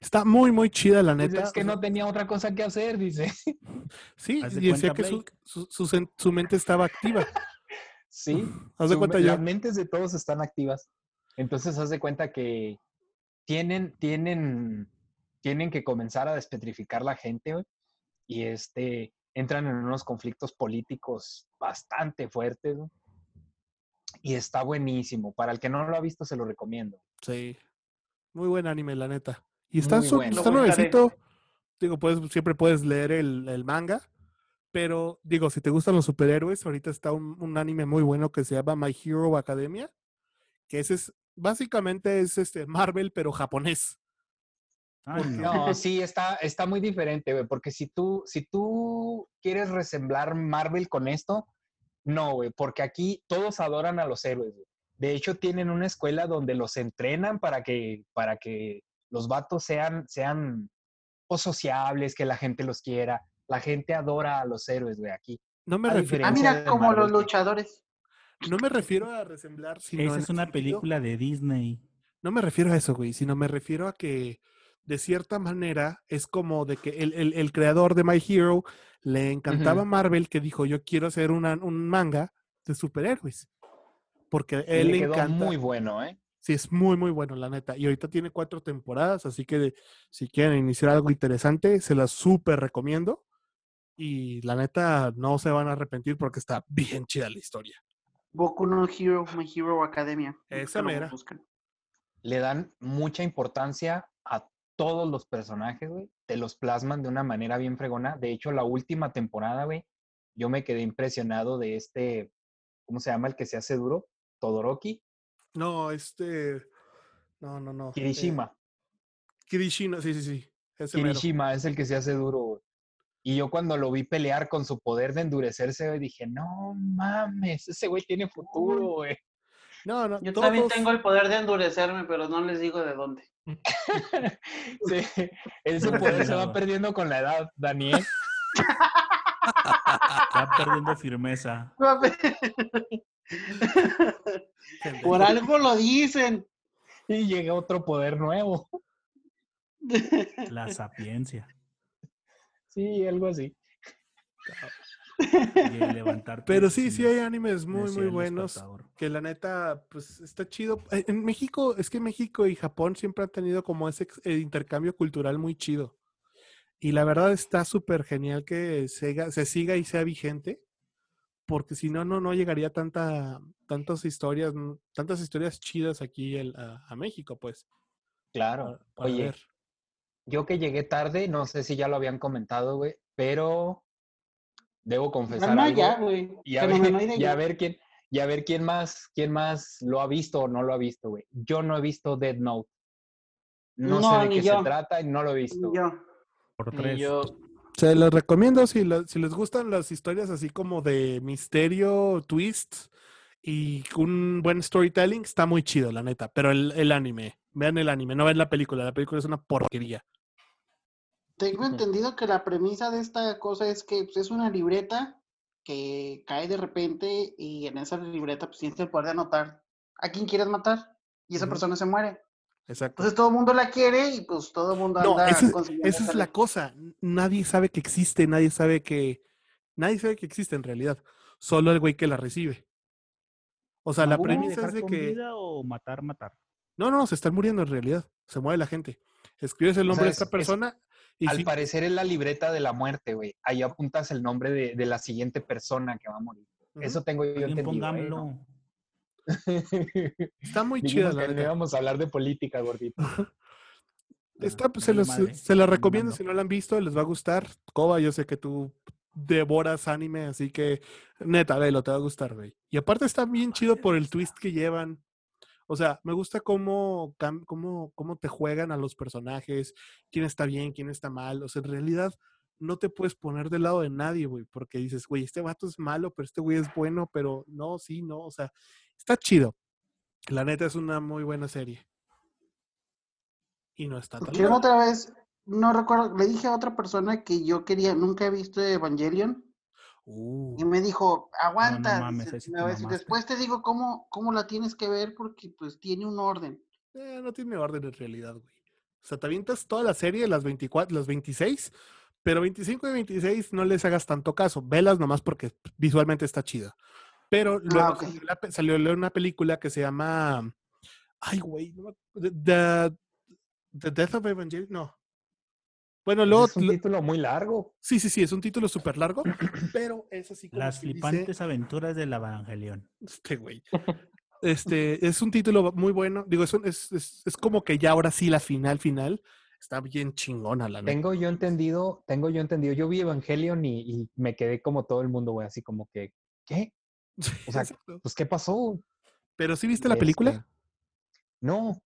Está muy, muy chida, la neta. es que no tenía otra cosa que hacer, dice. Sí, y decía que su, su, su mente estaba activa. Sí. Haz de cuenta yo. Las mentes de todos están activas. Entonces, haz de cuenta que tienen, tienen, tienen que comenzar a despetrificar la gente, y este, entran en unos conflictos políticos bastante fuertes, Y está buenísimo. Para el que no lo ha visto, se lo recomiendo. Sí. Muy buen anime, la neta. Y está, Muy su- bueno. está nuevecito. Digo, puedes, siempre puedes leer el, el manga. Pero, digo, si te gustan los superhéroes, ahorita está un, un anime muy bueno que se llama My Hero Academia. Que ese es, básicamente es este Marvel, pero japonés. Ay, no. No, sí, está, está muy diferente, güey, porque si tú, si tú quieres resemblar Marvel con esto, no, güey, porque aquí todos adoran a los héroes, güey. De hecho, tienen una escuela donde los entrenan para que, para que los vatos sean, sean pues, sociables, que la gente los quiera. La gente adora a los héroes, güey, aquí. No me, A refiero, Ah, diferencia mira, como los Marvel, luchadores. no me refiero a resemblar, sino Esa es una película de Disney. No me refiero a eso, güey, sino me refiero a que de cierta manera es como de que el, el- el creador de My Hero le encantaba Ujú. Marvel que dijo yo quiero hacer una- un manga de superhéroes. Porque él le le quedó encanta. muy bueno, ¿eh? Sí, es muy, muy bueno, la neta. Y ahorita tiene cuatro temporadas, así que de- si quieren iniciar algo interesante, se las súper recomiendo. Y la neta, no se van a arrepentir porque está bien chida la historia. Boku no Hero, My Hero Academia. Esa mera. le dan mucha importancia a todos los personajes, güey. Te los plasman de una manera bien fregona. De hecho, la última temporada, güey, yo me quedé impresionado de este, ¿cómo se llama el que se hace duro? Todoroki. No, este. No, no, no. eh, Kirishima. Kirishima, sí, sí, sí. Ese mero. Kirishima es el que se hace duro, güey. Y yo cuando lo vi pelear con su poder de endurecerse, güey, dije, no mames, ese güey tiene futuro, güey. No, no. Yo también tengo el poder de endurecerme, pero no les digo de dónde. Sí, ese poder se va perdiendo con la edad, Daniel. Va perdiendo firmeza. Por algo lo dicen. Y llega otro poder nuevo. La sapiencia. Sí, algo así. Levantarte Pero sí, sí hay animes muy, muy buenos. Que la neta, pues está chido. Eh, En México, es que México y Japón siempre han tenido como ese eh, intercambio cultural muy chido. Y la verdad está súper genial que siga- se siga y sea vigente. Porque si no, no, no llegaría tanta, tantas historias, mm, tantas historias chidas aquí el- a, a México, pues. Claro. para- para Oye, ver. yo que llegué tarde, no sé si ya lo habían comentado, güey, pero debo confesar algo. ya, güey. y a ver, y a ver quién, y a ver quién más, quién más lo ha visto o no lo ha visto, güey. Yo no he visto Dead Note. No, No, sé de qué yo. se trata y no lo he visto. Yo, Por ni tres. yo. Se los recomiendo si, lo- si les gustan las historias así como de misterio, twists y un buen storytelling, está muy chido, la neta. Pero el, el anime, vean el anime, no vean la película, la película es una porquería. Tengo entendido que la premisa de esta cosa es que pues, es una libreta que cae de repente y en esa libreta pues tienes el poder de anotar a quién quieres matar y esa persona se muere. Exacto. Entonces todo el mundo la quiere y pues todo el mundo No, anda esa consiguiendo esa es la cosa. Nadie sabe que existe, nadie sabe que. Nadie sabe que existe en realidad. Solo el güey que la recibe. O sea, la premisa ¿Dejar es de con que. vida o matar, matar? No, no, se están muriendo en realidad. Se muere la gente. Escribes el O nombre sea, de esta es- es- persona y Al parecer es la libreta de la muerte, güey. Ahí apuntas el nombre de, de la siguiente persona que va a morir. Eso tengo yo Alguien entendido. ¿eh? pongámoslo. ¿no? está muy chida Dijimos la que no íbamos a hablar de política, gordito. Está, pues, se, los, se la recomiendo si no la han visto, les va a gustar. Coba, yo sé que tú devoras anime, así que neta, velo, te va a gustar, güey. Y aparte está bien chido por el twist que llevan. O sea, me gusta cómo, cómo, cómo te juegan a los personajes, quién está bien, quién está mal. O sea, en realidad no te puedes poner del lado de nadie, güey, porque dices, güey, este vato es malo, pero este güey es bueno, pero no, sí, no. O sea, está chido. La neta es una muy buena serie. Y no está tan larga. otra vez, no recuerdo, le dije a otra persona que yo quería, nunca he visto Evangelion, Uh, y me dijo, aguanta, mames, dice, ahí sí me te va a decir, mamaste. después te digo cómo, cómo la tienes que ver porque pues tiene un orden. eh, no tiene orden en realidad, güey. O sea, te avientas toda la serie, las 24, las 26, pero 25 y 26 no les hagas tanto caso. Velas nomás porque visualmente está chida. Pero luego ok. salió, la salió una película que se llama. Ay, güey. no The, The Death of Evangelion. No. Bueno, luego. es un lo- título muy largo. sí, sí, sí, es un título súper largo, pero es así como. Las que dice- flipantes aventuras del Evangelion. Este güey. Este es un título muy bueno. Digo, es, un- es, es, es como que ya ahora sí la final, final. Está bien chingona la neta. Tengo yo entendido, tengo yo entendido. Yo vi Evangelion y, y me quedé como todo el mundo, güey, así como que, ¿qué? O sea, Exacto. Pues, ¿qué pasó? Pero sí viste la película. Este, no.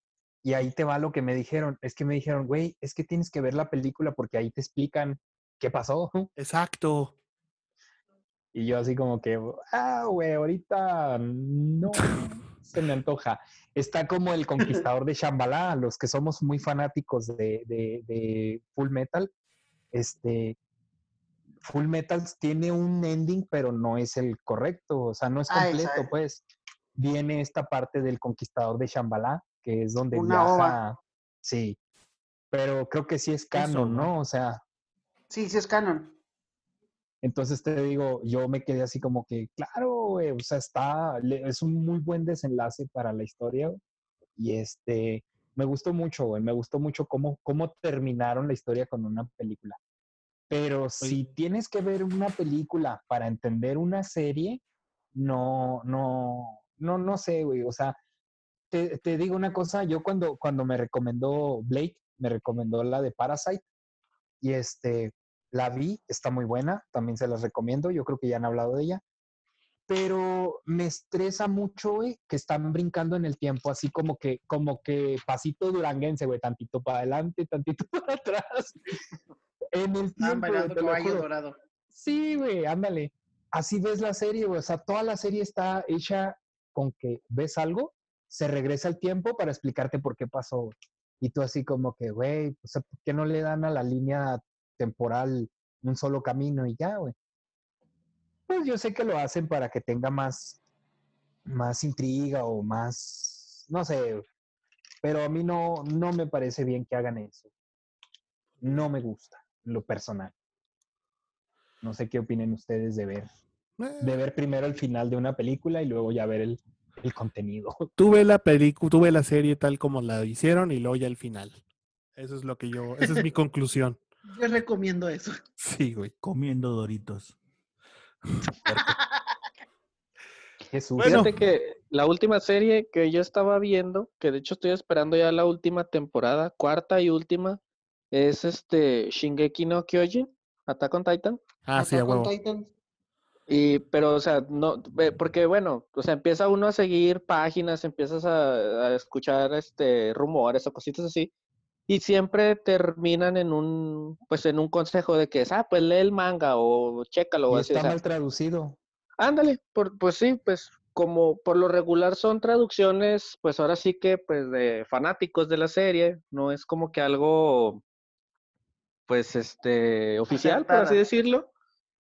Y ahí te va lo que me dijeron. Es que me dijeron, güey, es que tienes que ver la película porque ahí te explican qué pasó. Exacto. Y yo así como que, ah, güey, ahorita no se me antoja. Está como el conquistador de Shambhala, los que somos muy fanáticos de, de- de Full Metal. Este, Full Metal tiene un ending, pero no es el correcto, o sea, no es Ah, completo, pues. Viene esta parte del conquistador de Shambhala, que es donde Una ova. viaja. Sí, pero creo que sí es canon, ova. ¿no? O sea, Sí, sí es canon. entonces te digo, yo me quedé así como que, claro, güey, o sea, está, es un muy buen desenlace para la historia. güey, Y este, me gustó mucho, güey, me gustó mucho cómo, cómo terminaron la historia con una película. Pero si tienes que ver una película para entender una serie, no, no, no, no sé, güey, o sea, te, te digo una cosa, yo cuando, cuando me recomendó Blake, me recomendó la de Parasite, y este, la vi, está muy buena, también se las recomiendo, yo creo que ya han hablado de ella, pero me estresa mucho, güey, que están brincando en el tiempo, así como que, como que pasito duranguense, güey, tantito para adelante, tantito para atrás. En el tiempo, bailando caballo dorado. Sí, güey, ándale. Así ves la serie, güey. O sea, toda la serie está hecha con que ves algo, se regresa el tiempo para explicarte por qué pasó. Y tú así como que, güey, o sea, ¿por qué no le dan a la línea temporal un solo camino y ya, güey? Pues yo sé que lo hacen para que tenga más, más intriga o más, no sé, pero a mí no, no me parece bien que hagan eso. No me gusta, lo personal. No sé qué opinen ustedes de ver, de ver primero el final de una película y luego ya ver el, el contenido. tuve la película, tuve la serie tal como la hicieron y luego ya el final. Eso es lo que yo, esa es mi conclusión. Yo recomiendo eso. Sí, güey. Comiendo doritos. Jesús. Bueno. Fíjate que la última serie que yo estaba viendo, que de hecho estoy esperando ya la última temporada, cuarta y última, es este Shingeki no Kyojin, Attack on Titan. Ah, sí, a huevo. Titan. Y, pero, o sea, no, porque bueno, o sea, empieza uno a seguir páginas, empiezas a, a escuchar este rumores o cositas así, y siempre terminan en un, pues en un consejo de que es, ah, pues lee el manga o chécalo o Y así, o está sea, mal traducido. Ándale, por, pues sí, pues como por lo regular son traducciones, pues ahora sí que pues de fanáticos de la serie, no es como que algo, pues este, oficial, por así decirlo.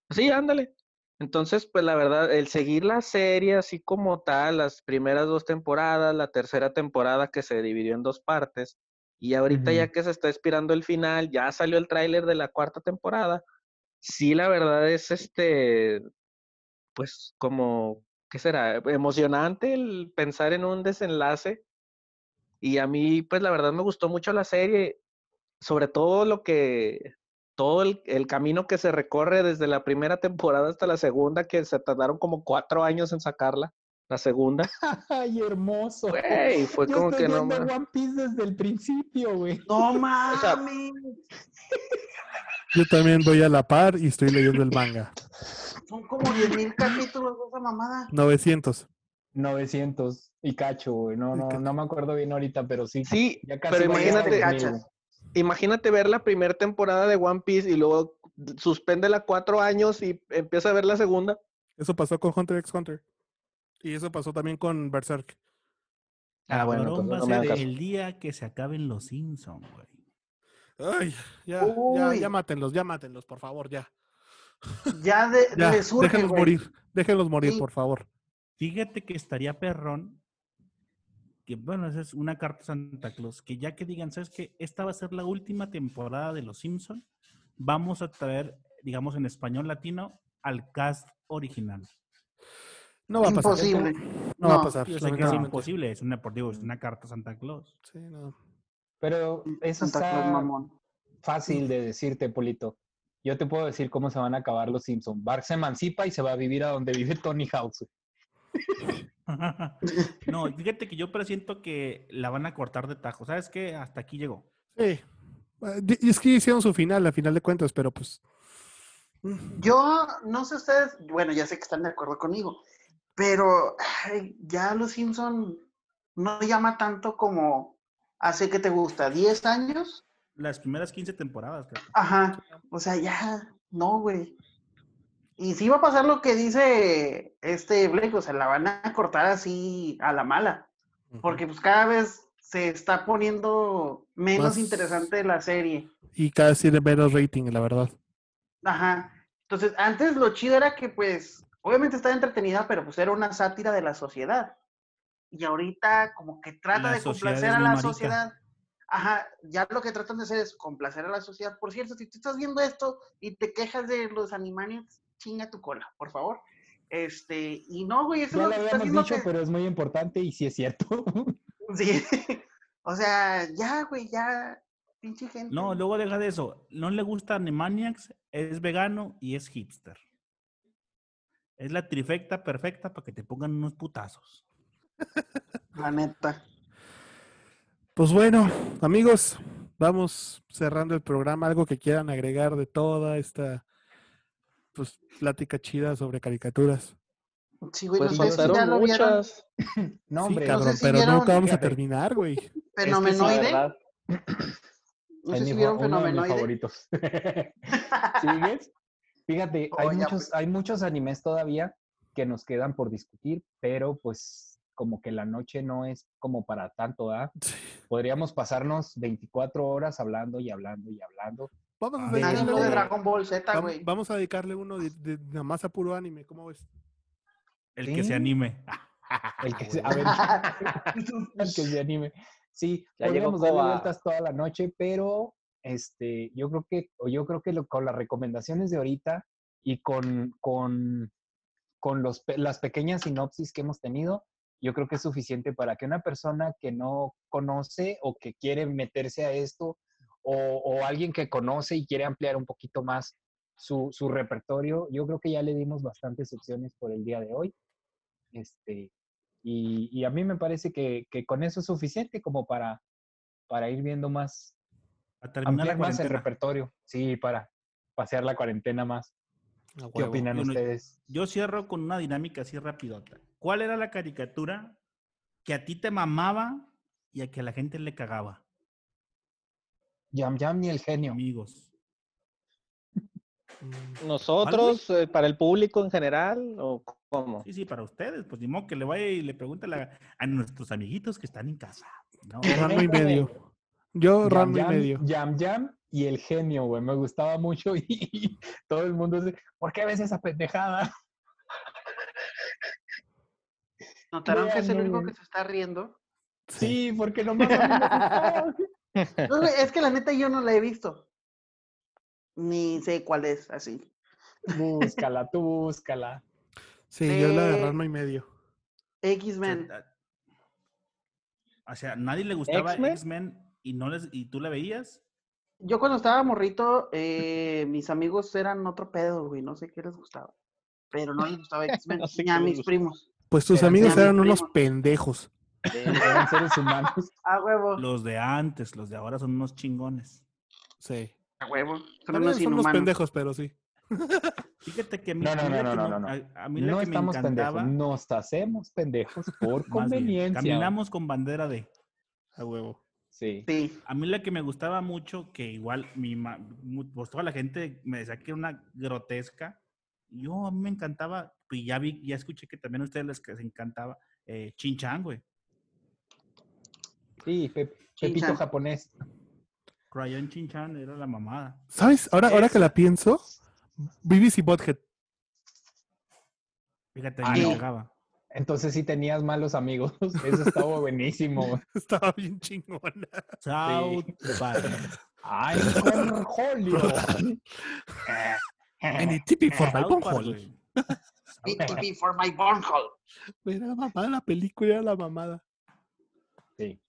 Sí, ándale. Entonces, pues la verdad, el seguir la serie así como tal, las primeras dos temporadas, la tercera temporada que se dividió en dos partes, y ahorita ya que se está expirando el final, ya salió el tráiler de la cuarta temporada. Sí, la verdad es este, pues como, ¿qué será? Emocionante el pensar en un desenlace. Y a mí, pues la verdad me gustó mucho la serie, sobre todo lo que, todo el, el camino que se recorre desde la primera temporada hasta la segunda, que se tardaron como cuatro años en sacarla, la segunda. Ay, hermoso. Güey, fue Yo como estoy que no viendo ma- One Piece desde el principio, güey. No sea, mames. Yo también voy a la par y estoy leyendo el manga. Son como 10 mil capítulos de esa mamada. 900. 900 y cacho, güey. No, no, no me acuerdo bien ahorita, pero sí. Sí, ya casi pero imagínate, imagínate ver la primera temporada de One Piece y luego suspéndela cuatro años y empieza a ver la segunda. Eso pasó con Hunter x Hunter. Y eso pasó también con Berserk. Ah, bueno, va a no me ser el día que se acaben los Simpsons, güey. Ay, ya, ya, ya mátenlos, ya mátenlos, por favor, ya. Ya de, Ya, le surge, déjenlos güey. morir, déjenlos morir, Sí. por favor. Fíjate que estaría perrón. Que bueno, esa es una carta a Santa Claus. Que ya que digan, ¿sabes qué? Esta va a ser la última temporada de Los Simpson. Vamos a traer, digamos, en español latino, al cast original. No va a pasar. Imposible. No, va a pasar. Yo sé que es imposible, es una, por digo, es una carta a Santa Claus. Sí, no. Pero eso Santa Claus está mamón. fácil de decirte, Polito. Yo te puedo decir cómo se van a acabar los Simpsons. Bart se emancipa y se va a vivir a donde vive Tony House. no, fíjate que yo presiento que la van a cortar de tajo. ¿Sabes qué? Hasta aquí llegó. Sí. Eh, di- Es que hicieron su final, a final de cuentas, pero pues. mm, Yo no sé ustedes, bueno, ya sé que están de acuerdo conmigo, pero ay, ya los Simpson no llama tanto como hace que te gusta, 10 años. Las primeras 15 temporadas, creo. Ajá, o sea, ya, no, güey. Y sí va a pasar lo que dice este Blake, o sea, la van a cortar así a la mala, porque pues cada vez se está poniendo menos Más- interesante la serie. Y cada vez tiene menos rating, la verdad. Ajá. Entonces, antes lo chido era que, pues, obviamente estaba entretenida, pero pues era una sátira de la sociedad. Y ahorita como que trata La de complacer a la marica. sociedad. Ajá, ya lo que tratan de hacer es complacer a la sociedad. Por cierto, si tú estás viendo esto y te quejas de los Animaniacs, chinga tu cola, por favor. Este, y no, güey, eso Ya es lo habíamos dicho, que... pero es muy importante y sí es cierto. Sí. o sea, ya, güey, ya, pinche gente. No, luego deja de eso. No le gusta Animaniacs, es vegano y es hipster. Es la trifecta perfecta para que te pongan unos putazos. La neta. Pues bueno, amigos, vamos cerrando el programa. Algo que quieran agregar de toda esta pues, plática chida sobre caricaturas. Sí, güey, Pues no sé si ya faltaron lo vieron. muchas. No, sí, hombre. cabrón, no sé si pero vieron- nunca vamos a terminar, güey. Es que sí, Fenomenoide. no es sé mi si fa- vieron uno de mis Fenomenoide. favoritos. ¿Sigues? Fíjate, Oh, hay, ya, muchos, hay muchos animes todavía que nos quedan por discutir, pero pues como que la noche no es como para tanto, ¿ah? Podríamos pasarnos 24 horas hablando y hablando y hablando. Vamos a Ah, dedicarle, habló de Dragon Ball Z, güey. vamos a dedicarle uno de, de- nada más a puro anime. ¿Cómo ves? El que se anime. El que, se, Ah, a ver, el que se anime. Sí, Ya podríamos darle vueltas toda la noche, pero este, yo creo que, o yo creo que lo- con las recomendaciones de ahorita y con, con, con los, las pequeñas sinopsis que hemos tenido, yo creo que es suficiente para que una persona que no conoce o que quiere meterse a esto, o, o alguien que conoce y quiere ampliar un poquito más su, su repertorio, yo creo que ya le dimos bastantes opciones por el día de hoy. Este, y, y a mí me parece que, que con eso es suficiente como para, para ir viendo más, A terminar la ampliar más el repertorio. Sí, para pasear la cuarentena más. ¿Qué opinan Bueno, ustedes? Yo cierro con una dinámica así rapidota. ¿Cuál era la caricatura que a ti te mamaba y a que a la gente le cagaba? Yam Yam ni el genio. Amigos. Mm, ¿Nosotros, eh, para el público en general, o cómo? Sí, sí, para ustedes. Pues ni modo que le vaya y le pregunte a, la- a nuestros amiguitos que están en casa. ¿no? Y medio. Yo, Ranma y Yam, medio. Yam Yam y el genio, güey. Me gustaba mucho y, todo el mundo dice, ¿por qué ves esa pendejada? ¿Notaron que es el único que se está riendo? Sí, porque no me gustaba. No, es que la neta yo no la he visto. Ni sé cuál es, así. Búscala, tú búscala. Sí, yo la de Ranma y medio. O sea, X-Men. a- O sea, nadie le gustaba ¿X-Men? Y no les y tú la veías. Yo cuando estaba morrito, eh, mis amigos eran otro pedo, güey. No sé qué les gustaba. Pero no les gustaba X-Men. No sé ni a mis primos. Pues tus Eran amigos eran unos primos. pendejos. Eran seres humanos. A huevo. Los de antes, los de ahora son unos chingones. Sí. A huevo. Son También unos son unos inhumanos. pendejos, pero sí. Fíjate que a mí, No, no, no, la no, que no, a- mí que me estamos encantaba, pendejos, nos hacemos pendejos por bien, conveniencia. caminamos con bandera de. A huevo. Sí. Sí. A mí la que me gustaba mucho, que igual mi pues toda la gente me decía que era una grotesca. Yo a mí me encantaba, y ya vi, ya escuché que también a ustedes les que les encantaba, eh, Chin Chan, güey. Sí, Pep- Pepito Chin-chan. japonés. Crayon Chinchan era la mamada. ¿Sabes? Ahora, ahora que la pienso, BBC Bothead. Fíjate, Ah, no. cagaba. Entonces sí tenías malos amigos. Eso estaba buenísimo. Estaba bien chingona. South Park. ¡Ay, Cornholio! Any tipping for my güey. BTV for my bornhole. Era la mamada la película, era la mamada. Sí,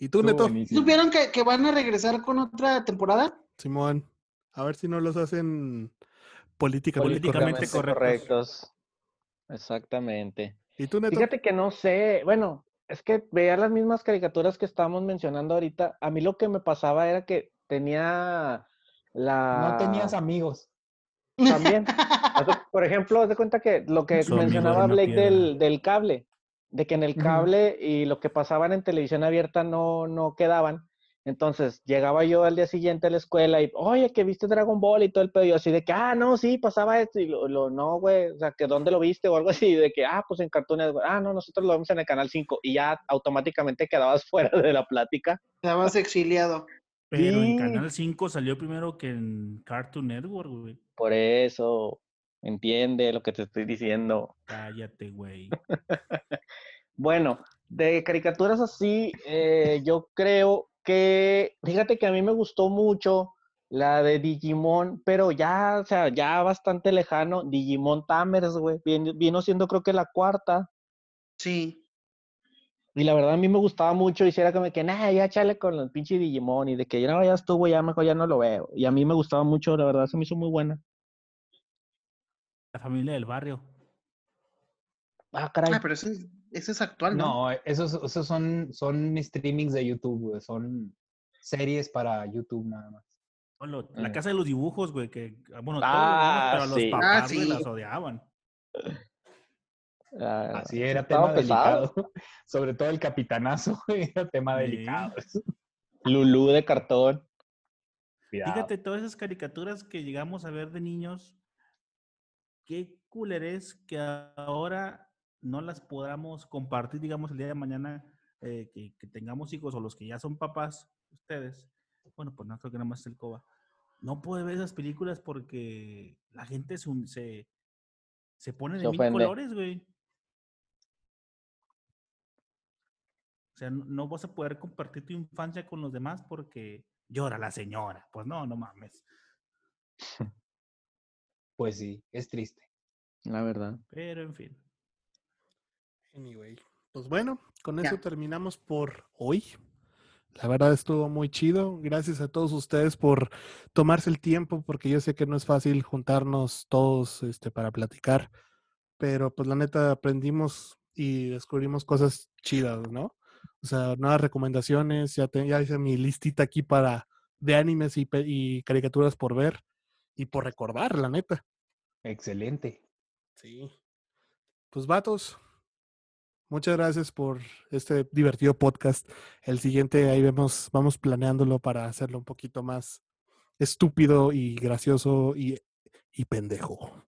¿Y tú, estuvo Neto? buenísimo. ¿Supieron que, que van a regresar con otra temporada? Simón, a ver si no los hacen políticamente, Políticamente correctos. correctos. Exactamente. ¿Y tú, Neto? Fíjate que no sé, bueno, es que veía las mismas caricaturas que estábamos mencionando ahorita. A mí lo que me pasaba era que tenía la... No tenías amigos. También. Por ejemplo, haz de cuenta que lo que Su mencionaba Blake del, del cable, de que en el cable y lo que pasaban en televisión abierta no, no quedaban. Entonces llegaba yo al día siguiente a la escuela y, oye, que viste Dragon Ball y todo el pedo. Y yo así de que, ah, no, sí, pasaba esto. Y lo, lo- no, güey, o sea, que dónde lo viste o algo así. De que, ah, pues en Cartoon Network. Ah, no, nosotros lo vemos en el canal 5. Y ya automáticamente quedabas fuera de la plática. Estabas exiliado. Pero en Sí. Canal 5 salió primero que en Cartoon Network, güey. Por eso, entiende lo que te estoy diciendo. Cállate, güey. Bueno, de caricaturas así, eh, yo creo que, fíjate que a mí me gustó mucho la de Digimon, pero ya, o sea, ya bastante lejano, Digimon Tamers, güey, vin- vino siendo creo que la cuarta, Sí. y la verdad a mí me gustaba mucho, hiciera como que, nah, ya chale con el pinche Digimon, y de que ya, no, ya estuvo, ya mejor ya no lo veo, y a mí me gustaba mucho, la verdad se me hizo muy buena. La familia del barrio. Ah, caray. Ah, pero ese, ese es actual, ¿no? No, esos, esos son, son streamings de YouTube, güey. Son series para YouTube nada más. La Eh. casa de los dibujos, güey, que, ah, bueno, todos los Ah, niños, pero los papás, Ah, güey, las odiaban. Ah, Así era tema pesado. delicado. Sobre todo el capitanazo, güey, era tema Sí. delicado. Lulú de cartón. Cuidado. Fíjate, todas esas caricaturas que llegamos a ver de niños, qué culerés que ahora no las podamos compartir, digamos, el día de mañana eh, que, que tengamos hijos o los que ya son papás, ustedes. Bueno, pues no creo que nada más es el COBA. No puede ver esas películas porque la gente se, un- se, se pone Se de mil colores, güey. O sea, no, no vas a poder compartir tu infancia con los demás porque llora la señora. Pues no, no mames. Pues sí, es triste. La verdad. Pero en fin. Anyway, pues bueno, con Ya. eso terminamos por hoy. La verdad estuvo muy chido. Gracias a todos ustedes por tomarse el tiempo, porque yo sé que no es fácil juntarnos todos este, para platicar, pero pues la neta aprendimos y descubrimos cosas chidas, ¿no? O sea, nuevas recomendaciones, ya, te- ya hice mi listita aquí para de animes y, pe- y caricaturas por ver y por recordar, la neta. Excelente. Sí. Pues vatos, muchas gracias por este divertido podcast. El siguiente ahí vemos, vamos planeándolo para hacerlo un poquito más estúpido y gracioso y, y pendejo,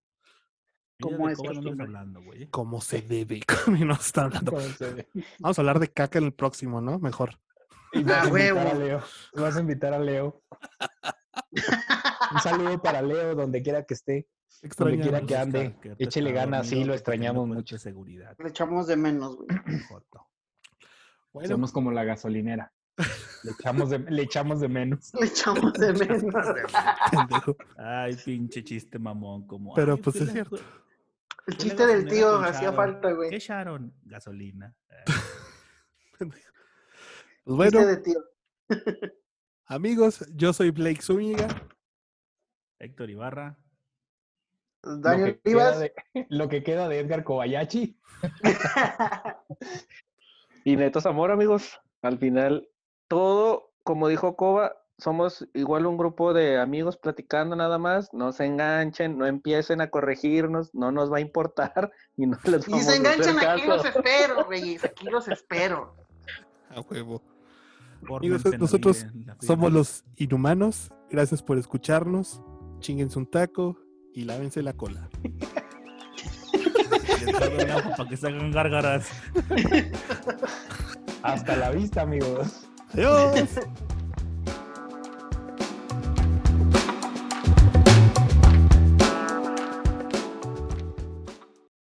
¿Cómo es cómo andas costumbre? hablando, güey. como se debe. Y no está hablando. ¿Cómo? Vamos a hablar de caca en el próximo, ¿no? Mejor. Y vas Ah, a. Leo. Vas a invitar a Leo. Un saludo para Leo, donde quiera que esté. Donde quiera que ande. Échele ganas, sí, lo extrañamos mucho. seguridad. Le echamos de menos, güey. Bueno, Somos como la gasolinera. Le echamos de, le echamos de menos. Le echamos de menos. Ay, pinche chiste mamón, como. Pero, "Ay, pues, es cierto. El chiste del tío hacía Sharon". falta, ¿Qué güey. Sharon? Gasolina. Eh, Pendejo. Pues bueno, Chiste de tío. amigos, yo soy Blake Zúñiga. Héctor Ibarra. Lo Daniel que, queda Rivas. de, lo que queda de Edgar Kobayashi. Y Neto Zamora, amigos, al final, todo, como dijo Coba, somos igual un grupo de amigos platicando nada más, no se enganchen, no empiecen a corregirnos, no nos va a importar y no les Y vamos se a hacer enganchan aquí, los espero, reyes. Aquí los espero. A huevo. nosotros. Somos los inhumanos. Gracias por escucharnos. Chinguense un taco y lávense la cola. Para que se hagan gárgaras. Hasta la vista, amigos. Adiós.